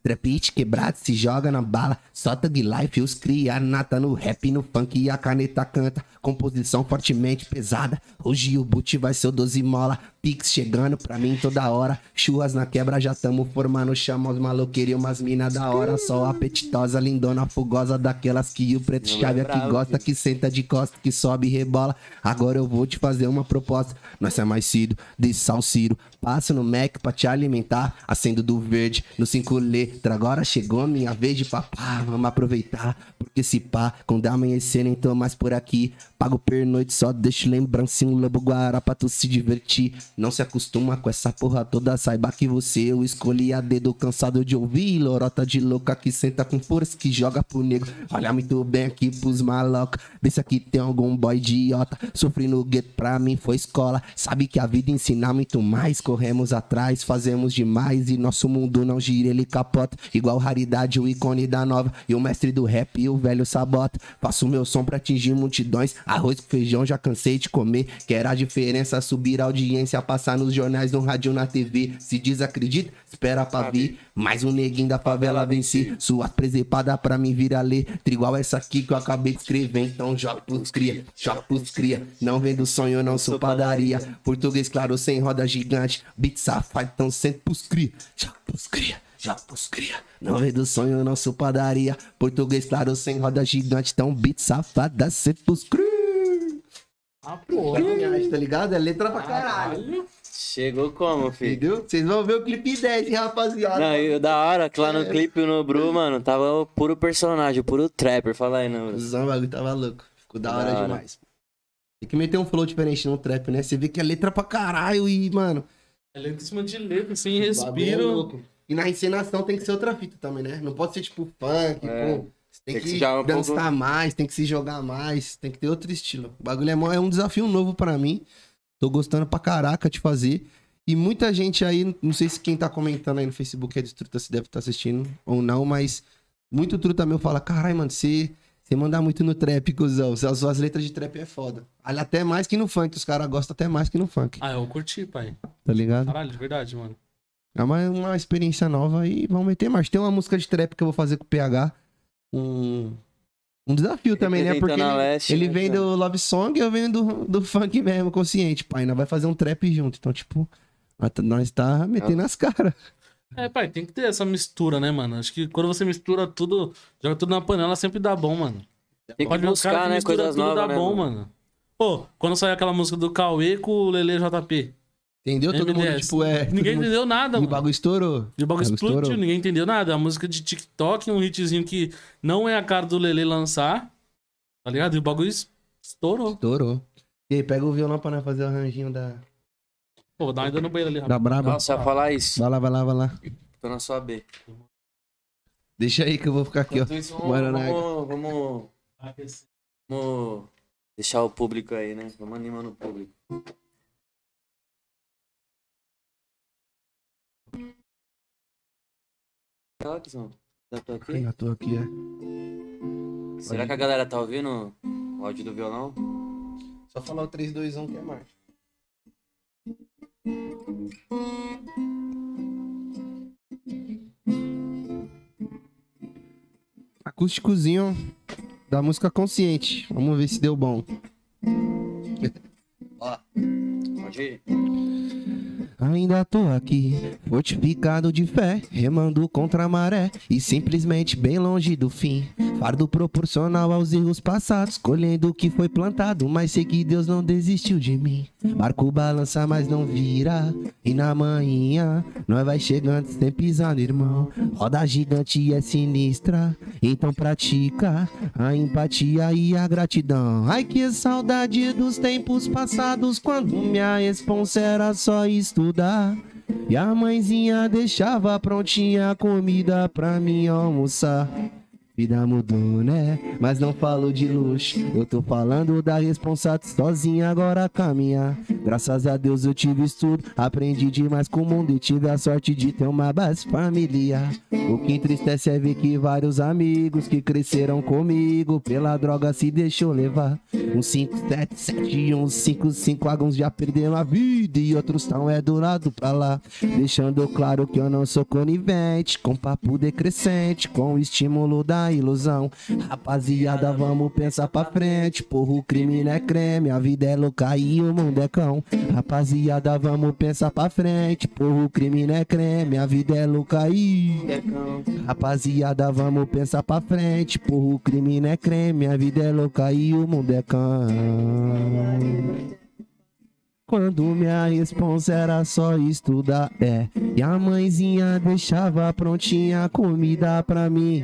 Trapite quebrado, se joga na bala. Só thug life, os cria nata no rap, no funk e a caneta canta. Composição fortemente pesada. Hoje o boot vai ser o 12 mola. Pix chegando pra mim toda hora. Churras na quebra, já tamo formando. Chama os maloqueiros e umas mina da hora. Só apetitosa, lindona, fogosa. Daquelas que o preto
Não é
chave aqui
bravo,
gosta, que senta de costa, que sobe e rebola. Agora eu vou te fazer uma proposta. Nós é mais cedo, de salciro. Passo no Mac pra te alimentar. Acendo do verde, no 5 letra. Agora chegou a minha vez de papá. Vamos aproveitar. Porque se pá, quando amanhecer, nem tô mais por aqui. Pago pernoite, só deixo lembrancinha. Um lobo guará pra tu se divertir. Não se acostuma com essa porra toda. Saiba que você eu escolhi a dedo cansado de ouvir. Lorota de louca que senta com força, que joga pro negro. Olha muito bem aqui pros maloca. Vê se aqui tem algum boy idiota. Sofri no gueto, pra mim foi escola. Sabe que a vida ensina muito mais. Corremos atrás, fazemos demais. E nosso mundo não gira, ele capota. Igual raridade, o ícone da nova. E o mestre do rap e o velho sabota. Faço meu som pra atingir multidões. Arroz com feijão já cansei de comer. Quer a diferença, subir a audiência, passar nos jornais, no rádio, na TV. Se desacredita, espera pra vir. Mais um neguinho da favela venci. Suas presepadas pra mim vir a letra. Igual essa aqui que eu acabei de escrever. Então joga pros cria, joga pros cria. Não vendo sonho, eu não sou padaria. Português claro, sem roda gigante. Beat safado, então sento pros cria. Joga pros cria. Já pros cria, não vendo sonho, eu não sou padaria. Português claro, sem roda gigante, então beat safada, sempre pros cria.
Ah, porra.
Tá ligado? É letra pra caralho.
Chegou como, filho?
Entendeu? Vocês vão ver o clipe 10, hein, rapaziada.
Não, e o da hora que lá no clipe no Bru, mano, tava o puro personagem, o puro trapper. Fala aí, não,
o bagulho tava louco. Ficou da
Da
hora,
hora.
demais. Tem que meter um flow diferente no trap, né? Você vê que é letra pra caralho e, mano.
É letra em cima de letra, sem
é
respiro.
louco. E na encenação tem que ser outra fita também, né? Não pode ser tipo funk,
É.
pô. Tem,
Tem que
que,
um
dançar
pouco-
mais, tem que se jogar mais, tem que ter outro estilo. O bagulho é, mó- é um desafio novo pra mim. Tô gostando pra caraca de fazer. E muita gente aí, não sei se quem tá comentando aí no Facebook é de truta se deve estar assistindo ou não, mas muito truta meu fala: caralho, mano, você Você manda muito no trap, cuzão. As suas letras de trap é foda. Olha, até mais que no funk. Os caras gostam até mais que no funk.
Ah, eu curti, pai.
Tá ligado?
Caralho, de verdade, mano.
É uma, uma experiência nova e vamos meter mais. Tem uma música de trap que eu vou fazer com o PH. Um, um desafio também, né? Porque ele,
Leste,
ele
né,
vem
cara?
do Love Song e eu venho do, do funk mesmo, consciente. Pai, nós vai fazer um trap junto. Então, tipo, nós tá- tá metendo as caras.
É, pai, tem que ter essa mistura, né, mano? Acho que quando você mistura tudo, joga tudo na panela, sempre dá bom, mano.
Tem que
Pode
buscar,
que
né? Coisas
tudo
novas,
dá
né,
bom,
mano?
mano. Pô, quando saiu aquela música do Cauê com o Lele JP.
Entendeu? Todo mundo,
MDS.
tipo, é.
Ninguém
mundo-
entendeu nada,
E o
mano.
bagulho estourou.
E o bagulho explodiu,
estourou.
ninguém entendeu nada. É uma música de TikTok, um hitzinho que não é a cara do Lele lançar. Tá ligado? E o bagulho es- estourou.
Estourou. E aí, pega o violão pra nós fazer o arranjinho da,
Pô, uma ida no banheiro ali,
da
rapaz.
Braba.
Nossa, ia falar isso.
Vai lá, vai lá, vai lá.
Tô na sua B.
Deixa aí que eu vou ficar aqui, ó.
Isso, vamos, vamos, vamos deixar o público aí, né? Vamos animando o público. Kizão. Tô aqui.
Aqui, é.
Será que a galera tá ouvindo o áudio do violão?
Só falar o 3, 2, 1 que é marcha. Acústicozinho da música consciente. Vamos ver se deu bom.
Pode ir.
Ainda tô aqui, fortificado de fé, remando contra a maré e simplesmente bem longe do fim. Fardo proporcional aos erros passados, colhendo o que foi plantado, mas sei que Deus não desistiu de mim. Barco balança, mas não vira, e na manhã nós vai chegando sem pisando, irmão. Roda gigante é sinistra, então pratica a empatia e a gratidão. Ai que saudade dos tempos passados, quando minha responsa era só estudar. E a mãezinha deixava prontinha a comida pra mim almoçar. Vida mudou, né? Mas não falo de luxo. Eu tô falando da responsabilidade sozinha agora caminhar. Graças a Deus eu tive estudo, aprendi demais com o mundo e tive a sorte de ter uma base familiar. O que entristece é ver que vários amigos que cresceram comigo pela droga se deixou levar. Um 577 e um 55 alguns já perderam a vida e outros tão é do lado pra lá. Deixando claro que eu não sou conivente com papo decrescente, com o estímulo da ilusão. Rapaziada, vamos pensar pra frente. Porra, o crime não é creme, a vida é louca e o mundo é cão. Rapaziada, vamos pensar pra frente. Porra, o crime não é creme, a vida é louca e.
Decão.
Rapaziada, vamos pensar pra frente. Porra, o crime não é creme, a vida é louca e o mundo é cão. Quando minha responsa era só estudar, é. E a mãezinha deixava prontinha comida pra mim.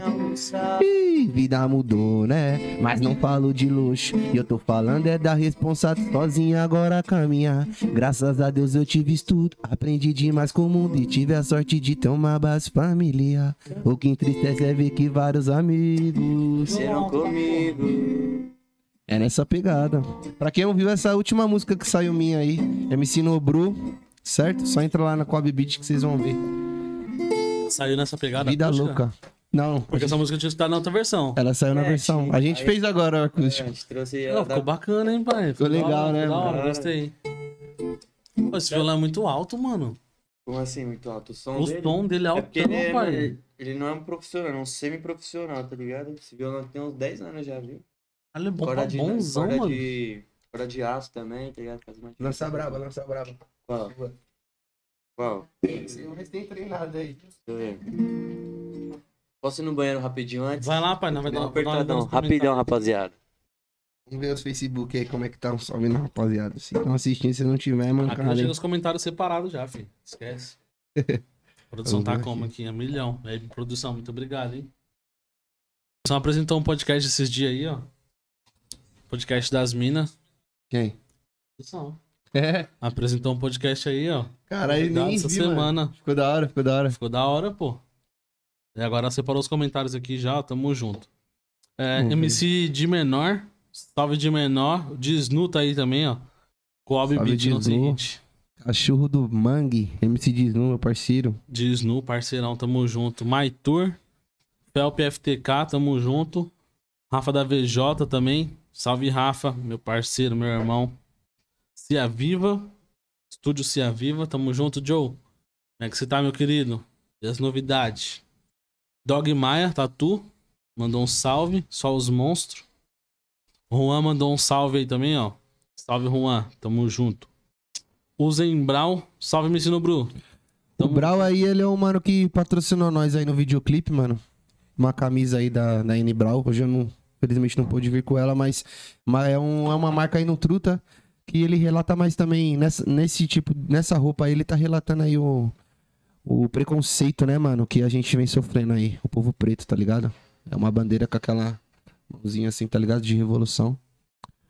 Ih, vida mudou, né? Mas não falo de luxo. E eu tô falando é da responsa sozinha agora caminhar. Graças a Deus eu tive estudo, aprendi demais com o mundo e tive a sorte de ter uma base familiar. O que entristece é ver que vários amigos
Serão comigo.
É nessa pegada. Pra quem não viu essa última música que saiu minha aí, MC Nobru, certo? Só entra lá na Coab Beat que vocês vão ver.
Saiu nessa pegada.
Vida
acústica?
louca. Não,
Porque essa música tinha que estar na outra versão.
ela saiu na
É,
versão. A gente
Aí-
fez agora o
É, a
acústico.
gente trouxe
Não,
ela
ficou
da...
bacana, hein, pai?
Ficou legal,
da hora,
né,
Da hora,
mano?
gostei. Pô, esse violão é muito alto, mano.
Como assim, muito alto? O som
O
dele?
som dele é
É
alto,
porque ele, é-
pai.
ele não é um profissional, é um semi-profissional, tá ligado? Esse violão tem uns 10 anos já, viu?
É bom
Corda de,
bonzão,
corda
mano.
de, corda de aço também, tá ligado? Faz uma
Lança braba, lança braba.
Qual? Qual?
Mas tem treinado aí.
Deixa eu ver. Posso ir no banheiro rapidinho antes?
Vai lá, pai, não vai dar uma
apertadão. Rapidão, rapaziada.
Vamos ver os Facebook aí, como é que tá um salve na rapaziada. Se estão assistindo, se não tiver, é
Aqui chega os comentários separados já, filho. Esquece. A produção tá como aqui? A milhão. Aí, produção, muito obrigado, hein? A produção apresentou um podcast esses dias aí, ó. Podcast das minas.
Quem?
Produção.
É,
Apresentou um podcast aí, ó.
caralho,
Convidado
nem
essa
vi, mano.
semana.
Ficou da hora, ficou da hora.
Ficou da hora, pô. E agora separou os comentários aqui já, ó, tamo junto. É. MC de menor, salve de menor, de Snu tá aí também, ó. Coab Beat no
Disnu.
seguinte.
Cachorro do Mangue, MC Disnu, meu parceiro.
De Snu, parceirão, tamo junto. Maitur, Felp FTK, tamo junto. Rafa da VJ também. Salve, Rafa, meu parceiro, meu irmão. Cia Viva. Estúdio Cia Viva. Tamo junto, Joe. Como é que você tá, meu querido? E as novidades? Dog Maia, Tatu. Mandou um salve. Só os monstros. Juan mandou um salve aí também, ó. Salve, Juan. Tamo junto. Usem Brau. Salve, me ensino, Bru.
O
Tamo
Brau aí, ele é um mano que patrocinou nós aí no videoclipe, mano. Uma camisa aí da, da N Brau. Hoje eu não, felizmente não pude vir com ela, mas, mas é, um, é uma marca aí no Truta que ele relata mais também nessa, nesse tipo, nessa roupa aí, ele tá relatando aí o, o preconceito, né, mano, que a gente vem sofrendo aí, o povo preto, tá ligado? É uma bandeira com aquela mãozinha assim, tá ligado? De revolução.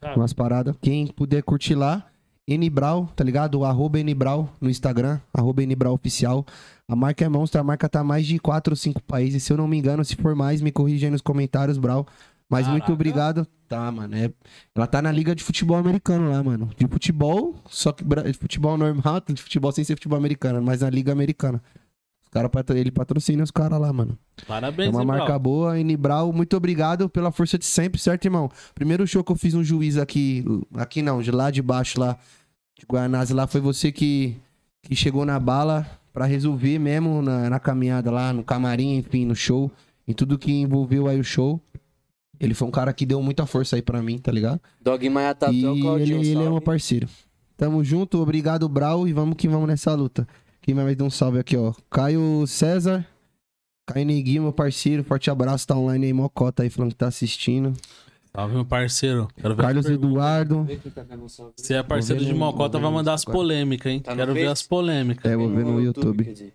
Tá.
Umas paradas. Quem puder curtir lá, Nbrau, tá ligado? Arroba Nbrau no Instagram, arroba Nbrau oficial. A marca é monstro, a marca tá mais de 4 ou 5 países. Se eu não me engano, se for mais, me corrija aí nos comentários, Brau. Mas muito
Caraca.
obrigado. Tá, mano. é- Ela tá na liga de futebol americano lá, mano. De futebol, só que de futebol normal, de futebol sem ser futebol americano, mas na liga americana. Os cara, ele patrocina os caras lá, mano.
Parabéns,
É uma
hein, Brau?
marca boa, Nibral, muito obrigado pela força de sempre, certo, irmão? Primeiro show que eu fiz um juiz aqui, aqui não, de lá de baixo, lá, de Guanás, lá foi você que, que chegou na bala pra resolver mesmo na, na caminhada lá, no camarim, enfim, no show, em tudo que envolveu aí o show. Ele foi um cara que deu muita força aí pra mim, tá ligado?
Dog Maia Tatu
e
é o
ele, ele é meu parceiro. Tamo junto, obrigado, Brau, e vamos que vamos nessa luta. Quem mais dá um salve aqui, ó? Caio César. Caio Negui, meu parceiro, forte abraço, tá online aí, Mocota aí, falando que tá assistindo.
Salve, meu parceiro. Quero ver
Carlos. Eduardo.
Se é parceiro de Mocota, vai mandar as polêmicas, hein?
Tá
Quero ver as polêmicas.
É, vou ver no YouTube.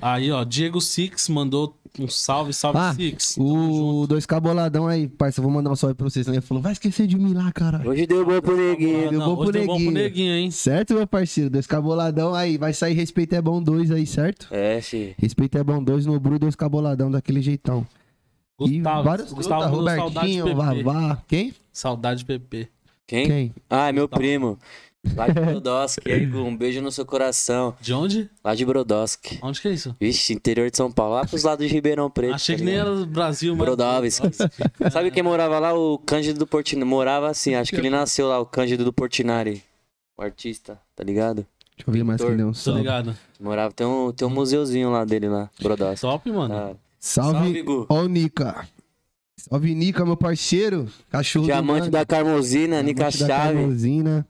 Aí, ó, Diego Six mandou um salve, salve
Ah,
Six. Tamo
O 2K boladão aí, parça, vou mandar um salve pra vocês. Ele falou, vai esquecer de mim lá, cara.
Hoje deu bom pro neguinho.
Ah,
deu
não,
bom pro
hoje deu bom pro
neguinho.
neguinho, hein?
Certo, meu parceiro? 2K boladão aí, vai sair Respeito é Bom 2 aí, certo?
É, fi.
Respeito é Bom 2 no Bru 2K boladão, daquele jeitão. e
Gustavo,
vários
Gustavo
Gustavo, Robertinho,
PP.
Vavá. Quem?
Saudade PP.
Quem?
Quem?
Ah, é meu primo. Lá de Brodowski. um beijo no seu coração.
De onde?
Lá de Brodowski.
Onde que é isso?
Vixe, interior de São Paulo. Lá pros lados de Ribeirão Preto.
Achei
tá
que nem era do Brasil, mas.
Brodowski. Sabe quem morava lá? O Cândido do Portinari. Morava assim, acho que ele nasceu lá, o Cândido do Portinari. O artista, tá ligado?
Deixa eu ver mais quem deu um
Tô ligado.
Morava, tem um, tem um museuzinho lá dele lá, Brodowski.
Top, mano.
Tá.
Salve,
Salve, Gu.
ó o Nica. Salve, Nica, meu parceiro. Cachorro do
Diamante
Mano.
da Carmosina, Nica
Diamante da
Chave.
Carmozina.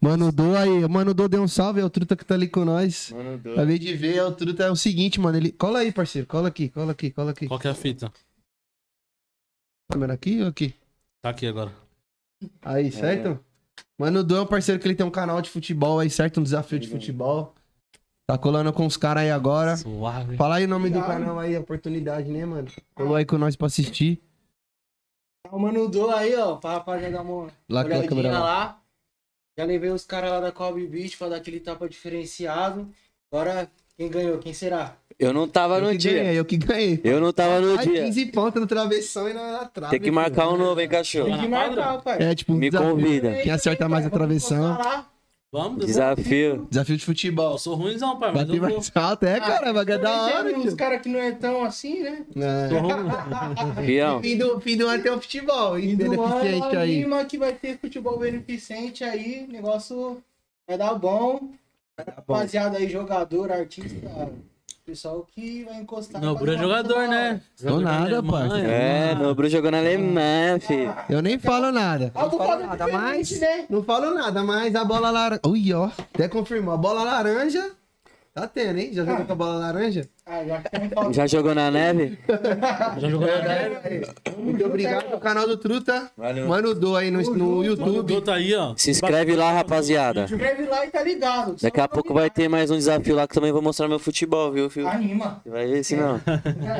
Mano Do aí, Mano Do deu um salve, é o Truta que tá ali com nós.
Mano, do-
Acabei de ver, é o Truta é o seguinte, mano, ele... Cola aí, parceiro, cola aqui, cola aqui, cola aqui.
Qual que é a fita?
Câmera aqui ou aqui?
Tá aqui agora.
Aí, certo? Mano Do é um parceiro que ele tem um canal de futebol aí, certo? Um desafio de futebol. Tá colando com os caras aí agora.
Suave.
Fala aí o nome do canal aí, oportunidade, né, mano? Colou aí com nós pra assistir.
O Mano Do aí, ó, pra rapaziada dar uma
Lá
olhadinha
lá.
lá. Já levei os caras lá da Kobe Beach pra dar aquele tapa diferenciado. Agora, quem ganhou? Quem será?
Eu não tava
Eu
no dia.
ganhei, eu que ganhei.
Eu não tava no
Ai,
dia.
15 pontos no travessão e na trave.
Tem que marcar um novo, hein, cachorro?
Tem que marcar, pai.
É, tipo, um
Me
desafio.
convida.
Quem acerta mais a
Vamos
travessão.
Vamos,
Desafio.
Desafio de futebol.
Eu sou ruimzão, pai, mas
Bater
eu vou.
mais alto, é, caramba, que é da hora, tio.
caras que não é tão assim, né?
É.
Sou ruim.
Fião.
Fim do, fim do ano tem um futebol?
E do
Beneficente
ano,
aí.
Lima que vai ter futebol beneficente aí, negócio vai dar bom. Rapaziada aí, jogador, artista, pessoal que vai encostar.
Não, o Bruno é jogador, né? Da
nada,
Alemanha.
parça.
É, no Bru jogou na Alemanha, filho.
Eu nem falo nada.
Ah,
Não falo nada, mas...
né?
Não falo nada, mas a bola laranja... Ui, ó, até confirmou. A bola laranja... Tá tendo, hein? Já jogou com a bola laranja?
Ah, já
Já jogou na neve?
Já jogou na neve.
Muito obrigado ao canal do Truta.
Valeu.
Mano, do aí no, no
Mano, o
YouTube.
Dô tá aí, ó.
Se inscreve lá, rapaziada.
Escreve lá e tá ligado.
Daqui a pouco vai ter mais um desafio lá que também vou mostrar meu futebol, viu, filho?
Anima.
Você vai ver se não.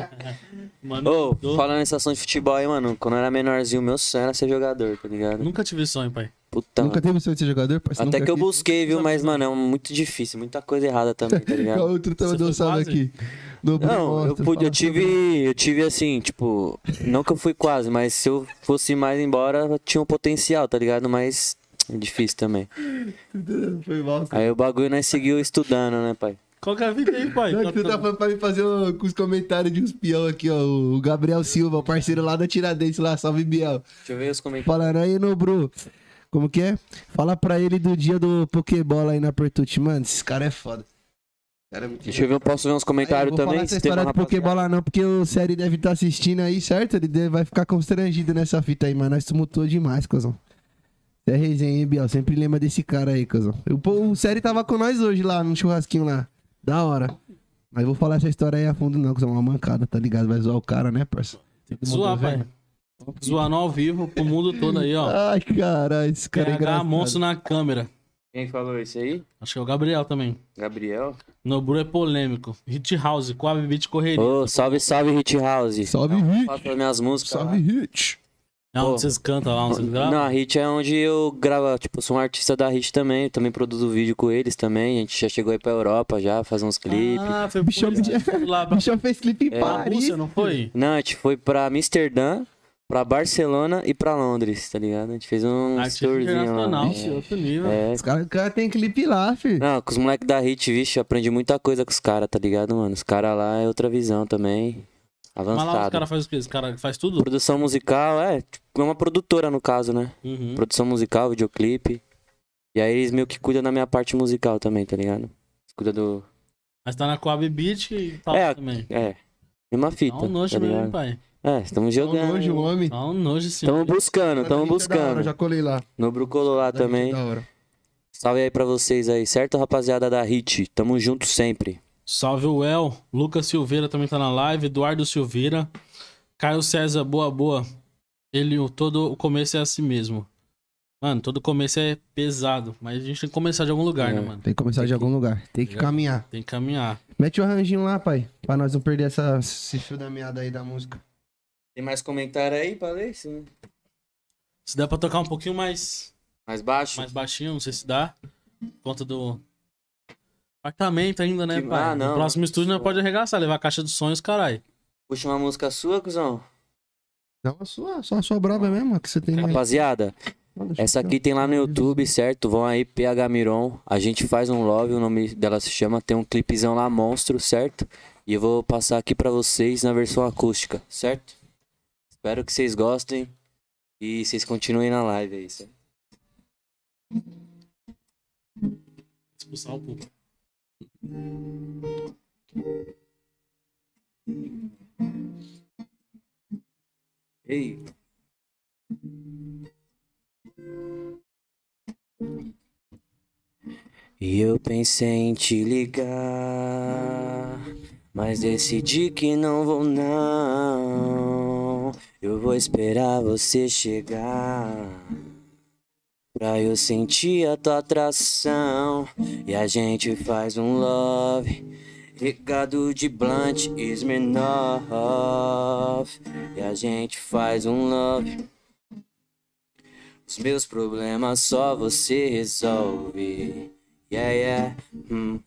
Mano,
Ô,
Dô.
falando nessa ação de futebol aí, mano, quando eu era menorzinho, meu sonho era ser jogador, tá ligado?
Nunca tive sonho, pai.
Puta,
Nunca teve sonho de ser jogador? parceiro?
Até que eu
quis.
busquei, viu? Mas, mano, é muito difícil, muita coisa errada também, tá ligado?
Qual outro
foi
salve
quase?
aqui? Do
Não, eu, pude, eu tive. Eu tive assim, tipo. Não que eu fui quase, mas se eu fosse mais embora, tinha um potencial, tá ligado? Mas é difícil também.
Foi mal.
Aí o bagulho nós seguiu estudando, né, pai?
Qual que é a fita aí, pai?
Não, que você tá falando pra mim fazer um- com os comentários de uns peão aqui, ó. O Gabriel Silva, o parceiro lá da Tiradentes lá, salve Biel.
Deixa eu ver os comentários.
Falando aí, Nobru. Como que é? Fala pra ele do dia do Pokébola aí na Pertute. Mano, esse cara é foda. Cara é muito
Deixa eu ver, eu posso ver uns comentários
Aí,
também?
falar essa
se tem uma
história do. Pokébola não, porque o Série deve estar assistindo aí, certo? Ele deve- vai ficar constrangido nessa fita aí, mas nós tumultuou demais, cuzão. Você é resenha, hein, Biel? Sempre lembra desse cara aí, cuzão. O, pô, o Série tava com nós hoje lá, no churrasquinho lá. Da hora. Mas vou falar essa história aí a fundo não, cuzão. Uma mancada, tá ligado? Vai zoar o cara, né, parça?
Zoar, pai. Zoando ao vivo pro mundo todo aí, ó.
Ai, caralho, esse cara é
PH
engraçado.
monstro na câmera.
Quem falou isso aí?
Acho que é o Gabriel também.
Gabriel?
Nobru é polêmico. Hit House, Coab Beat Correria.
Ô, salve, salve, Hit House.
Salve,
Não,
Hit.
Faço as minhas músicas.
Salve,
lá.
Hit.
É onde
Pô.
vocês cantam lá, onde vocês gravam?
Não, a Hit é onde eu gravo, tipo, eu sou um artista da Hit também, também produzo vídeo com eles também, a gente já chegou aí pra Europa já, fazer uns clipes.
Ah, foi
Bichão,
vocês foram lá
O
pra
bichão fez clipe em
É.
Paris.
Rússia, não foi?
Não, a gente foi pra Amsterdã, pra Barcelona e pra Londres, tá ligado? A gente fez um
Artista
tourzinho
internacional,
lá.
Vixe, outro nível.
É.
Os caras cara tem clipe lá, filho.
Não, com os moleques da Hit, vixe, eu aprendi muita coisa com os caras, tá ligado, mano? Os caras lá é outra visão também,
Mas lá os
avançado.
caras fazem o quê? Os caras fazem tudo?
Produção musical, é, tipo, é uma produtora no caso, né?
Uhum.
Produção musical, videoclipe. E aí eles meio que cuidam da minha parte musical também, tá ligado? Eles cuidam do.
Mas tá na Coab Beat e tal
É,
também.
É. Mesma fita.
Tá um nojo
tá
mesmo, pai.
É, estamos
Tá um
jogando.
nojo, homem.
Tá um nojo sim.
Estamos buscando, estamos
Da hora,
buscando.
já colei lá.
No Brucolo lá
Da
também.
gente, da hora.
Salve aí pra vocês aí, certo, rapaziada da Hit? Tamo junto sempre.
Salve o El. Lucas Silveira também tá na live. Eduardo Silveira. Caio César, boa, boa. Ele, o- todo o começo é assim mesmo. Mano, todo começo é pesado. Mas a gente tem que começar de algum lugar,
É.
né, mano?
Tem que começar de algum lugar. Tem que
Ligado?
caminhar.
Tem que caminhar.
Mete o arranjinho lá, pai. Pra nós não perder essa, esse fio da meada aí da música.
Tem mais comentário aí pra ler? Sim.
Se der pra tocar um pouquinho mais,
Mais baixo?
mais baixinho, não sei se dá. Por conta do apartamento ainda, né,
Que-
pai?
ah, não.
No próximo estúdio não pode arregaçar, levar a caixa dos sonhos, caralho.
Puxa uma música sua, cuzão.
Não, a sua, só a sua braba mesmo, que você tem.
Rapaziada, essa aqui tem lá no YouTube, certo? Vão aí, PH Miron. A gente faz um love, o nome dela se chama. Tem um clipezão lá, monstro, certo? E eu vou passar aqui pra vocês na versão acústica, certo? Espero que vocês gostem e vocês continuem na live aí, certo?
Expulsar o público.
Ei. E eu pensei em te ligar, mas decidi que não vou não. Eu vou esperar você chegar. Pra eu sentir a tua atração. E a gente faz um love. Regado de blunt Smirnoff E a gente faz um love. Os meus problemas só você resolve Yeah, yeah. Hum.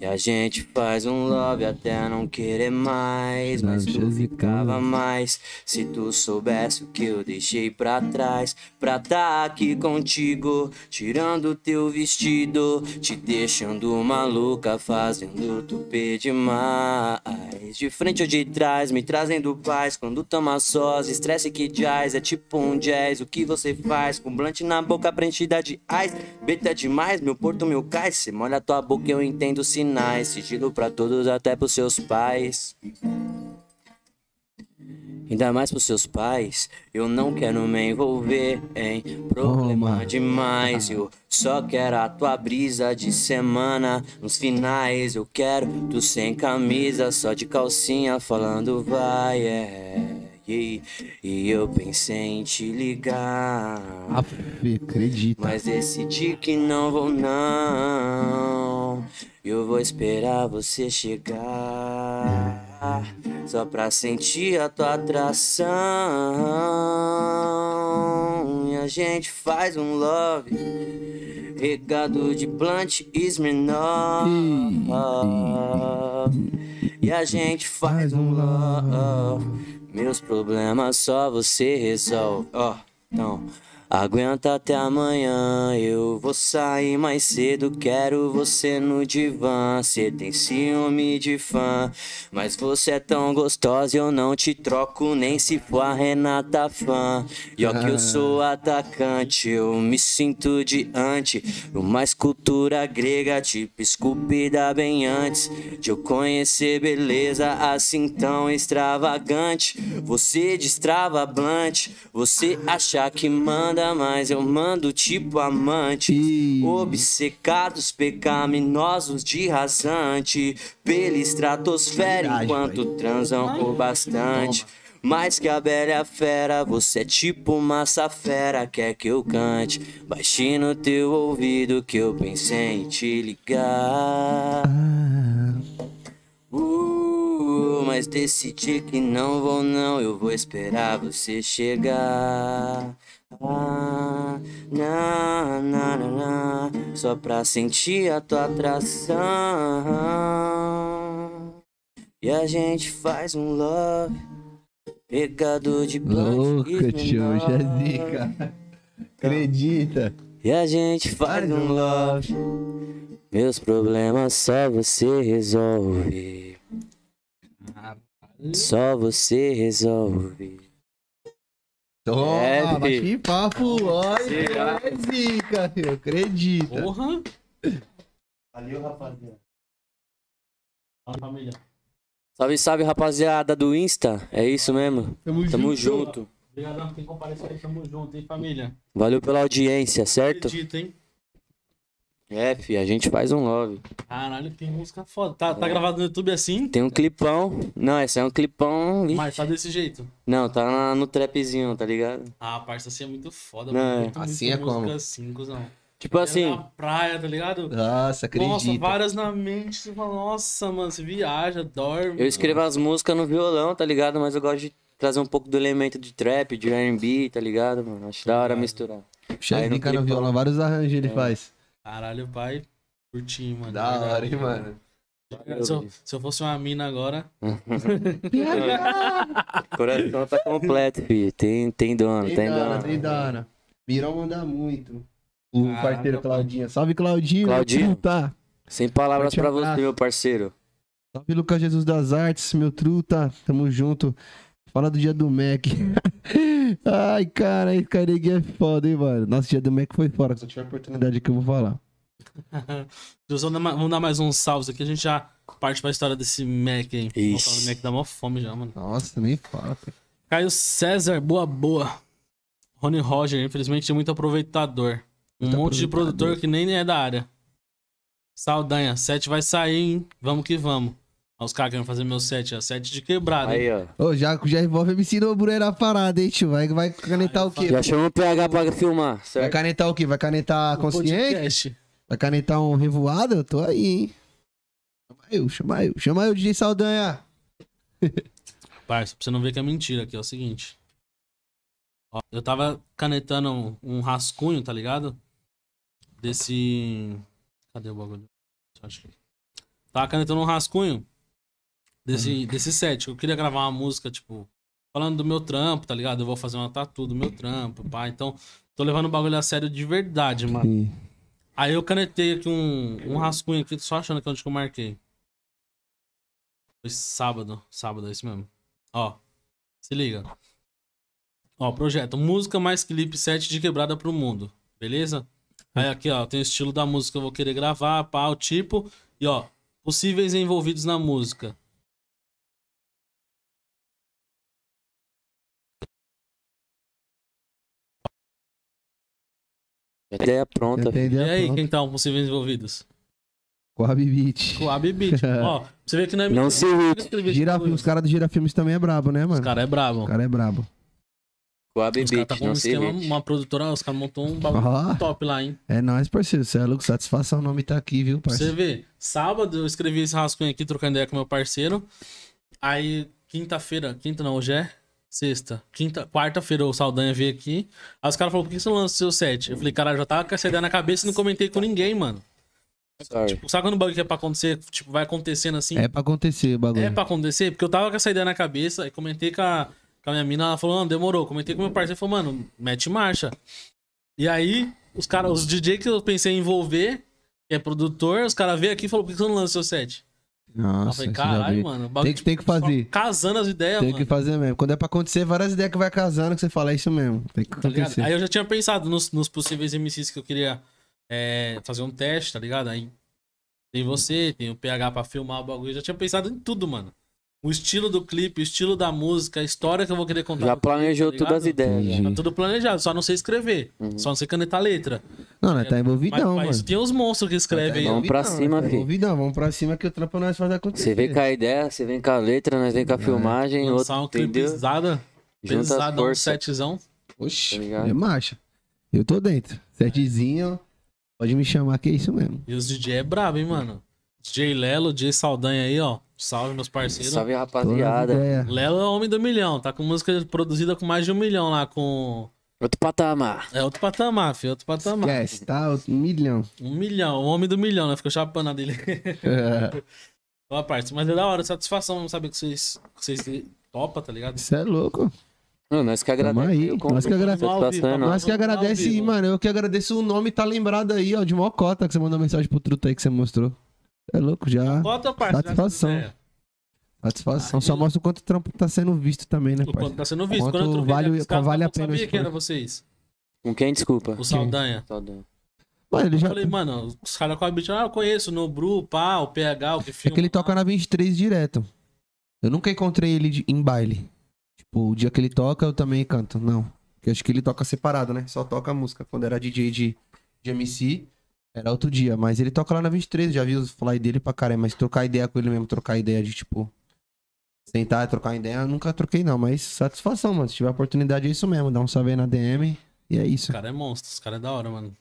E a gente faz um love até não querer mais Mas tu ficava mais. Se tu soubesse o que eu deixei pra trás Pra tá aqui contigo Tirando teu vestido Te deixando maluca Fazendo tu pedir mais. De frente ou de trás Me trazendo paz. Quando tamo sós Estresse que jazz É tipo um jazz O que você faz? Com blunt na boca preenchida de ice. Beta demais Meu porto, meu cais Cê molha tua boca Eu entendo sinais Sigilo pra todos Até pros seus pais Ainda mais pros seus pais, eu não quero me envolver em problema
Toma.
demais. Eu só quero a tua brisa de semana. Nos finais, eu quero tu sem camisa, só de calcinha, falando vai, é. E, e eu pensei em te ligar.
Acredita.
Mas decidi que não vou não. Eu vou esperar você chegar. Só pra sentir a tua atração. E a gente faz um love. Regado de blunt e Smirnoff E a gente faz um love Meus problemas só você resolve. Ó, então Aguenta até amanhã, eu vou sair mais cedo. Quero você no divã. Cê tem ciúme de fã, mas você é tão gostosa. Eu não te troco nem se for a Renata fã. E ó que eu sou atacante, eu me sinto diante. Uma escultura grega, tipo esculpida bem antes de eu conhecer beleza assim tão extravagante. Você destrava blante, você acha que manda, mas eu mando tipo amante. Obcecados, pecaminosos de rasante, pela estratosfera
Verdade,
enquanto
pai.
transam por bastante. Mais que a bela fera, você é tipo massa fera, quer que eu cante baixinho no teu ouvido que eu pensei em te ligar. Uh, mas decidi que não vou não, eu vou esperar você chegar. Ah, na, na, na, na, só pra sentir a tua atração. E a gente faz um love, pegador de
Louca, tio, já zica. Acredita.
E a gente faz um love. Meus problemas só você resolve. Só você resolve.
Toma,
É,
que papo, olha, é zica, filho, acredita.
Porra.
Valeu, rapaziada.
Fala, família.
Salve, salve, rapaziada do Insta. É isso mesmo. Tamo junto.
Obrigadão por quem compareceu aí. Tamo junto, hein, família?
Valeu pela audiência, certo?
Acredito, hein?
É, fi, a gente faz um love.
Caralho, tem música foda. Tá, tá gravado no YouTube assim?
Tem um clipão. Não, esse é um clipão. Ih,
Mas tá desse jeito.
Não, tá na- no trapzinho, tá ligado?
Ah, a parte assim é muito foda.
Não,
mano.
é.
Muito,
Assim
muito
é como?
assim, cuzão.
Tipo assim,
É na praia, tá ligado?
Nossa, acredita.
Nossa, várias na mente. Você fala, nossa, mano, você viaja, dorme.
eu escrevo as músicas no violão, tá ligado? Mas eu gosto de trazer um pouco do elemento de trap, de R&B, tá ligado, mano? Acho da hora misturar. Aí
Chefe
no
no
clipão.
violão, vários arranjos ele faz.
Caralho, pai. Curti, mano.
Da hora, hein, mano.
Se eu, se eu fosse uma mina agora.
O coração tá completo, filho. Tem, tem dono, tem,
Tem
dono.
tem dana. Mirão manda muito. O
Caraca,
parceiro
pai.
Claudinho. Salve, Claudinho.
Claudinho.
Truta.
Sem palavras pra você, meu parceiro.
Salve, Lucas Jesus das Artes, meu truta. Tamo junto. Fala do dia do Mac. Ai, cara, esse careguinho é foda, hein, mano. Nosso dia do Mac foi fora. Se eu tiver oportunidade aqui, eu vou falar.
Vamos dar, ma- vamos dar mais uns salvos aqui. A gente já parte pra história desse Mac aí.
Isso.
Nossa, O Mac dá mó fome já, mano.
Nossa, nem fala. cara.
Caio César, boa, boa. Rony Roger, infelizmente tem muito aproveitador. Um
Muito
monte de
aproveitador.
produtor que nem é da área. Saldanha, set vai sair, hein? Vamos que vamos. Olha os caras querendo fazer meu set, ó. Set de quebrada. hein?
Aí, ó.
Ô, já, já envolve me ensinou a bureirar a parada, hein, tio? Vai, vai canetar o quê?
Já chama o PH pra filmar,
Vai
certo?
canetar o quê? Vai canetar consciente?
podcast.
Vai canetar um revoado? Eu tô aí, hein? Chama eu, chama eu. Chama eu, DJ Saldanha.
Parça, pra você não ver que é mentira aqui, é o seguinte. Ó, eu tava canetando um, um rascunho, tá ligado? Desse. Cadê o bagulho? Acho que... Tava canetando um rascunho desse, desse set. Eu queria gravar uma música, tipo, falando do meu trampo, tá ligado? Eu vou fazer uma tatu do meu trampo, pá. Então, tô levando o bagulho a sério de verdade, mano. Aí eu canetei aqui um, um rascunho aqui, só achando aqui onde que eu marquei. Foi sábado. Sábado, é isso mesmo. Ó, se liga. Ó, projeto música mais clipe 7 de quebrada pro mundo. Beleza? Aí aqui, ó, tem o estilo da música que eu vou querer gravar, pá, o tipo. E ó, possíveis envolvidos na música.
Ideia pronta.
Entendeu?
E aí,
Pronto.
quem tá possíveis envolvidos?
Bibit.
Com a Bibit. ó, você vê que não é
Não se
Gira, os caras do Girafilmes também é brabo, né,
Os
mano?
caras é brabo.
O cara é brabo.
Com a
Os caras
Bibit,
tá com um
não se
esquema, uma produtora, os caras montou um bagulho top lá, hein?
É nóis, parceiro. Você é louco. Satisfação, o nome tá aqui, viu,
Pra você
parceiro?
ver, sábado eu escrevi esse rascunho aqui, trocando ideia com meu parceiro. Aí, quinta-feira, quinta não, hoje é sexta. Quinta, quarta-feira o Saldanha veio aqui. Aí os caras falaram, por que você não lança o seu set? Eu falei, cara, já tava com essa ideia na cabeça e não comentei com ninguém, mano.
Sorry.
Tipo, sabe quando o bagulho que é pra acontecer, tipo, vai acontecendo assim?
É pra acontecer o bagulho.
É pra acontecer? Porque eu tava com essa ideia na cabeça e comentei com a, com a minha mina, ela falou, não, demorou. Comentei com o meu parceiro, falou, mano, mete marcha. E aí, os caras, os DJ que eu pensei em envolver, que é produtor, os caras veio aqui e falaram, por que você não lança seu set? Eu
Nossa,
falei,
você já
caralho, mano.
Tem que, tem que
só
fazer.
Casando as ideias,
Tem
mano.
que fazer mesmo. Quando é pra acontecer, várias ideias que vai casando, que você fala, é isso mesmo. Tem que
tá ligado?
acontecer.
Aí eu já tinha pensado nos, nos possíveis MCs que eu queria é, fazer um teste, tá ligado? Aí tem você, tem o PH pra filmar o bagulho. Eu já tinha pensado em tudo, mano. O estilo do clipe, o estilo da música, a história que eu vou querer contar.
Já
no clipe,
planejou
tá
todas as ideias.
Tá tudo planejado, só não sei escrever.
Uhum.
Só não sei canetar letra.
Não, nós tá envolvidão,
mas
mano.
tem os monstros que escrevem.
Vamos pra cima,
nós tá
fi.
envolvidão, Vamos pra cima que o trampo nós faz acontecer.
Você vem com a ideia, você vem com a letra, nós vem com a filmagem,
Lançar um
outro,
clipe
entendeu?
pesada, pesada, um setzão.
Oxi,
Tá
é marcha. Eu tô dentro. Setzinho, pode me chamar que é isso mesmo.
E os DJ é brabo, hein, mano? DJ Lelo, DJ Saldanha aí, ó. Salve, meus parceiros.
Salve, rapaziada.
Lelo é o homem do milhão, tá com música produzida com mais de um milhão lá com.
Outro patamar.
É outro patamar, filho, outro patamar.
Esquece, tá? Um milhão.
Um milhão, o homem do milhão, né? Ficou chapando a dele. Boa parte, mas é da hora, satisfação saber que vocês, que vocês topam, tá ligado?
Isso é louco.
Não, nós que agradecemos.
nós que
Satisfação é
Nós
que agradece, mano. Eu que agradeço o nome tá lembrado aí, ó, de Mocota, que você mandou mensagem pro truto aí que você mostrou. É louco, já.
Bota, parte,
Satisfação. Satisfação. Só mostra o quanto o trampo tá sendo visto também, né,
O quanto tá sendo visto.
Quanto
Quando eu
vale-
os caras,
vale
eu
a pena
não sabia quem era
esforço.
vocês.
Com quem, desculpa?
O Saldanha.
Saldanha.
Mano, ele
Eu
já.
falei, mano, os caras com a beat, ah, eu conheço, no Bru, pá, o PH, o que
É
filma.
que ele toca na 23 direto. Eu nunca encontrei ele de- em baile. Tipo, o dia que ele toca, eu também canto. Não. Porque eu acho que ele toca separado, né? Só toca a música. Quando era DJ de, de MC, era outro dia. Mas ele toca lá na 23, já vi os fly dele pra caramba. Mas trocar ideia com ele mesmo, trocar ideia de tipo. Sentar trocar ideia, eu nunca troquei, não. Mas satisfação, mano. Se tiver oportunidade, é isso mesmo. Dá um salve aí na DM. E é isso.
Os caras é monstro, os caras é da hora, mano.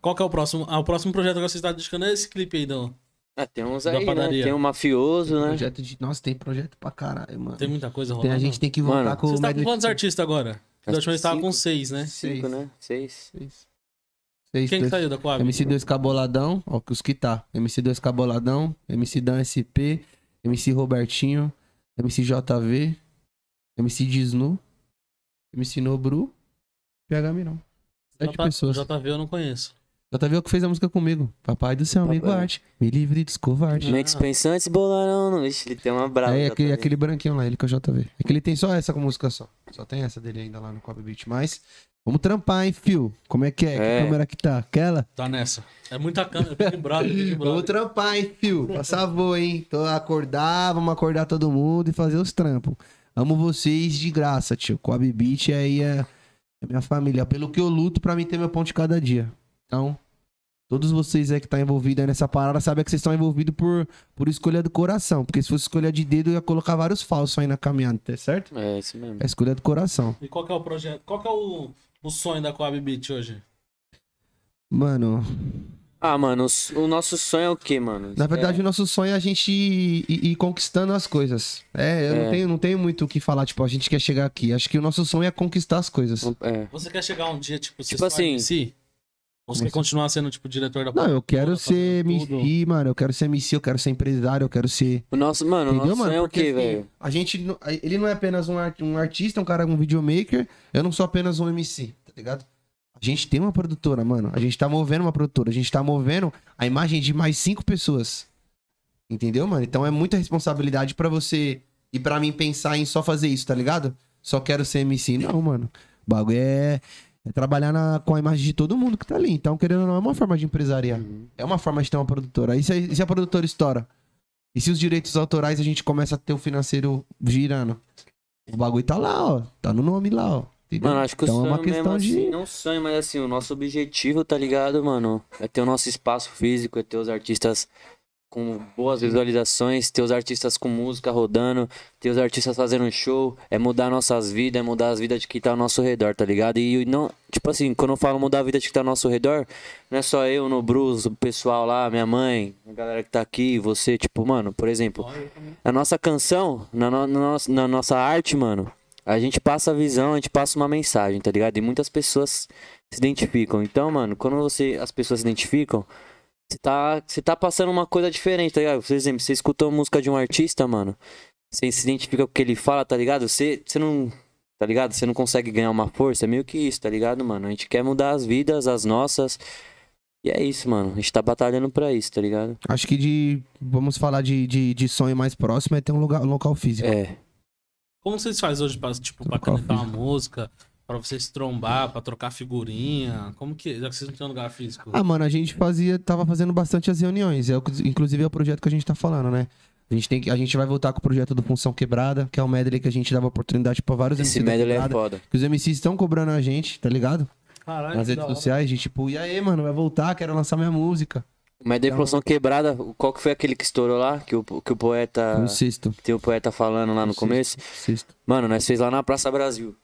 Qual que é o próximo? Ah, o próximo projeto que você está dedicando é esse clipe aí, do...
Ah, tem uns
Da
aí, né?
padaria.
Tem um mafioso, né?
Projeto de... Nossa, tem projeto pra caralho, mano.
Tem muita coisa
Tem-
rolando.
a gente tem que voltar
Mano,
com o
estão com quantos artistas agora? Da última vez estava com
Cinco.
seis, né?
Cinco, né? Seis.
Seis. Seis,
Quem que
dois-
saiu da Coab?
MC2 Caboladão, ó, que os que tá. MC2 Caboladão, MC Dan SP, MC Robertinho, MC JV, MC Disnu, MC Nobru, PH Mirão. Sete
J-
pessoas.
JV eu não conheço.
JV é o que fez a música comigo. Papai do céu, me
Papai.
guarde. Me livre dos covardes.
Max Pensantes bolaram. no- Ixi, ele tem uma brava.
É,
já
aquele, aquele branquinho lá, ele que é o JV. É que ele tem só essa música só. Só tem essa dele ainda lá no Cobb Beat. Mas, vamos trampar, hein, fio? Como é que é?
É.
Que câmera que tá? Aquela?
Tá nessa. É muita câmera, Brother, Big
Vamos trampar, hein, fio? Passar boa, hein? Tô acordar, vamos acordar todo mundo e fazer os trampos. Amo vocês de graça, tio. Coab Beat aí é, é minha família. Pelo que eu luto pra mim ter meu pão de cada dia. Então, todos vocês aí que tá envolvido aí nessa parada, sabem que vocês estão envolvidos por, por escolha do coração. Porque se fosse escolha de dedo, eu ia colocar vários falsos aí na caminhada, tá certo?
É, isso mesmo.
É escolha do coração.
E qual que é o projeto? Qual que é o, o sonho da Coab Beat hoje?
Mano,
Ah, mano, o nosso sonho é o quê, mano?
na verdade, o nosso sonho é a gente ir, ir- ir conquistando as coisas. É, eu
É.
Não, tenho, não tenho muito o que falar, tipo, a gente quer chegar aqui. Acho que o nosso sonho é conquistar as coisas.
É.
Você quer chegar um dia, tipo,
Tipo assim-
MC? Ou você quer continuar sendo, tipo, diretor da
Não, eu quero ser? MC, mano. Eu quero ser MC, eu quero ser empresário, eu quero ser.
O nosso, mano, o
Entendeu,
nosso
mano?
sonho é o quê,
assim,
velho?
a gente. Ele não é apenas um, art- um artista, um cara, um videomaker. Eu não sou apenas um MC, tá ligado? A gente tem uma produtora, mano. A gente tá movendo uma produtora. A gente tá movendo a imagem de mais cinco pessoas. Entendeu, mano? Então é muita responsabilidade pra você e pra mim pensar em só fazer isso, tá ligado? Só quero ser MC. Não, mano. O bagulho é, é trabalhar na- com a imagem de todo mundo que tá ali. Então, querendo ou não, é uma forma de empresariar.
Uhum.
É uma forma de ter uma produtora. E se, a- e se a produtora estoura? E se os direitos autorais a gente começa a ter o financeiro girando? O bagulho tá lá, ó. Tá no nome lá, ó. Entendeu?
Mano, acho que
então
o
é
sonho
uma questão de.
assim, não sonho, mas assim, o nosso objetivo, tá ligado, mano? É ter o nosso espaço físico, é ter os artistas com boas visualizações, ter os artistas com música rodando, ter os artistas fazendo show, é mudar nossas vidas, é mudar as vidas de quem tá ao nosso redor, tá ligado? E não, tipo assim, quando eu falo mudar a vida de quem tá ao nosso redor, não é só eu no Bruce, o pessoal lá, minha mãe, a galera que tá aqui, você, tipo, mano, por exemplo, a nossa canção, na, no- na nossa- na nossa arte, mano, a gente passa a visão, a gente passa uma mensagem, tá ligado? E muitas pessoas se identificam. Então, mano, quando você, as pessoas se identificam, você tá, você tá passando uma coisa diferente, tá ligado? Por exemplo, você escutou a música de um artista, mano, você se identifica com o que ele fala, tá ligado? Você, você não. tá ligado? Você não consegue ganhar uma força, é meio que isso, tá ligado, mano? A gente quer mudar as vidas, as nossas. E é isso, mano. A gente tá batalhando pra isso, tá ligado?
Acho que de. Vamos falar de, de, de sonho mais próximo é ter um, lugar, um local físico.
É.
Como vocês fazem hoje pra, tipo, pra canetar uma música, pra vocês trombar, pra trocar figurinha? Como que. Já que vocês não têm um lugar físico?
Ah, mano, a gente fazia, tava fazendo bastante as reuniões. É, inclusive é o projeto que a gente tá falando, né? A gente, tem que, a gente vai voltar com o projeto do Função Quebrada, que é o medley que a gente dava oportunidade pra vários
Esse
MCs da
medley é foda.
Que os MCs estão cobrando a gente, tá ligado?
Caralho,
Nas redes
da hora.
sociais, de tipo, e aí, mano, vai voltar, quero lançar minha música.
Mas da Inflação Quebrada, qual que foi aquele que estourou lá? Que o, que o poeta.
Sexto.
Tem o poeta falando lá no
Sexto.
começo?
Sexto.
Mano, nós fez lá na Praça Brasil.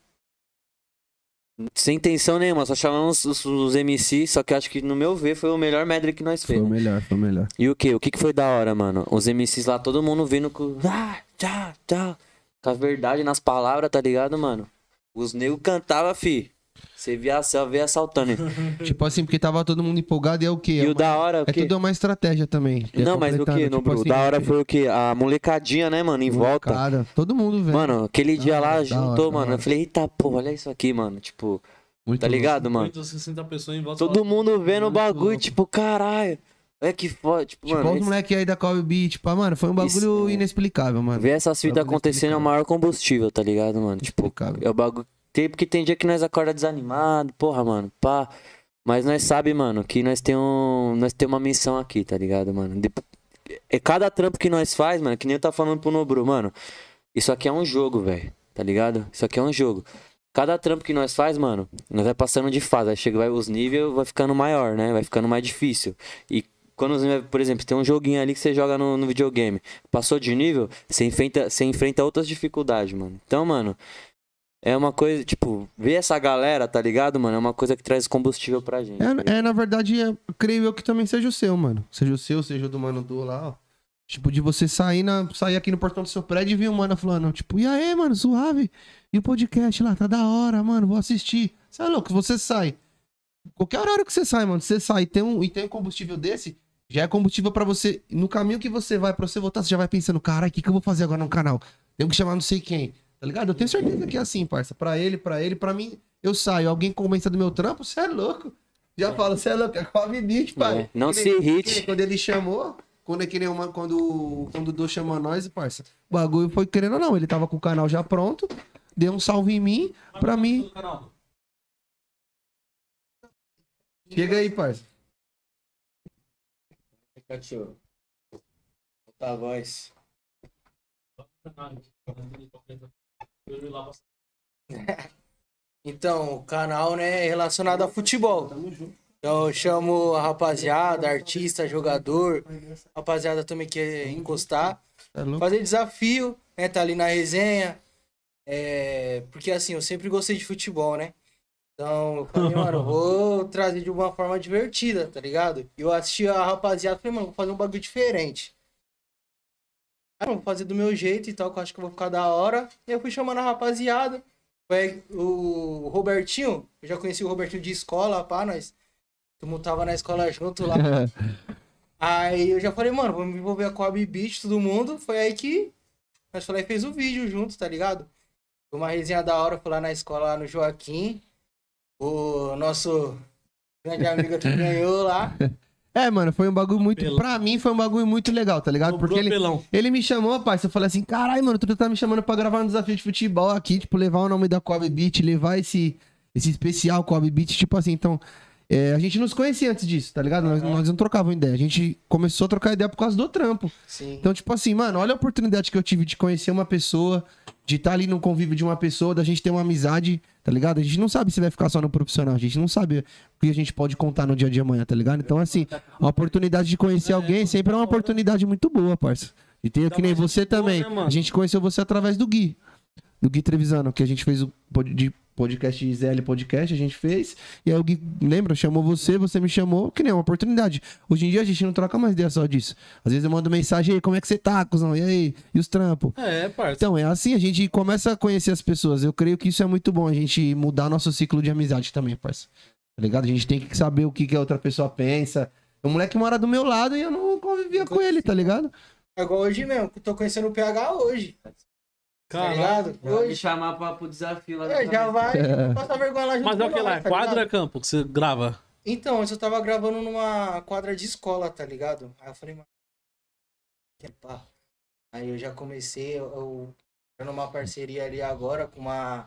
Sem intenção nenhuma, só chamamos os, os MCs, só que acho que no meu ver foi o melhor medley que nós
Foi
fez.
o melhor, foi o melhor.
E o que? O que que foi da hora, mano? Os MCs lá, todo mundo vindo com. Ah, tchá, tchá. Com a verdade nas palavras, tá ligado, mano? Os negros cantavam, fi. Você via a céu, via assaltando.
tipo assim, porque tava todo mundo empolgado e é o quê?
E
é
o
uma-
da hora, o
É
quê?
tudo uma estratégia também. É
Não, mas o que, no
tipo assim,
da hora foi o que? A molecadinha, né, mano? Em volta.
Cara, todo mundo, velho.
Mano, aquele
Da
dia
hora,
lá juntou,
hora,
mano. Eu falei, eita porra, olha isso aqui, mano. Tipo,
Muito
tá
louco.
ligado, mano?
50, 60 pessoas em volta.
Todo mundo vendo o bagulho,
louco.
tipo, caralho. Olha que foda. Tipo,
Tipo,
mano,
os
esse-
moleques aí da Call Beat, tipo, ah, mano, foi um bagulho
Isso, é.
inexplicável, mano.
ver essas fitas acontecendo é o maior combustível, tá ligado, mano? Tipo, é o bagulho. Tem, porque tem dia que nós acorda desanimado, porra, mano, pá. Mas nós sabe, mano, que nós tem um. Nós tem uma missão aqui, tá ligado, mano? De- É cada trampo que nós faz, mano, que nem eu tá falando pro Nobru, mano. Isso aqui é um jogo, velho. Tá ligado? Isso aqui é um jogo. Cada trampo que nós faz, mano, nós vai passando de fase. Aí chega, vai, os níveis vai ficando maior, né? Vai ficando mais difícil. E quando, os níveis- por exemplo, tem um joguinho ali que você joga no, no videogame. Passou de nível, você enfrenta, você enfrenta outras dificuldades, mano. Então, mano, é uma coisa, tipo, ver essa galera, tá ligado, mano? É uma coisa que traz combustível pra gente.
É, é, na verdade, é, creio eu que também seja o seu, mano. Seja o seu, seja o do mano do lá, ó. Tipo, de você sair, na, sair aqui no portão do seu prédio e ver o mano falando, tipo, e aí, mano, suave? E o podcast lá, tá da hora, mano, vou assistir. Você é louco, você sai. Qualquer horário que você sai, mano, você sai e tem um, e tem um combustível desse, já é combustível pra você. No caminho que você vai, pra você voltar, você já vai pensando, caralho, o que, que eu vou fazer agora no canal? Tenho que chamar não sei quem. Tá ligado? Eu tenho certeza que é assim, parça. Pra ele, pra ele, pra mim, eu saio. Alguém convence do meu trampo, você é louco. Já falo, você é louco, é Cobb Beat, pai.
É, não
Que
se irrite.
Quando ele chamou, quando é que nem uma, quando, quando o Du chamou nós, parça, o bagulho foi querendo ou não, ele tava com o canal já pronto, deu um salve em mim, pra mim, chega aí, parça.
Cachorro. Tá a voz.
Então, o canal, né, é relacionado a futebol. Então eu chamo a rapaziada, artista, jogador, rapaziada também quer encostar,
louco?
fazer desafio, né, tá ali na resenha. É, porque assim, eu sempre gostei de futebol, né? Então, eu falei, mano, eu vou trazer de uma forma divertida, tá ligado? E eu assisti a rapaziada, falei, mano, vou fazer um bagulho diferente. Ah, vou fazer do meu jeito e tal, que eu acho que eu vou ficar da hora. E eu fui chamando a rapaziada. Foi o Robertinho, eu já conheci o Robertinho de escola, pá, nós. Todo mundo tava na escola junto lá. Aí eu já falei, mano, vamos me envolver com a Beat, todo mundo. Foi aí que nós falei, fez o vídeo junto, tá ligado? Foi uma resenha da hora, fui lá na escola, lá no Joaquim. O nosso grande amigo que ganhou lá.
É, mano, foi um bagulho muito.
Apelão.
Pra mim foi um bagulho muito legal, tá ligado? Porque ele,
Pelão.
ele me chamou, parça. Eu falei assim: caralho, mano, tu tá me chamando pra gravar um desafio de futebol aqui, tipo, levar o nome da Kobe Beat, levar esse, esse especial Kobe Beat, tipo assim, então. é, a gente não se conhecia antes disso, tá ligado? Nós, nós não trocávamos ideia. A gente começou a trocar ideia por causa do trampo.
Sim.
Então, tipo assim, mano, olha a oportunidade que eu tive de conhecer uma pessoa, de estar ali no convívio de uma pessoa, da gente ter uma amizade, tá ligado? A gente não sabe se vai ficar só no profissional, a gente não sabe o que a gente pode contar no dia dia amanhã, tá ligado? Então, assim, a oportunidade de conhecer alguém sempre é uma oportunidade muito boa, parça. E tem que nem você também.
né?
A gente conheceu você através do Gui. Do Gui Trevisano, que a gente fez o de podcast de ZL Podcast, a gente fez. E aí o Gui, lembra? Chamou você, você me chamou, que nem uma oportunidade. Hoje em dia a gente não troca mais ideia só disso. Às vezes eu mando mensagem, aí, como é que você tá, cuzão? E aí? E os trampos?
É, parça.
Então, é assim, a gente começa a conhecer as pessoas. Eu creio que isso é muito bom, a gente mudar nosso ciclo de amizade também, parça. Tá ligado? A gente tem que saber o que, que a outra pessoa pensa. O moleque mora do meu lado e eu não convivia com ele, tá ligado?
É igual hoje mesmo, que eu tô conhecendo o PH hoje. Tá
Caralho.
ligado?
Vai me chamar pra, pro desafio lá
é, já vai
É.
passar vergonha lá junto
Mas é o que lá? É
tá
quadra
ligado?
campo que você grava?
Então, eu tava gravando numa quadra de escola, tá ligado? Aí eu falei, mano. pá. Aí eu já comecei, eu, eu tô numa parceria ali agora com uma,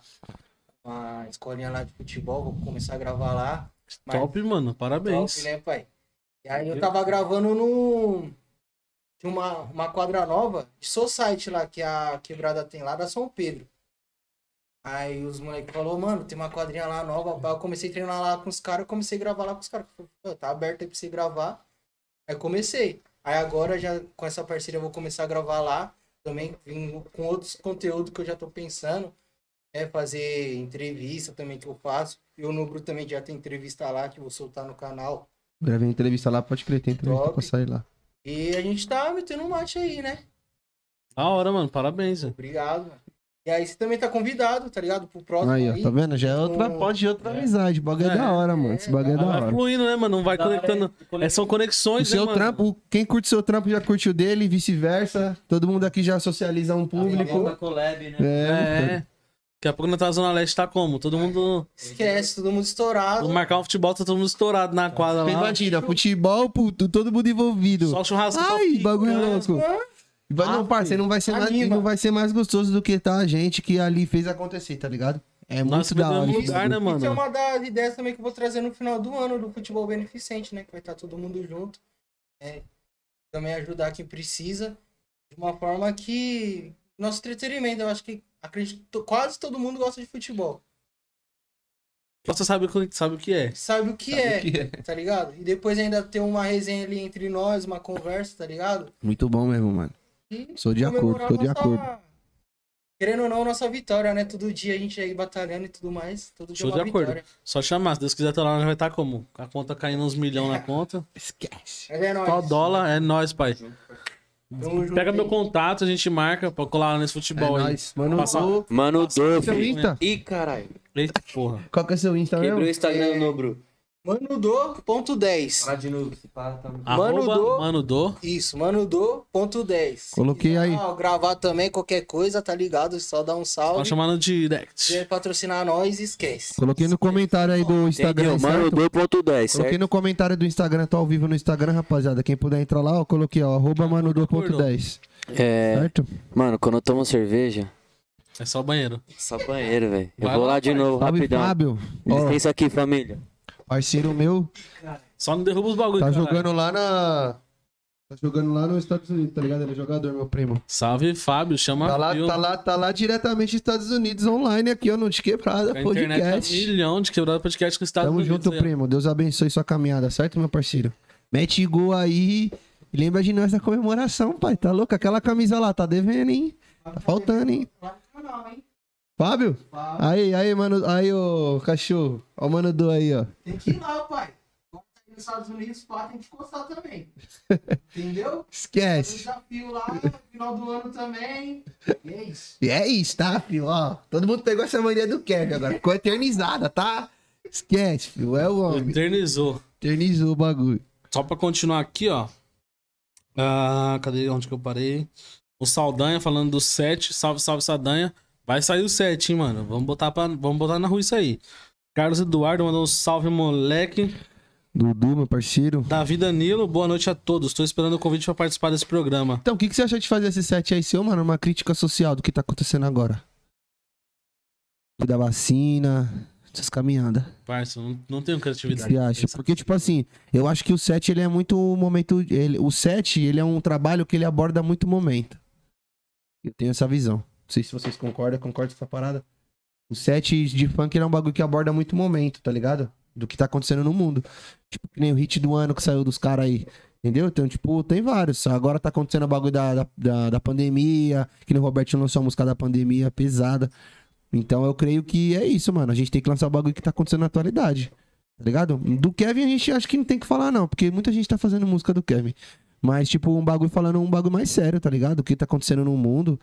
uma escolinha lá de futebol, vou começar a gravar lá. Mas-
Top, mano. Parabéns.
Top, né, pai? E aí eu tava gravando no. Tinha uma, uma quadra nova de Society lá, que a quebrada tem lá da São Pedro. Aí os moleques falaram, mano, tem uma quadrinha lá nova. Eu comecei a treinar lá com os caras, comecei a gravar lá com os caras. Eu falei, "Pô, Tá aberto aí pra você gravar. Aí comecei. Aí agora, já com essa parceria, eu vou começar a gravar lá. Também vim com outros conteúdos que eu já tô pensando. É fazer entrevista também que eu faço. E o Nubro também já tem entrevista lá que eu vou soltar no canal.
Gravei entrevista lá, pode crer, tem entrevista
Top.
pra sair lá.
E a gente tá metendo um mate aí, né?
Da hora, mano. Parabéns, velho.
Obrigado, mano. E aí você também tá convidado, tá ligado? Pro próximo
Aí,
aí.
ó, tá vendo? Já é outra
Um-
ponte de outra amizade. O bagulho é,
É,
da hora, mano. Esse bagulho é da
Vai
hora.
fluindo, né, mano? Não vai
Da hora
conectando.
é
É, são
O
conexões, né,
seu
mano?
trampo, quem curte seu trampo já curte o dele, e vice-versa. Todo mundo aqui já socializa um público.
Da Collab, né?
É,
É. Daqui a pouco na tua Zona Leste tá como? Todo mundo.
Esquece, todo mundo estourado.
Vamos marcar um futebol, tá todo mundo estourado na quadra lá.
Imagina, futebol, puto, todo mundo envolvido.
Só churrasco.
Ai, bagulho
né?
louco. Vai, não,
Ah,
parceiro, não vai ser mais,
anima.
não vai ser mais gostoso do que tá a gente que ali fez acontecer, tá ligado? É muito da hora. esse
lugar, né, mano?
Isso é uma das ideias também que eu vou trazer no final do ano do futebol beneficente, né? Que vai estar todo mundo junto. É, também ajudar quem precisa. De uma forma que. Nosso entretenimento, eu acho que acredito quase todo mundo gosta de futebol.
Você sabe, o que- sabe o que é.
Sabe o que,
Sabe
é,
o que é?
tá ligado? E depois ainda ter uma resenha ali entre nós, uma conversa, tá ligado?
Muito bom mesmo, mano.
E
Sou de acordo, tô de
nossa-
acordo.
Querendo ou não, nossa vitória, né? Todo dia a gente aí batalhando e tudo mais. Todo dia
Show
é uma
de acordo.
vitória.
Só chamar, se Deus quiser, tá lá, nós vai estar como? Com a conta caindo uns milhões na conta.
Esquece.
É nóis.
Só dólar, é nóis, pai. Pega meu contato, a gente marca pra colar nesse
É
futebol aí.
nóis. Mano,
Passa-
ô,
Mano,
Insta?
Ih, caralho.
Eita porra.
Qual que é seu Insta
Quebrou o
mesmo?
Instagram
É.
no Bru.
Mano do ponto 10.
Fala de novo, se para, tá...
Mano do-
mano do.
Isso, mano do ponto 10. Se
Coloquei aí.
ó, gravar também, qualquer coisa, tá ligado? Só dá um salve.
chamar no direct.
quiser patrocinar nós, esquece.
Coloquei no comentário aí do Instagram,
Entendeu? Mano,
certo?
2.10,
Coloquei
certo?
no comentário do Instagram, tô ao vivo no Instagram, rapaziada. Quem puder entrar lá, ó, coloquei, ó, arroba manudo.10.
É.
Certo?
Mano, quando eu tomo cerveja,
É só o banheiro.
só banheiro, velho. Eu vou
lá,
de novo, rapidão.
Fábio.
Licença aqui, família.
Parceiro meu,
Só não derruba os bagulhos.
tá
caralho.
jogando lá na... Tá jogando lá nos Estados Unidos, tá ligado? Ele é jogador, meu primo.
Salve, Fábio. Chama
Tá lá, tá lá, tá lá diretamente nos Estados Unidos, online aqui, ó, no De Quebrada
A internet é
Podcast.
milhão de quebrada podcast com o Estados
Tamo
Unidos.
junto,
aí,
primo. Deus abençoe sua caminhada, certo, meu parceiro? Mete gol aí. E lembra de nós da comemoração, pai. Tá louco? Aquela camisa lá, tá devendo, hein? Tá faltando, hein?
Canal, hein?
Fábio?
Fábio.
Aí, aí, mano. Aí, ô cachorro. Ó, o mano do aí, ó.
Tem que ir lá, pai. Vamos sair nos Estados Unidos, pá, tem que encostar também. Entendeu? Tem
Esquece.
desafio lá, final do ano também. E é isso.
E é isso, tá, filho? Ó, todo mundo pegou essa mania do Kevin agora. Ficou eternizada, tá? Esquece, filho. É o homem.
Eternizou.
Eternizou o bagulho.
Só pra continuar aqui, ó. Ah, cadê onde que eu parei? O Saldanha falando do 7. Salve, salve, Saldanha. Vai sair o 7, hein, mano. Vamos botar, pra, vamos botar na rua isso aí. Carlos Eduardo mandou um salve, moleque.
Dudu, meu parceiro.
Davi Danilo, boa noite a todos. Tô esperando o convite pra participar desse programa.
Então, o que, que você acha de fazer esse set aí seu, mano? Uma crítica social do que tá acontecendo agora. Da vacina, essas caminhadas.
Parça, não, não tenho
O que, que
criatividade.
você acha? Porque, tipo assim, eu acho que o set, ele é muito momento... Ele, o set, ele é um trabalho que ele aborda muito momento. Eu tenho essa visão. Não sei se vocês concordam, concordam com essa parada. O set de funk, é um bagulho que aborda muito momento, tá ligado? Do que tá acontecendo no mundo. Tipo, que nem o hit do ano que saiu dos caras aí. Entendeu? Então, tipo, tem vários. Agora tá acontecendo o bagulho da, da, da, da pandemia. Que nem o Robertinho lançou a música da pandemia pesada. Então eu creio que é isso, mano. A gente tem que lançar o bagulho que tá acontecendo na atualidade. Tá ligado? Do Kevin a gente acha que não tem que falar, não. Porque muita gente tá fazendo música do Kevin. Mas, tipo, um bagulho falando um bagulho mais sério, tá ligado? O que tá acontecendo no mundo.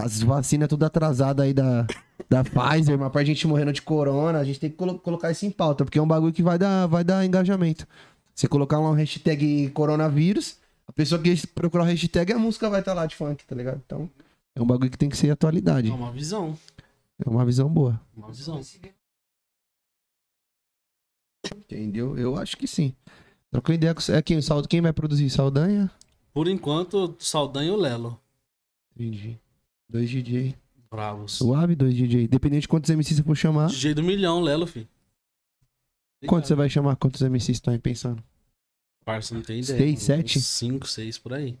As vacinas tudo atrasadas aí da, da Pfizer, uma parte de gente morrendo de corona. A gente tem que colo- colocar isso em pauta, porque é um bagulho que vai dar, vai dar engajamento. Você colocar lá um hashtag coronavírus, a pessoa que procurar o hashtag, a música vai estar lá de funk, tá ligado? Então, É um bagulho que tem que ser atualidade.
É uma visão.
É uma visão boa.
Uma visão.
Entendeu? Eu acho que sim. Trocou ideia com. É quem? Quem vai produzir? Saldanha?
Por enquanto, Saldanha e o Lelo.
Entendi. Dois DJ.
Bravos.
Suave, dois DJ. Dependente de quantos MCs você for chamar.
DJ do milhão, Lelo, fi.
Quantos você vai chamar? Quantos MCs estão aí pensando?
Parça, não tem ideia.
Seis, sete?
Cinco, seis, por aí.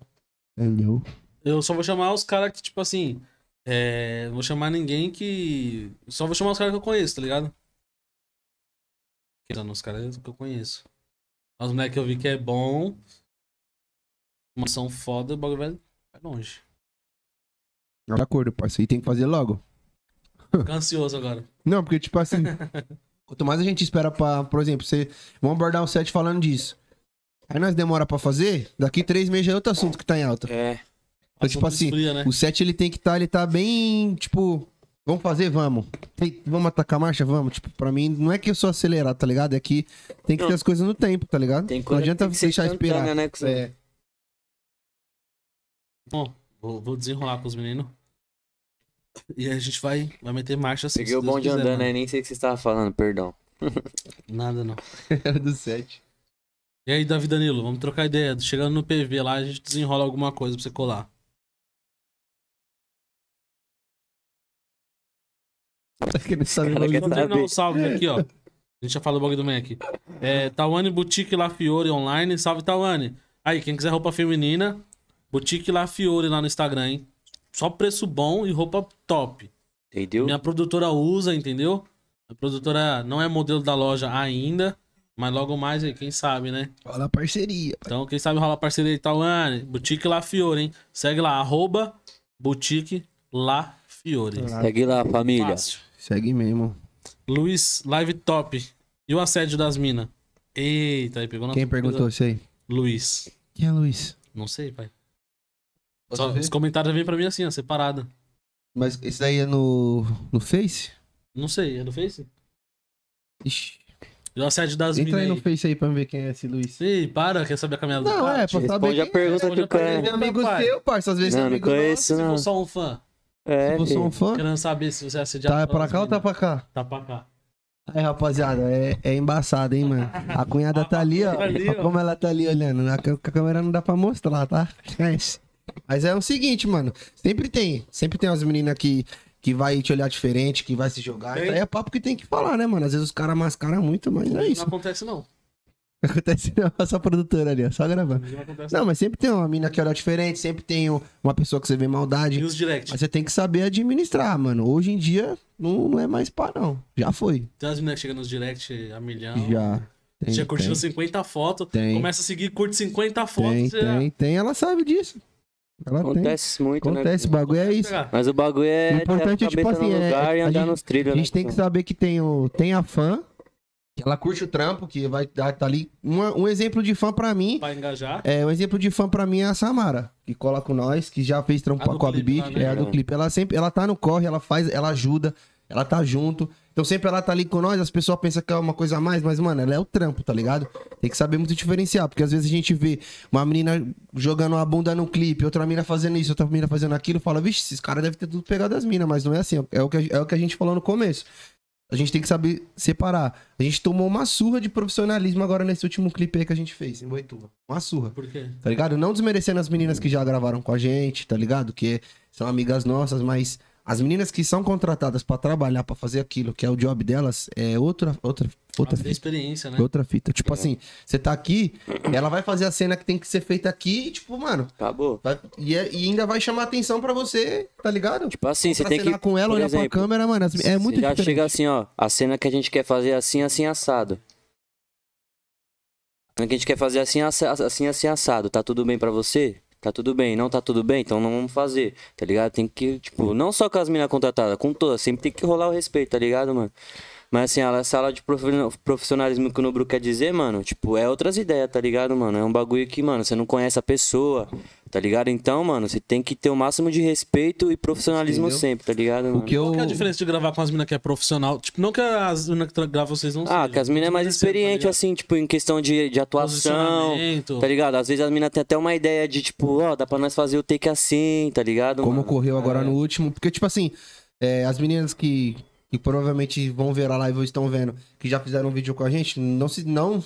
Entendeu?
Eu só vou chamar os caras que, tipo assim. É, não vou chamar ninguém que. Só vou chamar os caras que eu conheço, tá ligado? Os caras que eu conheço. Os moleques que eu vi que é bom. Uma ação foda, o bagulho vai, vai
De acordo, parceiro. E tem que fazer logo.
Fico ansioso agora.
Não, porque, tipo assim. quanto mais a gente espera pra. Por exemplo, você. Vamos abordar um set falando disso. Aí nós demora pra fazer, daqui três meses já é outro assunto que tá em alta.
É,
Então, tipo assim,
esfria, né?
O set ele tem que estar, ele tá bem, tipo, vamos fazer, vamos. Ei, vamos atacar a marcha, vamos. Tipo, pra mim, não é que eu sou acelerado, tá ligado? É que tem que
Não.
ter as coisas no tempo, tá ligado?
tem
não adianta
que tem que ser
deixar esperar.
né?
É,
Bom, vou, vou desenrolar com os meninos. E aí a gente vai, vai meter marcha assim.
Peguei o
Deus
bonde
quiser,
andando aí, nem sei o que você estava falando, perdão.
Nada não.
era do set.
E aí, Davi Danilo, vamos trocar ideia. Chegando no PV lá, a gente desenrola alguma coisa pra você colar.
Não sabe
cara quer saber.
os salves aqui, ó. A gente já falou o bagulho do Mac. É, Tawane Boutique La Fiore online. Salve, Tawane. Aí, quem quiser roupa feminina, Boutique La Fiore lá no Instagram, hein? Só preço bom e roupa top.
Entendeu?
Minha produtora usa, entendeu? A produtora não é modelo da loja ainda, mas logo mais aí, quem sabe, né?
Olha a parceria.
Então, quem sabe rola parceria de Tawane. Boutique La Fiore, hein? Segue lá, arroba Boutique La Fiore.
Segue lá, família.
Fácil.
Segue mesmo.
Luiz, live top. E o assédio das minas? Eita, aí pegou na
Quem perguntou isso aí?
Luiz.
Quem é Luiz?
Não sei, pai. Só, os comentários vêm pra mim assim, ó, separado.
Mas esse daí é no, no Face?
Não sei, é do Face?
Ixi.
E o assédio das
Entra aí no
aí.
Face aí pra ver quem é esse Luiz.
Ei, para, quer saber a caminhada do
Não,
cara?
é, pra saber
Responde a
quem
pergunta
Responde
que
a
o cara.
pergunta.
é. amigo
Pai.
seu, parça. Às vezes
Não,
é
não
amigo
conheço,
Se
não.
for só um fã,
É,
Se você é
filho.
um fã,
querendo saber se você é assediado
tá
pelas
pra cá ou tá pra cá?
Tá pra cá.
Aí, rapaziada, é, é embaçado, hein, mano? A cunhada tá ali, ó. Olha como ela tá ali olhando. Na ca- com a câmera não dá pra mostrar, tá? Esquece. Mas é o seguinte, mano. Sempre tem. Sempre tem umas meninas que, que vai te olhar diferente, que vai se jogar.
Tem.
É papo que tem que falar, né, mano? Às vezes os caras mascaram muito, mas é
Não
isso.
acontece, não.
Acontece não, é só produtora ali, ó. Só gravando.
Não
Não, mas sempre tem uma mina que olha diferente, sempre tem um- uma pessoa que você vê maldade.
E os direct?
Mas você tem que saber administrar, mano. Hoje em dia, não, não é mais pá, não. Já foi.
Tem as meninas que chegam nos direct a milhão.
Já. Tem,
Já curtindo
tem.
50 fotos.
Tem.
Começa a seguir, curte 50 fotos.
Tem,
já-
tem, tem, ela sabe disso. Ela
Acontece muito,
tem.
né?
Acontece, o bagulho é isso.
Mas o bagulho é
O importante
ter
é,
a
tipo assim,
no
é-
lugar e
a
andar
gente-
nos trilhos,
A gente
né?
tem que saber que tem, o, tem a fã, que ela curte o trampo, que vai dar tá ali. Uma- um exemplo de fã pra mim,
Pra engajar.
é, um exemplo de fã pra mim é a Samara, que cola com nós, que já fez trampo
A
com a
clipe
Bibi,
lá, né?
é a do clipe. Ela sempre, ela tá no corre, ela faz, ela ajuda, ela tá junto. Então sempre ela tá ali com nós, as pessoas pensam que é uma coisa a mais, mas, mano, ela é o trampo, tá ligado? Tem que saber muito diferenciar, porque às vezes a gente vê uma menina jogando a bunda no clipe, outra menina fazendo isso, outra menina fazendo aquilo, fala, vixe, esses caras devem ter tudo pegado das minas, mas não é assim, é o, que, a- é o que a gente falou no começo. A gente tem que saber separar. A gente tomou uma surra de profissionalismo agora nesse último clipe aí que a gente fez, em Boituva. Uma surra
Por quê?
tá ligado? Não desmerecendo as meninas que já gravaram com a gente, tá ligado? Que são amigas nossas, mas as meninas que são contratadas pra trabalhar, pra fazer aquilo, que é o job delas, é outra, outra, outra fita.
experiência, né?
Outra fita. Tipo assim, você tá aqui, ela vai fazer a cena que tem que ser feita aqui, e, tipo, mano,
Acabou.
vai- e, é- e ainda vai chamar atenção pra você, tá ligado?
Tipo assim, você tem que.
cenar com ela, olhar
exemplo,
pra câmera, mano, as- é muito
já
diferente.
chega assim, ó. A cena que a gente quer fazer assim, assim, assado. A cena que a gente quer fazer assim, assa- assim, assim, assado. Tá tudo bem pra você? Tá tudo bem. Não tá tudo bem? Então não vamos fazer. Tá ligado? Tem que, tipo, não só com as minas contratadas, com todas. Sempre tem que rolar o respeito, tá ligado, mano? Mas assim, a sala de profi- profissionalismo que o Nobru quer dizer, mano, tipo, é outras ideias, tá ligado, mano? É um bagulho que, mano, você não conhece a pessoa, tá ligado? Então, mano, você tem que ter o máximo de respeito e profissionalismo
Entendeu?
sempre, tá ligado, mano?
O que eu.
Qual que é a diferença de gravar com as minas que é profissional? Tipo, não que as minas que gravam vocês não
Ah,
sejam,
que as minas é mais
mas sempre, tá
experiente,
ligado?
assim, tipo, em questão de, de atuação, tá ligado? Às vezes as minas têm até uma ideia de, tipo, ó, dá pra nós fazer o take assim, tá ligado,
Como
mano?
ocorreu agora
É.
no último. Porque, tipo assim, é, as meninas que, que provavelmente vão ver a live ou estão vendo, que já fizeram um vídeo com a gente, não se. Não.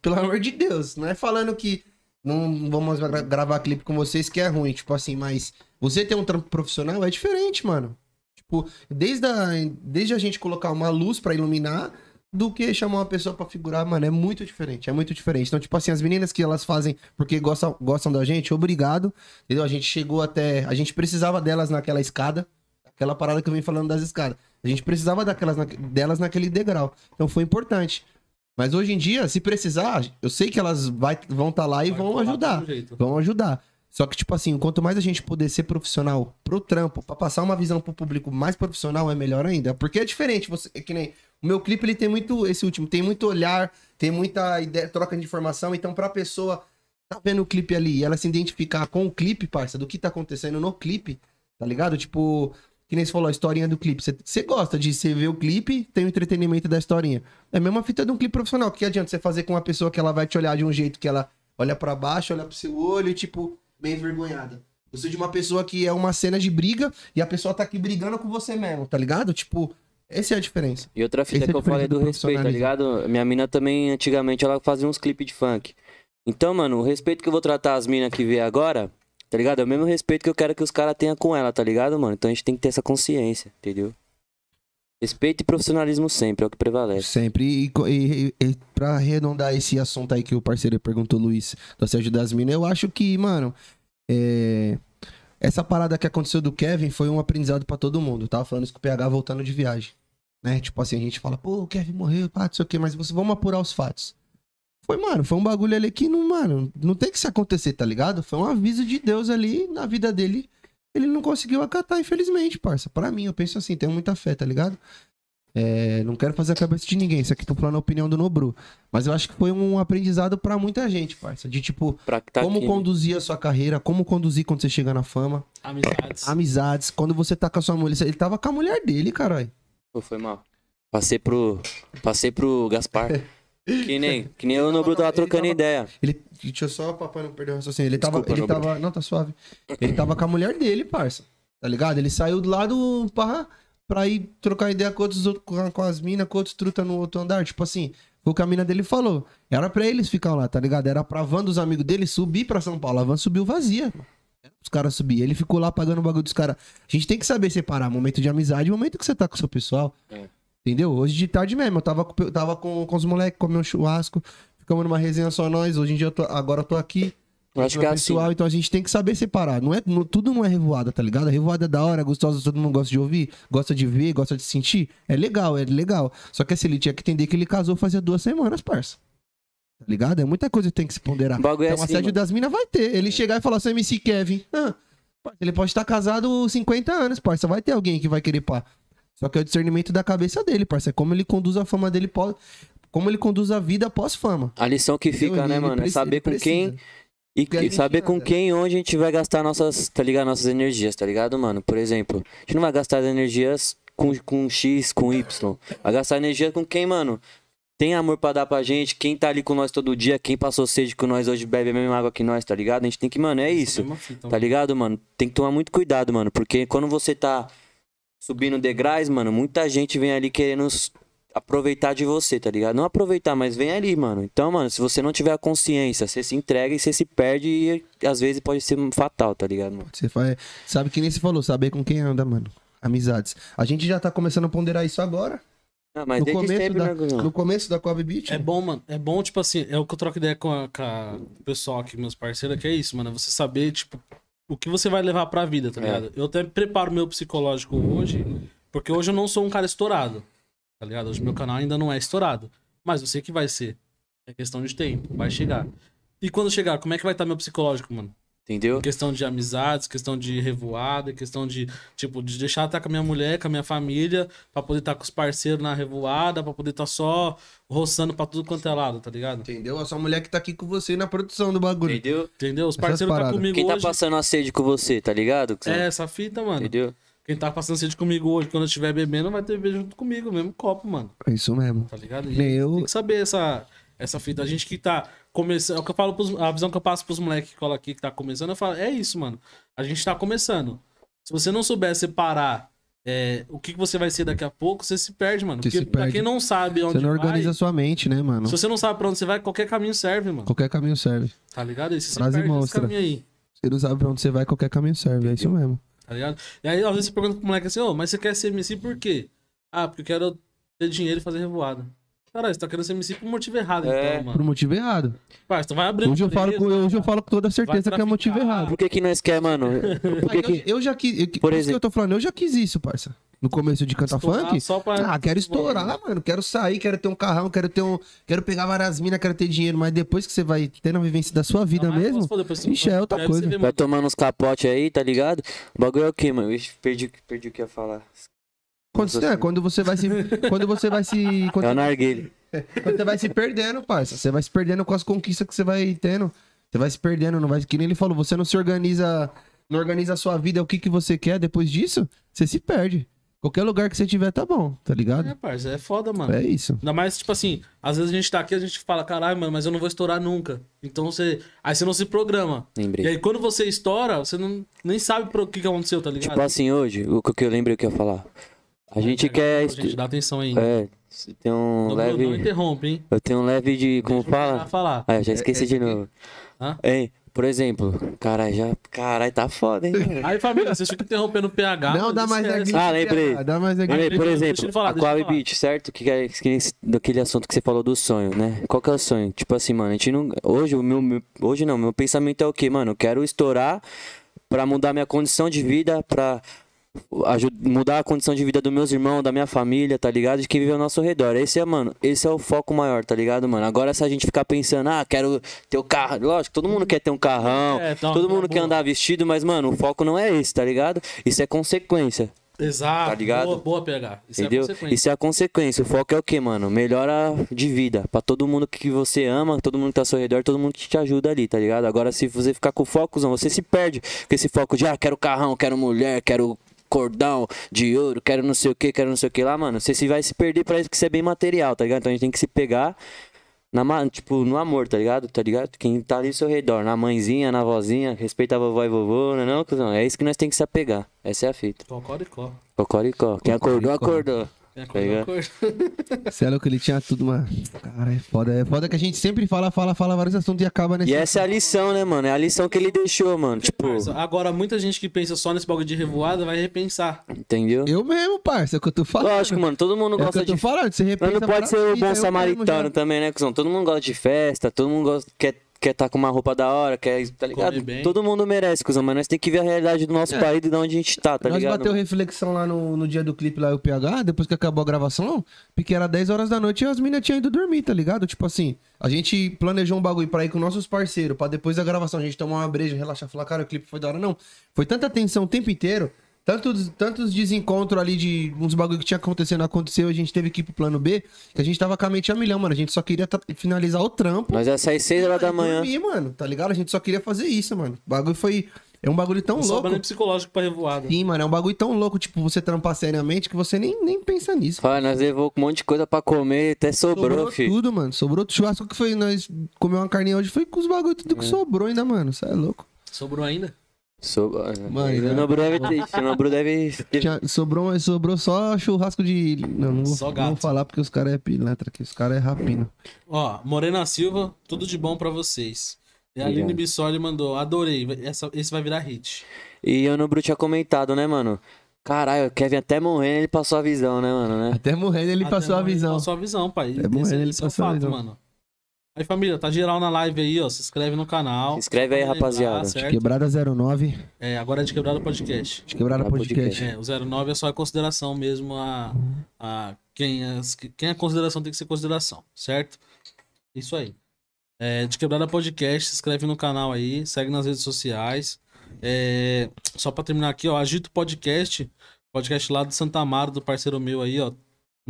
Pelo amor de Deus, não é falando que não vamos gra- gravar clipe com vocês que é ruim, tipo assim, mas você ter um trampo profissional é diferente, mano. Tipo, desde a, desde a gente colocar uma luz pra iluminar. Do que chamar uma pessoa pra figurar, mano, é muito diferente, é muito diferente. Então, tipo assim, as meninas que elas fazem porque gostam, gostam da gente, obrigado. Entendeu? A gente chegou até. A gente precisava delas naquela escada. Aquela parada que eu vim falando das escadas. A gente precisava daquelas, delas naquele degrau. Então foi importante. Mas hoje em dia, se precisar, eu sei que elas vai, vão estar lá e
Vai
vão ajudar. Vão ajudar. Só que, tipo assim, quanto mais a gente puder ser profissional pro trampo, pra passar uma visão pro público mais profissional, é melhor ainda. Porque é diferente. Você, é que nem. O meu clipe, ele tem muito. Esse último, tem muito olhar, tem muita ideia, troca de informação. Então, pra pessoa tá vendo o clipe ali e ela se identificar com o clipe, parça, do que tá acontecendo no clipe, tá ligado? Tipo, que nem você falou, a historinha do clipe. Você- Você gosta de você ver o clipe, tem o entretenimento da historinha. É a mesma fita de um clipe profissional. O que adianta você fazer com uma pessoa que ela vai te olhar de um jeito que ela olha pra baixo, olha pro seu olho e, tipo, bem envergonhada. Você de uma pessoa que é uma cena de briga e a pessoa tá aqui brigando com você mesmo, tá ligado? Tipo, essa é a diferença.
E outra fita
Esse é
que eu falei do
do
respeito, tá ligado? Minha mina também, antigamente, ela fazia uns clipes de funk. Então, mano, o respeito que eu vou tratar as minas que vê agora, tá ligado? É o mesmo respeito que eu quero que os caras tenham com ela, tá ligado, mano? Então a gente tem que ter essa consciência, entendeu? Respeito e profissionalismo sempre, é o que prevalece.
Sempre. E, e, e, e pra arredondar esse assunto aí que o parceiro perguntou, Luiz, do assédio das minas, eu acho que, mano, é, essa parada que aconteceu do Kevin foi um aprendizado pra todo mundo. Tava falando isso com o PH voltando de viagem. Né? Tipo assim, a gente fala, pô, o Kevin morreu, pá, não sei o quê, mas você, vamos apurar os fatos. Foi, mano, foi um bagulho ali que não, mano, não tem que se acontecer, tá ligado? Foi um aviso de Deus ali na vida dele. Ele não conseguiu acatar, infelizmente, parça. Pra mim, eu penso assim, tenho muita fé, tá ligado? É, não quero fazer a cabeça de ninguém, isso aqui tô falando a opinião do Nobru. Mas eu acho que foi um aprendizado pra muita gente, parça. De tipo,
tá
como
aqui, né?
conduzir a sua carreira, como conduzir quando você chega na fama,
Amizades.
amizades, quando você tá com a sua mulher. Ele tava com a mulher dele, caralho.
Pô, foi mal. Passei pro. Passei pro Gaspar. Que nem, que nem eu no Bruto tava trocando
tava-
ideia.
Ele. Deixa eu só, papai, não perder o raciocínio. Ele tava.
Desculpa,
ele
Nobru.
tava. Não, tá suave. Ele tava com a mulher dele, parça. Tá ligado? Ele saiu do lado pra, pra ir trocar ideia com outros outros- com, com as minas, com outros truta no outro andar. Tipo assim, foi o que a mina dele falou. Era pra eles ficar lá, tá ligado? Era pra van dos amigos dele subir pra São Paulo. A van subiu vazia. mano. Os caras subir. Ele ficou lá pagando o bagulho dos caras. A gente tem que saber separar momento de amizade e momento que você tá com o seu pessoal.
É.
Entendeu? Hoje de tarde mesmo, eu tava, eu tava com, com os moleques, comendo um churrasco, ficamos numa resenha só nós. Hoje em dia, eu tô, agora eu tô aqui.
Acho que é
pessoal,
assim.
então a gente tem que saber separar. Não é, não- tudo não é revoada, tá ligado? A revoada é da hora, é gostosa, todo mundo gosta de ouvir, gosta de ver, gosta de sentir. É legal, é legal. Só que assim, ele tinha que entender que ele casou fazia duas semanas, parça. Tá ligado? É muita coisa que tem que se ponderar.
O bagulho é
Então,
assim,
assédio
mano.
das minas vai ter. Ele chegar e falar assim, MC Kevin. Ah, ele pode estar casado 50 anos, parça. Vai ter alguém que vai querer pá. Só que é o discernimento da cabeça dele. É como ele conduz a fama dele pós. Como ele conduz a vida pós-fama.
A lição que
Entendeu?
fica,
Ele-
né,
ele
mano? É
preci-
saber
ele
com quem.
precisa.
E, e saber com quem e onde a gente vai gastar nossas, tá ligado? Nossas energias, tá ligado, mano? Por exemplo, a gente não vai gastar as energias com, com X, com Y. Vai gastar energia com quem, mano? Tem amor pra dar pra gente, quem tá ali com nós todo dia, quem passou sede com nós hoje bebe a mesma água que nós, tá ligado? A gente tem que, mano, é isso.
Fita,
Tá ligado, mano? Tem que tomar muito cuidado, mano. Porque quando você tá subindo degraus, mano, muita gente vem ali querendo aproveitar de você, tá ligado? Não aproveitar, mas vem ali, mano. Então, mano, se você não tiver a consciência, você se entrega e você se perde e às vezes pode ser fatal, tá ligado, mano?
Você faz, sabe que nem se falou, saber com quem anda, mano. Amizades. A gente já tá começando a ponderar isso agora.
Não, mas
No começo
sempre,
da-
né?
No começo da Kobe Beach.
É bom, mano. É bom, tipo assim, é o que eu troco ideia com, a- com a- o pessoal aqui, meus parceiros, que é isso, mano. É você saber, tipo, o que você vai levar pra vida, tá
É.
ligado? Eu até preparo meu psicológico hoje, porque hoje eu não sou um cara estourado, tá ligado? Hoje meu canal ainda não é estourado. Mas eu sei que vai ser. É questão de tempo, vai chegar. E quando chegar, como é que vai estar meu psicológico, mano?
Entendeu?
Questão de amizades, questão de revoada, questão de, tipo, de deixar estar com a minha mulher, com a minha família, pra poder estar com os parceiros na revoada, pra poder estar só roçando pra tudo quanto é lado, tá ligado?
Entendeu? A sua mulher que tá aqui com você na produção do bagulho.
Entendeu?
Entendeu? Os parceiros tá comigo
Quem tá
hoje.
passando a sede com você, tá ligado?
É, essa fita, mano.
Entendeu?
Quem tá passando sede comigo hoje, quando eu estiver bebendo, vai ter beijo junto comigo, mesmo copo, mano.
É isso mesmo.
Tá ligado? E
Nem eu-
Tem que saber essa, essa fita. A gente que tá começando. É o que eu falo pros, A visão que eu passo pros moleques que colam aqui que tá começando, eu falo, é isso, mano. A gente tá começando. Se você não souber separar é, o que, que você vai ser daqui a pouco, você se perde, mano.
Você
Porque
se
pra
perde.
quem não sabe onde
Você não
vai,
organiza a sua mente, né, mano?
se você não sabe pra onde você vai, qualquer caminho serve, mano.
Qualquer caminho serve.
Tá ligado? E você se
Frase
perde
monstra.
caminho aí.
Você não sabe pra onde você vai, qualquer caminho serve. É isso mesmo.
Tá ligado? E aí, às vezes, você pergunta pro moleque assim, ô, mas você quer ser MC por quê? Ah, porque eu quero ter dinheiro e fazer revoada. Caralho, você tá querendo ser MC por motivo errado,
É.
então,
Por
mano.
motivo errado.
Parça, então vai abrir
Hoje eu, falo com, hoje eu falo com toda certeza que é motivo errado.
Por que que nós quer, mano? Por que que...
eu, eu já quis. Eu,
Por
por isso
exemplo-
que eu tô falando, eu já quis isso, parça. No começo de cantar funk.
só pra-
Ah, quero estourar, mano. Quero sair, quero ter um carrão, quero ter um. Quero pegar várias minas, quero ter dinheiro. Mas depois que você vai tendo a vivência da sua vida
Não,
mesmo.
falar depois,
Ixi, é outra coisa.
Vai tomando uns capotes aí, tá ligado? O bagulho é o quê, mano? Ixi, perdi, perdi o que ia falar.
Quando, é, quando você vai se. Quando você vai se. Quando,
É o narguilho.
quando você vai se perdendo, parça. Você vai se perdendo com as conquistas que você vai tendo. Você vai se perdendo, não vai. Que nem ele falou, você não se organiza. Não organiza a sua vida, o que, que você quer. Depois disso, você se perde. Qualquer lugar que você tiver tá bom, tá
É,
ligado?
parça, é foda, mano.
É isso.
Ainda mais, tipo assim, às vezes a gente tá aqui, a gente fala, caralho, mano, mas eu não vou estourar nunca. Então você. Aí você não se programa.
Lembrei.
E aí quando você estoura, você não, nem sabe pro que, que aconteceu, tá ligado?
Tipo assim, hoje, o que eu lembrei que eu ia falar. A gente quer. estu-
Gente, dá atenção aí.
É, tem um
não, não
leve.
interrompe, hein?
Eu tenho um leve de. Como
Deixa cara
fala?
falar.
Ah, já esqueci de novo.
Hã?
Hein, por exemplo, caralho, já. Caralho, tá foda, hein? mano?
Aí, família, vocês ficam interrompendo o PH.
não,
mas
dá mais aqui.
Ah, lembrei.
Dá mais aqui.
Lembrei, por exemplo,
falar,
a
falar.
Beach, certo? Que é daquele assunto que você falou do sonho, né? Qual que é o sonho? Tipo assim, mano, a gente não. Hoje, o meu, hoje não, meu pensamento é o quê, mano? Eu quero estourar pra mudar minha condição de vida, pra mudar a condição de vida dos meus irmãos, da minha família, tá ligado? De quem vive ao nosso redor. Esse é, mano, esse é o foco maior, tá ligado, mano? Agora, se a gente ficar pensando, ah, quero ter o carro. Lógico, todo mundo quer ter um carrão,
É, uma
todo mundo quer andar vestido, mas, mano, o foco não é esse, tá ligado? Isso é consequência.
Exato.
Tá ligado?
Boa, boa PH. Isso
Entendeu?
é a consequência.
Isso é a consequência. O foco é o que, mano? Melhora de vida. Pra todo mundo que você ama, todo mundo que tá ao seu redor, todo mundo que te ajuda ali, tá ligado? Agora, se você ficar com foco, você se perde. Com esse foco de, ah, quero carrão, quero mulher, quero cordão de ouro, quero não sei o que, quero não sei o que lá, mano. Você se vai se perder pra isso que isso é bem material, tá ligado? Então a gente tem que se pegar. Na, tipo, no amor, tá ligado? Tá ligado? Quem tá ali ao seu redor, na mãezinha, na vozinha, respeita a vovó e vovô, não é não, cuzão? É isso que nós tem que se apegar. Essa é a fita.
Cocoricó.
Cocoricó. Quem acordou, acordou.
Tem a
Tá
coisa
Você é louco, ele tinha tudo, mano. Cara, é foda. É foda que a gente sempre fala, fala, fala vários assuntos e acaba nesse.
E essa é a lição, né, mano? É a lição que ele deixou, mano. Tipo,
Agora, muita gente que pensa só nesse bagulho de revoada vai repensar.
entendeu?
Eu mesmo, parça, é o que eu tô falando.
Lógico, mano, todo mundo
É o que
gosta
eu tô
de.
falando, você
Mas
repensa
não pode ser o
fitas,
bom
mesmo
samaritano também, né, cuzão? Todo mundo gosta de festa, todo mundo gosta, quer quer tá com uma roupa da hora, quer, tá ligado? Todo mundo merece, cuzão, mas nós tem que ver a realidade do nosso
É.
país e de onde a gente tá, tá
Nós
ligado?
bateu reflexão lá no, no dia do clipe lá, o PH, depois que acabou a gravação, porque era 10 horas da noite e as meninas tinham ido dormir, tá ligado? Tipo assim, a gente planejou um bagulho pra ir com nossos parceiros, pra depois da gravação a gente tomar uma breja, relaxar, falar, cara, o clipe foi da hora. Não, foi tanta tensão o tempo inteiro, tantos, tantos desencontros ali de uns bagulho que tinha acontecendo, aconteceu, a gente teve que ir pro plano B, que a gente tava com a mente a milhão, mano. A gente só queria finalizar o trampo.
Nós ia sair 6 horas da
e
manhã.
dormir, mano, tá ligado? A gente só queria fazer isso, mano. O bagulho foi. É um bagulho tão louco.
nem psicológico pra revoada.
Sim, mano, é um bagulho tão louco, tipo, você trampar seriamente que você nem, nem pensa nisso.
Fala, nós levou um monte de coisa pra comer, até sobrou, filho.
tudo, mano. Sobrou churrasco que foi. Nós comeu uma carninha hoje, foi com os bagulho tudo que sobrou ainda, mano. Você é louco.
Sobrou ainda?
Sobrou.
Mano,
o Nobru deve ter. O Nobru deve.
Tinha- sobrou, sobrou só churrasco de. Não, não vou,
Só
não
gato.
vou falar porque os caras é pilantra aqui, os caras é rapina.
Ó, Morena Silva, tudo de bom pra vocês. E a. Aline Bissoli mandou, adorei, essa, esse vai virar hit.
E o Nobru tinha comentado, né, mano? Caralho, o Kevin até morrendo, ele passou a visão, né, mano? Né?
Até morrendo ele
Até
passou a visão.
Passou a visão, pai.
É bom,
Esse-
ele
esse é
passou a
fato,
visão.
mano. Aí, família, tá geral na live aí, ó. Se inscreve no canal.
Se inscreve aí,
lembrar,
rapaziada.
certo?
Quebrada 09.
É, agora é de quebrada podcast.
De quebrada podcast.
É, o 09 é só a consideração mesmo a, a quem, as, quem é consideração tem que ser consideração, certo? Isso aí. É, de Quebrada Podcast, se inscreve no canal aí, segue nas redes sociais. É, só pra terminar aqui, ó, Agito Podcast, podcast lá de Santa Amaro, do parceiro meu aí, ó. Muito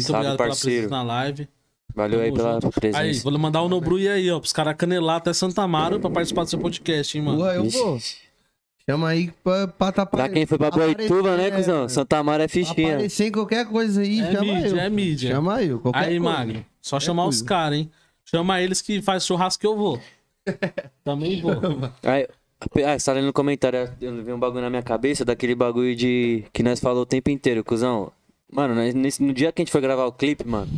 Salve,
obrigado pela
parceiro.
presença na live.
Valeu aí pela
junto.
presença.
Aí, vou mandar o Nobru e aí, ó, pros caras canelar até Santa Amaro pra participar do seu podcast, hein, mano.
Porra, eu vou. Chama aí pra, pra tá
Pra quem foi pra Boituva, né, cuzão? Santa Mara é fichinha.
Aparecer em qualquer coisa aí,
É
chama
mídia,
eu.
é mídia.
Chama eu, qualquer
Aí,
coisa.
Magno, só chamar os
coisa.
caras, hein? Chama eles que faz churrasco que eu vou. Também vou.
Aí, ah, você tá lendo no comentário, eu vi um bagulho na minha cabeça, daquele bagulho de. que nós falou o tempo inteiro, cuzão. Mano, nós- nesse- no dia que a gente foi gravar o clipe, mano,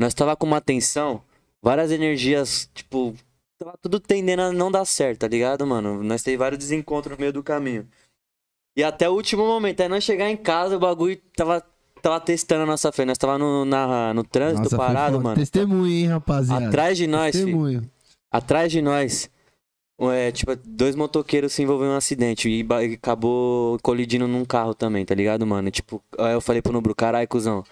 nós tava com uma tensão, várias energias, tipo, tava tudo tendendo a não dar certo, tá ligado, mano? Nós teve vários desencontros no meio do caminho. E até o último momento, aí nós chegar em casa, o bagulho tava, tava testando a nossa fé. Nós tava no, na, no trânsito
Nossa,
parado, mano.
Testemunho, hein, rapaziada.
Atrás de nós, filho
Testemunho.
atrás de nós, é, tipo, dois motoqueiros se envolveram em um acidente e, e acabou colidindo num carro também, tá ligado, mano? E, tipo, aí eu falei pro Nubro, carai, cuzão.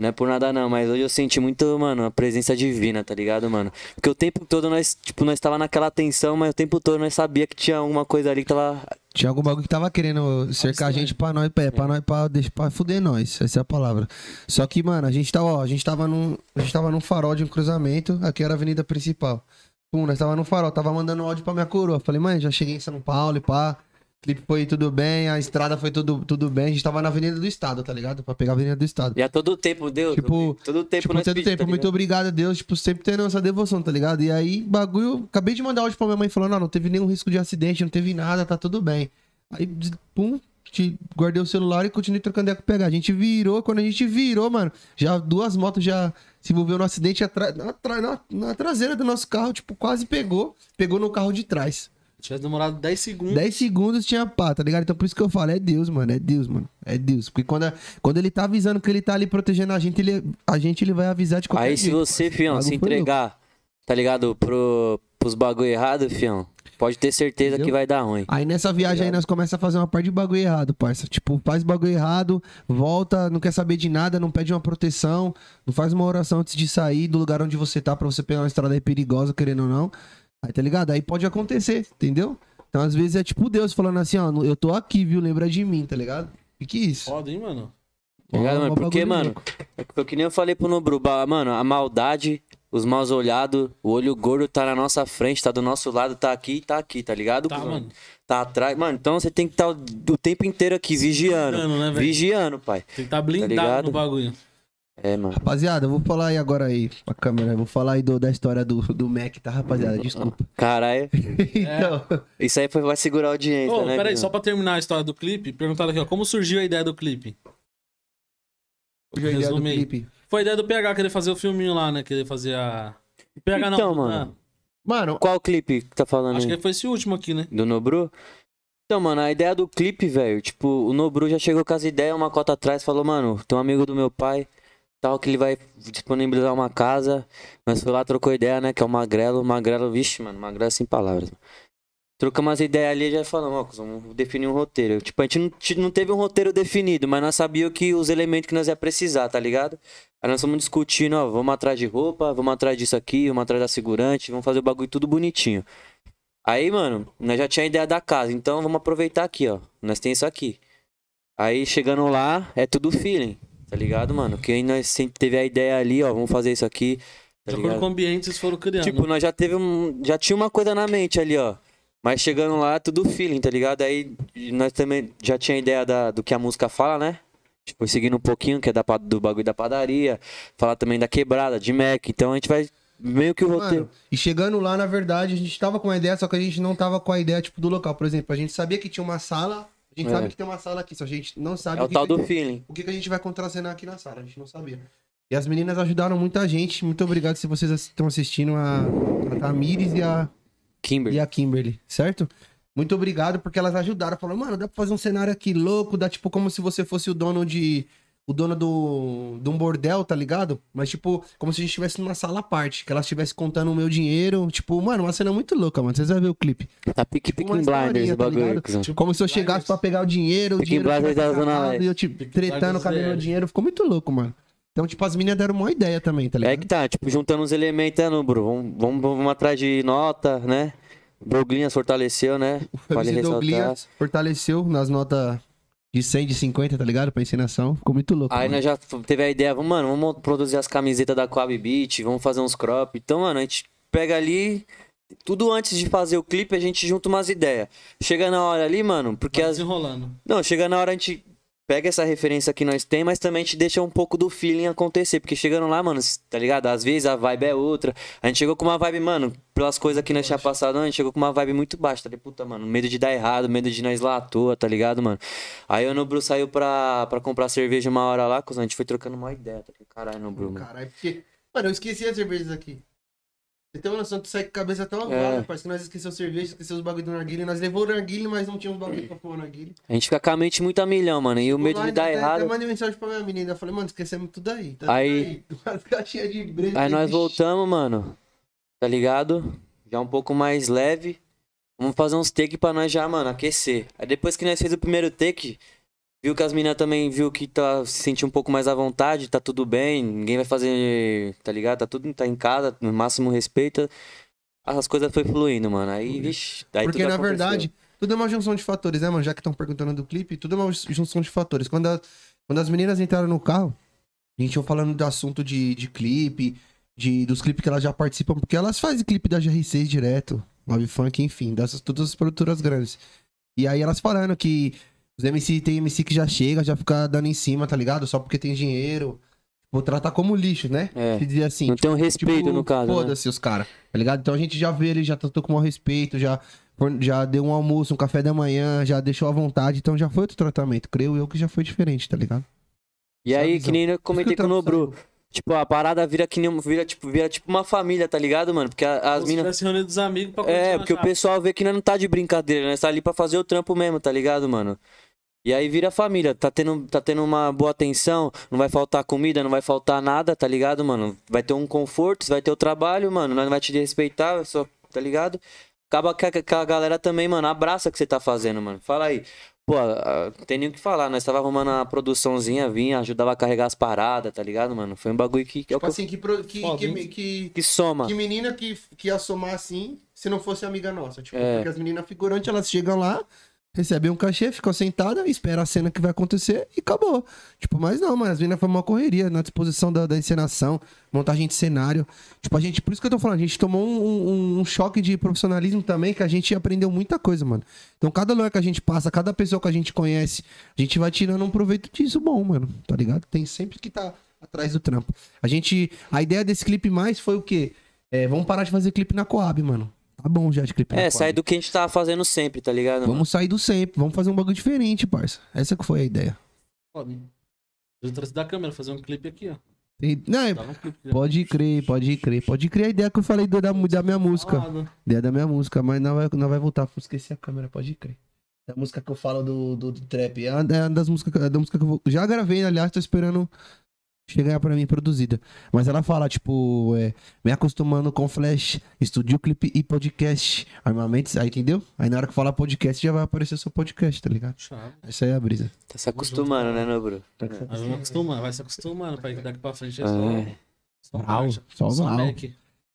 Não é por nada não, mas hoje eu senti muito, mano, a presença divina, tá ligado, mano? Porque o tempo todo nós, tipo, nós tava naquela tensão, mas o tempo todo nós sabia que tinha alguma coisa ali que tava...
Tinha algum bagulho que tava querendo cercar a gente pra nós, é, pra nós, pra, pra fuder nós. Essa é a palavra. Só que, mano, a gente tava, ó, a gente tava num. A gente tava num farol de um cruzamento, aqui era a avenida principal. Pum, nós tava no farol, tava mandando áudio pra minha coroa. Falei, mãe, já cheguei em São Paulo e pá. O clipe foi tudo bem, a estrada foi tudo, tudo bem. A gente tava na Avenida do Estado, tá ligado? Pra pegar a Avenida do Estado.
E a todo tempo, Deus,
Tipo,
todo tempo
Tipo, todo
pedi,
tempo,
tá
muito obrigado a Deus, tipo, sempre tendo essa devoção, tá ligado? E aí, bagulho, acabei de mandar áudio pra minha mãe falando, não, não teve nenhum risco de acidente, não teve nada, tá tudo bem. Aí, pum, guardei o celular e continuei trocando ideia com o PH. A gente virou, quando a gente virou, mano, já duas motos já se envolveu no acidente atra- na, na- na traseira do nosso carro, tipo, quase pegou, pegou no carro de trás.
Se tivesse demorado 10 segundos.
10 segundos tinha pá, tá ligado? Então por isso que eu falo, é Deus, mano, é Deus, mano. É Deus. Porque quando, a- quando ele tá avisando que ele tá ali protegendo a gente, ele, a gente ele vai avisar de qualquer
Aí se
jeito.
você, fião, se entregar, tá ligado, pro, pros bagulho errado, fião, pode ter certeza
Entendeu?
que vai dar ruim.
Aí nessa viagem aí nós começamos a fazer uma parte de bagulho errado, parça. Tipo, faz bagulho errado, volta, não quer saber de nada, não pede uma proteção, não faz uma oração antes de sair do lugar onde você tá pra você pegar uma estrada aí perigosa, querendo ou não. Aí tá ligado? Aí pode acontecer, entendeu? Então às vezes é tipo Deus falando assim, ó, eu tô aqui, viu? Lembra de mim, tá ligado? E que isso?
Foda, hein, mano?
Tá ligado, mano? Porque, mano, é que- foi que nem eu falei pro Nobru, ba- mano, a maldade, os maus olhados, o olho gordo tá na nossa frente, tá do nosso lado, tá aqui e tá aqui, tá ligado?
Tá, mano.
Tá atrás. Mano, então você tem que estar o, o tempo inteiro aqui, vigiando.
Vigiando, né, velho?
vigiando, pai.
Tem que estar blindado
ligado?
no bagulho.
É, mano.
Rapaziada, eu vou falar aí agora aí, pra câmera, eu vou falar aí do, da história do, do Mac, tá, rapaziada? Desculpa.
Caralho,
então,
isso aí foi- vai segurar a audiência,
Ô,
né?
peraí, só pra terminar a história do clipe, perguntaram aqui, ó, como surgiu a ideia do clipe?
hoje a ideia do clipe.
Foi a ideia do PH querer fazer o filminho lá, né? Querer fazer a. O PH não.
Então,
ah,
mano.
Mano,
Qual clipe que tá falando
Acho
aí?
que foi esse último aqui, né?
Do Nobru? Então, mano, a ideia do clipe, velho, tipo, o Nobru já chegou com as ideias uma cota atrás, falou, mano, tem um amigo do meu pai, tal, que ele vai disponibilizar uma casa. Nós foi lá, trocou ideia, né, que é o Magrelo. Magrelo, vixe, mano, Magrelo é sem palavras. Trocamos as ideias ali e já falamos, ó, vamos definir um roteiro. Tipo, a gente não, não teve um roteiro definido, mas nós sabíamos que os elementos que nós ia precisar, tá ligado? Aí nós fomos discutindo, ó, vamos atrás de roupa, vamos atrás disso aqui, vamos atrás da segurante, vamos fazer o bagulho tudo bonitinho. Aí, mano, nós já tinha a ideia da casa, então vamos aproveitar aqui, ó. Nós tem isso aqui. Aí chegando lá, é tudo feeling, tá ligado, mano? Quem nós sempre teve a ideia ali, ó, vamos fazer isso aqui, tá
de acordo com o ambiente, vocês foram criando.
Tipo, nós já teve um. Já tinha uma coisa na mente ali, ó. Mas chegando lá, tudo feeling, tá ligado? Aí nós também já tinha ideia da, do que a música fala, né? Tipo, seguindo um pouquinho, que é da, do bagulho da padaria. Falar também da quebrada, de Mac. Então a gente vai meio que o roteiro.
Mano, e chegando lá, na verdade, a gente tava com a ideia, só que a gente não tava com a ideia, tipo, do local. Por exemplo, a gente sabia que tinha uma sala, gente
É.
sabe que tem uma sala aqui, só a gente não sabe
É o
que
tal
que-
do feeling.
o que, que a gente vai contracenar aqui na sala, a gente não sabia. E as meninas ajudaram muita gente, muito obrigado se vocês estão assistindo a, a Tamires e a,
Kimber.
e a Kimberly, certo? Muito obrigado, porque elas ajudaram. Falaram, mano, dá pra fazer um cenário aqui louco, dá tipo como se você fosse o dono de. O dono do, de um bordel, tá ligado? Mas, tipo, como se a gente estivesse numa sala à parte, que elas estivessem contando o meu dinheiro. Tipo, mano, uma cena muito louca, mano. Vocês vão ver o clipe.
Tá pique
Tipo,
pique blinders o
tá
bagulho.
ligado?
cuzão.
Como se eu chegasse pra pegar o dinheiro, o dinheiro
Blinders
tivesse
da Zona Leste.
e eu, tipo,
Peaky
tretando, cadê meu
zero.
dinheiro? Ficou muito louco, mano. Então, tipo, as meninas deram uma ideia também, tá
É
ligado?
que tá, tipo, juntando os elementos, né, no Bru? Vamos, vamos, vamos atrás de nota, né? Broglinhas fortaleceu, né? Vale
MC Douglinha
ressaltar.
fortaleceu nas notas de 100, de 50, tá ligado? Pra ensinação. Ficou muito louco.
Aí
mano.
nós já teve a ideia, vamos, mano, vamos produzir as camisetas da Coab Beat, vamos fazer uns crop. Então, mano, a gente pega ali, tudo antes de fazer o clipe, a gente junta umas ideias. Chega na hora ali, mano, porque
Vai
as.
desenrolando.
Não, chega na hora a gente pega essa referência que nós tem, mas também te deixa um pouco do feeling acontecer. Porque chegando lá, mano, tá ligado? Às vezes a vibe é outra. A gente chegou com uma vibe, mano, pelas coisas que nós tinha passado, a gente chegou com uma vibe muito baixa, tá ligado? Puta, mano, medo de dar errado, medo de nós lá à toa, tá ligado, mano? Aí o Nobru saiu pra, pra comprar cerveja uma hora lá, a gente foi trocando uma ideia, tá ligado? Caralho, Nobru, mano.
Caralho, porque. Mano, eu esqueci as cervejas aqui. Você tem uma noção, tu sai com a cabeça tão
É.
avada, parece que nós esquecemos cerveja, esquecemos os bagulho do narguilho. Nós levou o narguilho, mas não tínhamos bagulho pra pôr o narguilho.
A gente fica com a mente muito a milhão, mano. E o medo de dar
até-
errado.
Até mandei mensagem pra minha menina, eu falei, mano, esquecemos tudo aí. Tá
Aí-
tudo aí. As caixinhas de breja.
Aí nós voltamos, mano. Tá ligado? Já um pouco mais leve. Vamos fazer uns take pra nós já, mano, aquecer. Aí depois que nós fez o primeiro take, viu que as meninas também viu que tá se sentir um pouco mais à vontade, tá tudo bem, ninguém vai fazer, tá ligado? Tá tudo tá em casa, no máximo respeito. As coisas foi fluindo, mano. Aí, vixi, daí
Porque na
aconteceu.
verdade, tudo é uma junção de fatores, né, mano? Já que estão perguntando do clipe, tudo é uma junção de fatores. Quando, a- quando as meninas entraram no carro, a gente ia falando do assunto de, de clipe, de, dos clipes que elas já participam, porque elas fazem clipe da GR6 direto, Love Funk, enfim, dessas todas as produtoras grandes. E aí elas falando que os MC tem MC que já chega, já fica dando em cima, tá ligado? Só porque tem dinheiro. Vou tratar como lixo, né?
É.
Se dizer assim.
Não tem um respeito
Tipo,
no caso, né?
Foda-se os caras, tá ligado? Então a gente já vê ele, já tratou com maior respeito, já, já deu um almoço, um café da manhã, já deixou à vontade, então já foi outro tratamento. Creio eu que já foi diferente, tá ligado?
E
Essa
aí,
visão.
que nem eu comentei com o Nobru. Tipo, a parada vira que nem vira, tipo, vira tipo uma família, tá ligado, mano? Porque a- as
se
minas.
tivesse reunido os amigos pra
É, porque o pessoal vê que nós não tá de brincadeira, né? Tá ali pra fazer o trampo mesmo, tá ligado, mano? E aí vira família, tá tendo, tá tendo uma boa atenção, não vai faltar comida, não vai faltar nada, tá ligado, mano? Vai ter um conforto, vai ter o trabalho, mano, nós não vai te respeitar, só, tá ligado? Acaba que a, que a galera também, mano, abraça o que você tá fazendo, mano. Fala aí. Pô, ah, não tem nem o que falar, nós tava arrumando a produçãozinha, vinha, ajudava a carregar as paradas, tá ligado, mano? Foi um bagulho que, é
Tipo
que,
assim, que, pro- que, que, que,
que soma.
que menina que, que ia somar assim, se não fosse amiga nossa. Tipo,
É.
porque as meninas figurantes, elas chegam lá, recebem um cachê, ficam sentadas, esperam a cena que vai acontecer e acabou. Tipo, mas não, mano, as meninas foi uma correria na disposição da, da encenação, montagem de cenário. Tipo, a gente, por isso que eu tô falando, a gente tomou um, um- um choque de profissionalismo também, que a gente aprendeu muita coisa, mano. Então, cada lugar que a gente passa, cada pessoa que a gente conhece, a gente vai tirando um proveito disso bom, mano. Tá ligado? Tem sempre que tá atrás do trampo. A gente. A ideia desse clipe mais foi o quê? É, vamos parar de fazer clipe na Coab, mano. Tá bom já de clipe
É,
Coab.
sai do que a gente tava fazendo sempre, tá ligado? mano?
Vamos sair do sempre, vamos fazer um bagulho diferente, parça. Essa que foi a ideia.
Foda. Eu trouxe da câmera, fazer um clipe aqui, ó.
Tem- Não, é-
um
pode crer, pode crer. Pode crer a ideia que eu falei da, da minha música.
Foda.
Ideia da minha música, mas não vai, não vai voltar. Esqueci a câmera, pode crer. A música que eu falo do, do, do trap. É uma é das músicas, da música que eu vou, já gravei, aliás, tô esperando chegar pra mim produzida. Mas ela fala, tipo, é, me acostumando com flash, estúdio, clipe e podcast. Armamentos, aí entendeu? Aí na hora que falar podcast já vai aparecer seu podcast, tá ligado?
Chave.
Essa aí é a brisa.
Tá se acostumando, né, Nobru?
Mas vamos acostumando, vai se acostumando, pra daqui pra frente é
É.
só. Só marcha.
só
Só
brau.
Mac.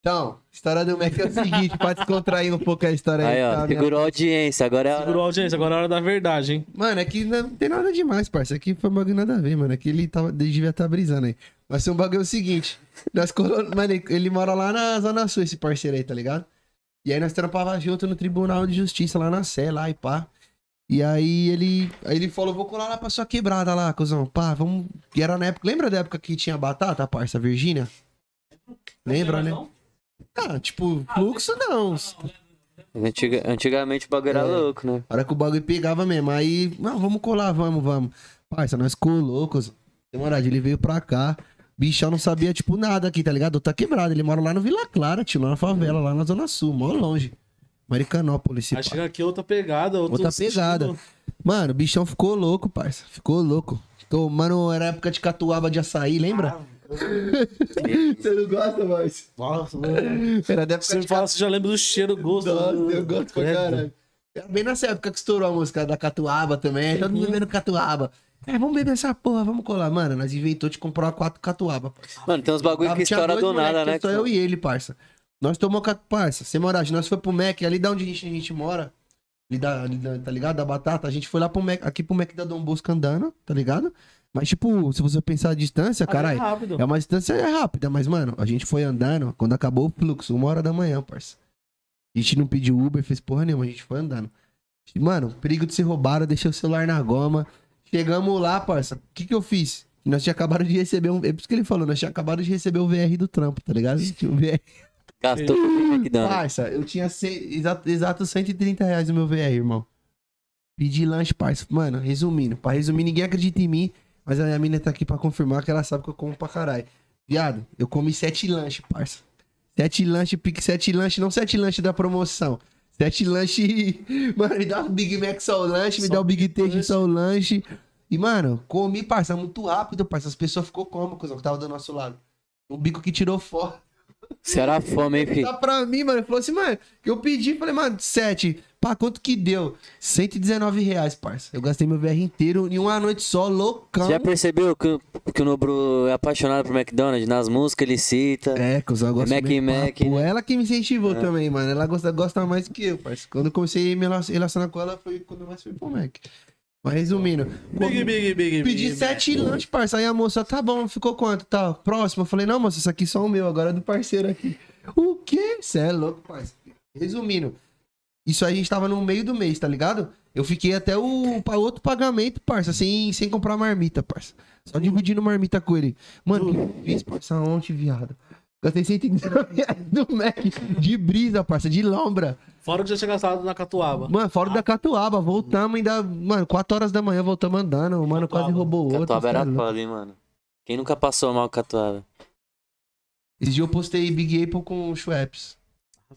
Então, a história do Mac é o seguinte, pra descontrair um pouco a história aí.
Aí, ó,
tá,
segurou a audiência, agora é a hora.
Segurou a audiência, agora é a hora da verdade, hein?
Mano, é que não tem nada demais, parça. Aqui foi um bagulho nada a ver, mano. Aqui ele tava, ele devia estar brisando aí. Mas foi um bagulho o seguinte. Nós colo... Mano, ele- ele mora lá na Zona Sul, esse parceiro aí, tá ligado? E aí nós trampava junto no Tribunal de Justiça, lá na Sé, lá e pá. E aí ele, aí ele falou, vou colar lá pra sua quebrada lá, cuzão. Pá, vamos... E era na época... Lembra da época que tinha batata, parça, Virgínia? Lembra, né?
Não?
Ah, tipo, fluxo não.
Antiga- antigamente o bagulho era
É.
louco, né?
A hora que o bagulho pegava mesmo. Aí, não, vamos colar, vamos, vamos. Parça, nós colocos. Demorado, ele veio pra cá. Bichão não sabia, tipo, nada aqui, tá ligado? Tá quebrado. Ele mora lá no Vila Clara, tio, lá na favela, lá na Zona Sul, mó longe. Maricanópolis, esse pá.
chega aqui outra pegada, outro
Outra pegada.
estilo.
Mano, o bichão ficou louco, parça. Ficou louco. Tô, mano, era época de catuaba de açaí, lembra? Você não gosta mais?
Nossa, mano.
Era da época
Você
de
fala, você já lembra do cheiro, o gosto.
Nossa,
do-
eu gosto pra caralho. Era bem nessa época que estourou a música da Catuaba também. Todo mundo vendo Catuaba. É, vamos beber essa porra, vamos colar. Mano, nós inventou de comprar uma quatro catuaba, parça.
Mano, tem uns bagulho que estoura
dois
do nada, né?
Só eu e ele, parça. Nós tomamos, cat- parça, sem morar, nós foi pro Mac, ali da onde a gente, a gente mora, ali, da, ali da- tá ligado? Da Batata, a gente foi lá pro Mac, aqui pro Mac da Dom Bosco andando, tá ligado? Mas, tipo, se você pensar a distância, caralho,
rápido.
é uma distância rápida, mas, mano, a gente foi andando quando acabou o fluxo, uma hora da manhã, parça. A gente não pediu Uber, fez porra nenhuma, a gente foi andando. Mano, perigo de ser roubado, deixei o celular na goma. Chegamos lá, parça. O que que eu fiz? Nós tinha acabado de receber um. É por isso que ele falou, nós tinha acabado de receber o VR do trampo, tá ligado? Tinha um VR.
Gastou com o McDonald's.
Parça, eu tinha cem- exato, exato 130 reais no meu VR, irmão. Pedi lanche, parça. Mano, resumindo, pra resumir, ninguém acredita em mim, mas a minha mina tá aqui pra confirmar que ela sabe que eu como pra caralho. Viado, eu comi sete lanches, parça. Sete lanches, pique sete lanches, não sete lanches da promoção. Sete lanches. Mano, me dá um Big Mac só o lanche, me
Só
dá o Big. Taste só o lanche. E, mano, comi, parça, muito rápido, parça. As pessoas ficou como, cuzão, que tava do nosso lado. Um bico que tirou fora.
Você era fome, hein,
Tá
filho?
pra mim, mano. Ele falou assim, mano, eu pedi, falei, mano, 7. Pá, quanto que deu? 119 reais, parça. Eu gastei meu VR inteiro em uma noite só, loucão.
Você já percebeu que, que o Nobro é apaixonado por McDonald's? Nas músicas ele cita.
É, que eu gosto
Mac
mesmo.
e Mac, né?
Ela que me incentivou também, mano. Ela gosta, gosta mais que eu, parça. Quando eu comecei a me relacion- relacionar com ela, foi quando eu mais fui pro Mac. Mas resumindo,
Big, big, big,
pedi
big,
sete
big.
lanches, parça. Aí a moça, tá bom, ficou quanto? Tá, próximo. Eu falei, não, moça, isso aqui é só o meu, agora é do parceiro aqui. O quê? Você é louco, parça. Resumindo, isso aí a gente tava no meio do mês, tá ligado? Eu fiquei até o outro pagamento, parça, sem, sem comprar marmita, parça. Só dividindo marmita com ele. Mano, o que eu fiz, parça, ontem, viado? Gastei 119 reais do Mac de brisa, parça, de lombra.
Fora que já tinha gastado na Catuaba.
Mano, fora da Catuaba, voltamos ainda. Mano, 4 horas da manhã voltamos andando. O mano quase
Catuaba.
roubou o outro.
Catuaba era
cê é
foda, hein, mano? Quem nunca passou mal com Catuaba?
Esse dia eu postei Big Apple com Schweppes.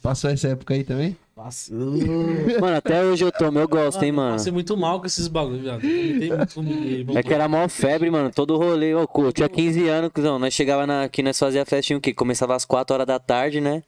Passou essa época aí também?
Nossa.
Mano, até hoje eu tomo, eu gosto, hein, mano.
Passei muito mal com esses bagulhos, viado. Muito.
É que era mó febre, mano. Todo rolê. Ô, cu, eu tinha 15 anos, cuzão. Nós chegava na, aqui, nós fazia festinha o quê? Começava às 4 horas da tarde, né?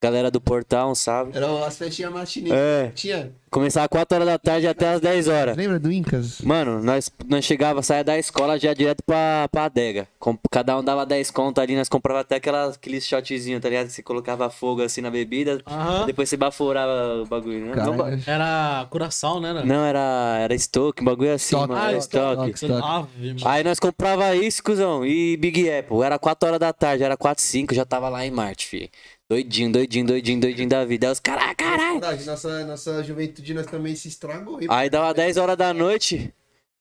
Galera do portal, um salve.
Era as festinhas matinê.
É,
Tinha.
começava às 4 horas da tarde até às 10 horas.
Lembra do Incas?
Mano, nós, nós chegava, saia da escola já direto pra, pra adega. Com- cada um dava 10 conto ali, nós comprava até aquelas, aqueles shotzinhos, tá ligado? Que você colocava fogo assim na bebida,
Aham.
depois você baforava o bagulho, né? Não, ba-.
Era Curaçao, né? né?
não, era, era estoque, um bagulho assim,
Estoque.
mano.
Ah,
era
estoque.
estoque.
Estoque.
Ave, mano.
Aí nós comprava isso, cuzão, e Big Apple. Era 4 horas da tarde, era 4, 5, já tava lá em Marte, fi. Doidinho, doidinho, doidinho, doidinho da vida. Aí os caras, caralho.
Verdade, nossa, nossa juventude nós também se estragou. hein?
Aí dava 10 horas da noite,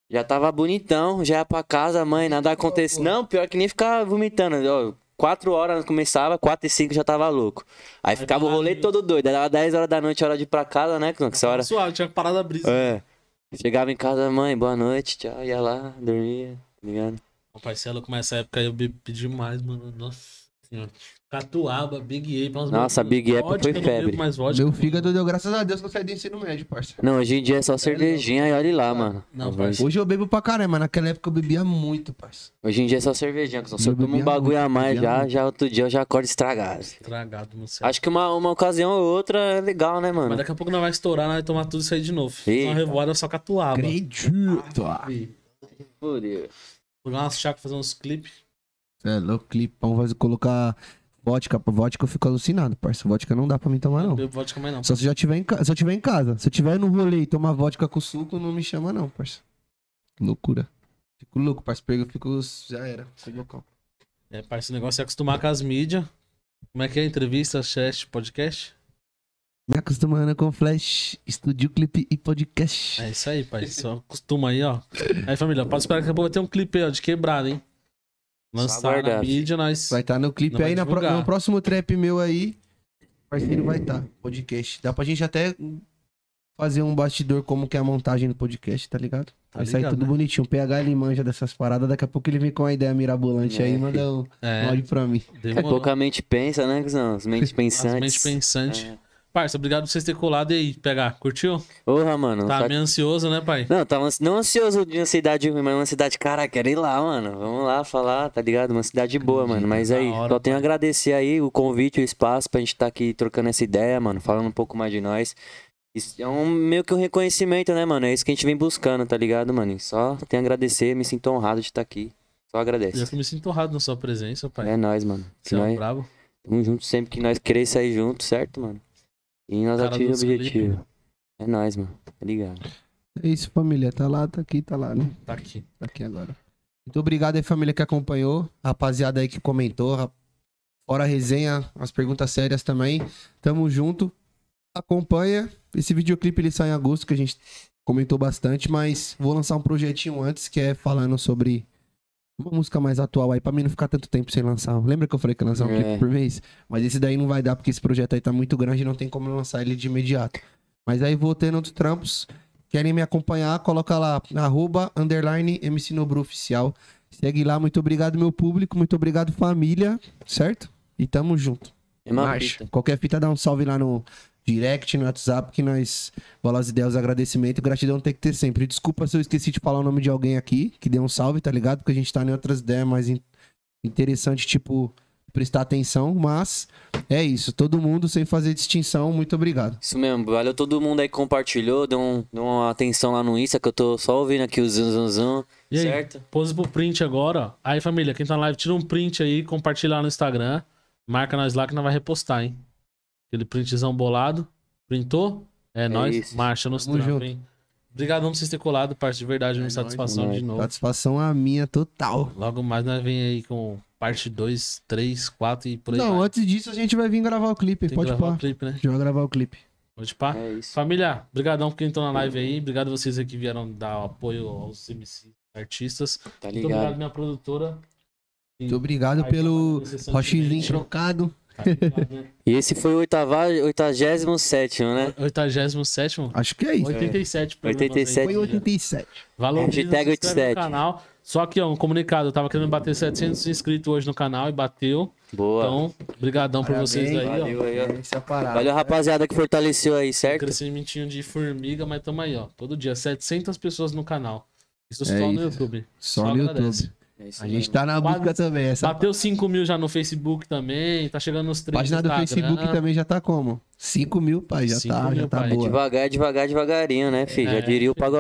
já tava bonitão, já ia pra casa, mãe, nada acontecia. Não, pior que nem ficava vomitando. Ó, 4 horas começava, 4 e 5 já tava louco. Aí ficava o rolê todo doido. Aí dava 10 horas da noite, hora de ir pra casa, né? Que hora.
Suave, tinha parado a brisa.
É. Chegava em casa, mãe, boa noite, tchau, ia lá, dormia, tá ligado?
O parceiro começa essa época aí, eu bebi demais, mano. Nossa senhora. Catuaba, Big Apple.
Nossa, Big Apple
vodka,
foi
eu não
febre.
Mais vodka.
Meu fígado deu graças a Deus que eu saí do ensino médio, parça.
Não, hoje em dia é só cervejinha e olha lá, mano.
Não,
hoje,
parceiro.
Hoje eu bebo pra caramba, mas naquela época eu bebia muito, parça.
hoje em dia é só cervejinha, cuzão. se eu tomo um bagulho
muito,
a mais já,
muito.
já outro dia eu já acordo estragado.
Estragado no céu.
Acho que uma, uma ocasião ou outra é legal, né, mano?
Mas daqui a pouco nós vai estourar, nós vai tomar tudo isso aí de novo.
Eita.
Uma revoada só catuaba.
Acredito.
Ih,
Fudeu.
Jogar umas chacas, fazer uns clipes.
É louco, clipão, vai colocar vodka. Vodka eu fico alucinado, parça. Vodka não dá pra mim tomar,
Não
não.
bebo vodka mais não.
Só se eu já tiver em casa. Se eu tiver em casa. Se eu tiver no rolê e tomar vodka com suco, não me chama, não, parça. Loucura. Fico louco, parça. Pego, eu fico. Já era. Fico loucão.
É, parceiro, o negócio é acostumar com as mídias. Como é que é? Entrevista, chat, podcast?
Me acostumando com flash, estúdio, clipe e podcast.
É isso aí, pai. Só acostuma aí, ó. Aí, família, pode esperar que daqui a pouco vai ter um clipe aí, ó, de quebrada, hein? Lançar na
aguardar.
mídia, nós.
Vai estar no clipe aí, na pro- no próximo trap meu aí. O parceiro vai estar. podcast. Dá pra gente até fazer um bastidor como que é a montagem do podcast, tá ligado?
Tá
vai sair
ligado,
tudo
né?
bonitinho. O PH ele manja dessas paradas. Daqui a pouco ele vem com uma ideia mirabolante
É.
aí e manda um
É,
áudio pra mim.
É
demorou.
pouca mente pensa, né, cuzão? As mentes
As
pensantes.
mente pensante.
É.
Parça, obrigado por vocês terem colado aí. Pegar, curtiu?
Porra, mano.
Tá meio ansioso, né, pai?
Não, tava ansi- não ansioso de uma cidade ruim, mas uma cidade, cara, quero ir lá, mano. Vamos lá falar, tá ligado? Uma cidade boa, mano. Mas aí,
hora,
só tenho a agradecer aí o convite, o espaço pra gente tá aqui trocando essa ideia, mano. Falando um pouco mais de nós. Isso é um meio que um reconhecimento, né, mano? É isso que a gente vem buscando, tá ligado, mano? Só tenho a agradecer, me sinto honrado de estar aqui. Só
Eu
agradece.
que me sinto honrado na sua presença, pai.
É nóis, mano.
Você é um
nós
brabo.
tamo junto sempre que nós queremos sair junto, certo, mano? E nós atingimos o objetivo. É nóis, mano. Tá ligado?
É isso, família. Tá lá, tá aqui, tá lá, né?
Tá aqui.
Tá aqui agora. Muito obrigado aí, família que acompanhou. Rapaziada aí que comentou. ra- Fora a resenha, as perguntas sérias também. Tamo junto. Acompanha. Esse videoclipe ele sai em agosto, que a gente comentou bastante, mas vou lançar um projetinho antes, que é falando sobre uma música mais atual aí, pra mim não ficar tanto tempo sem lançar. Lembra que eu falei que ia lançar um
É.
clipe por mês? Mas esse daí não vai dar, porque esse projeto aí tá muito grande e não tem como lançar ele de imediato. Mas aí vou tendo outros trampos. Querem me acompanhar? Coloca lá, arroba, underline, MC Nobru Oficial. Segue lá, muito obrigado, meu público, muito obrigado, família, certo? E tamo junto.
Mesma
Marcha.
fita.
Qualquer fita, dá um salve lá no direct, no WhatsApp, que nós bola as ideias, agradecimento e gratidão tem que ter sempre. Desculpa se eu esqueci de falar o nome de alguém aqui, que deu um salve, tá ligado? Porque a gente tá em outras ideias mais in- interessantes, tipo, prestar atenção, mas é isso. Todo mundo, sem fazer distinção, muito obrigado.
Isso mesmo, valeu todo mundo aí que compartilhou, deu, um, deu uma atenção lá no Insta, que eu tô só ouvindo aqui o zum zum zum,
E aí,
certo?
pose pro print agora, ó. Aí, família, quem tá na live, tira um print aí, compartilha lá no Instagram. Marca nós lá que nós vai repostar, hein? Aquele printzão bolado. Printou? É, nóis.
isso.
Marcha nos trampos, hein? Obrigadão por vocês terem colado, parte de verdade, uma
nóis,
satisfação
é
de novo.
Satisfação a minha total.
Logo mais nós vem aí com parte 2, 3, 4 e por aí
Não,
vai.
antes disso a gente vai vir gravar o clipe.
Tem
Pode
gravar
pá.
o clipe, né?
A gente vai gravar o clipe.
Pode pá.
É isso.
Família, brigadão por quem entrou na live aí. Obrigado vocês aí que vieram dar apoio aos MC artistas.
Tá
Muito obrigado,
ligado?
minha produtora.
Muito obrigado
Aí,
pelo
incessantemente.
trocado.
E esse foi o oitava, 87, né?
87
Acho que é isso.
87 programas
87.
aí.
Foi 87.
Valoriza,
Hashtag
se inscreve
87.
no canal. Só que, ó, um comunicado. Eu tava querendo bater 700 inscritos hoje no canal e bateu.
Boa.
Então, brigadão por
Parabéns,
vocês aí,
Valeu
ó.
aí, ó.
É a parada.
Valeu, rapaziada, que fortaleceu aí, certo?
Crescimentinho de formiga, mas tamo aí, ó. Todo dia, 700 pessoas no canal. Isso
É
só no
isso.
YouTube.
Só no
agradece.
YouTube.
É isso
A gente
mesmo.
tá na
Quase-
busca também. Essa
Bateu 5 mil já no Facebook também. Tá chegando nos 3
página do Facebook também já tá como? 5 mil, pai. Já
5
tá,
mil,
já tá
pai.
boa.
Devagar, devagar, devagarinho, né, filho?
É.
Já diria o pagode.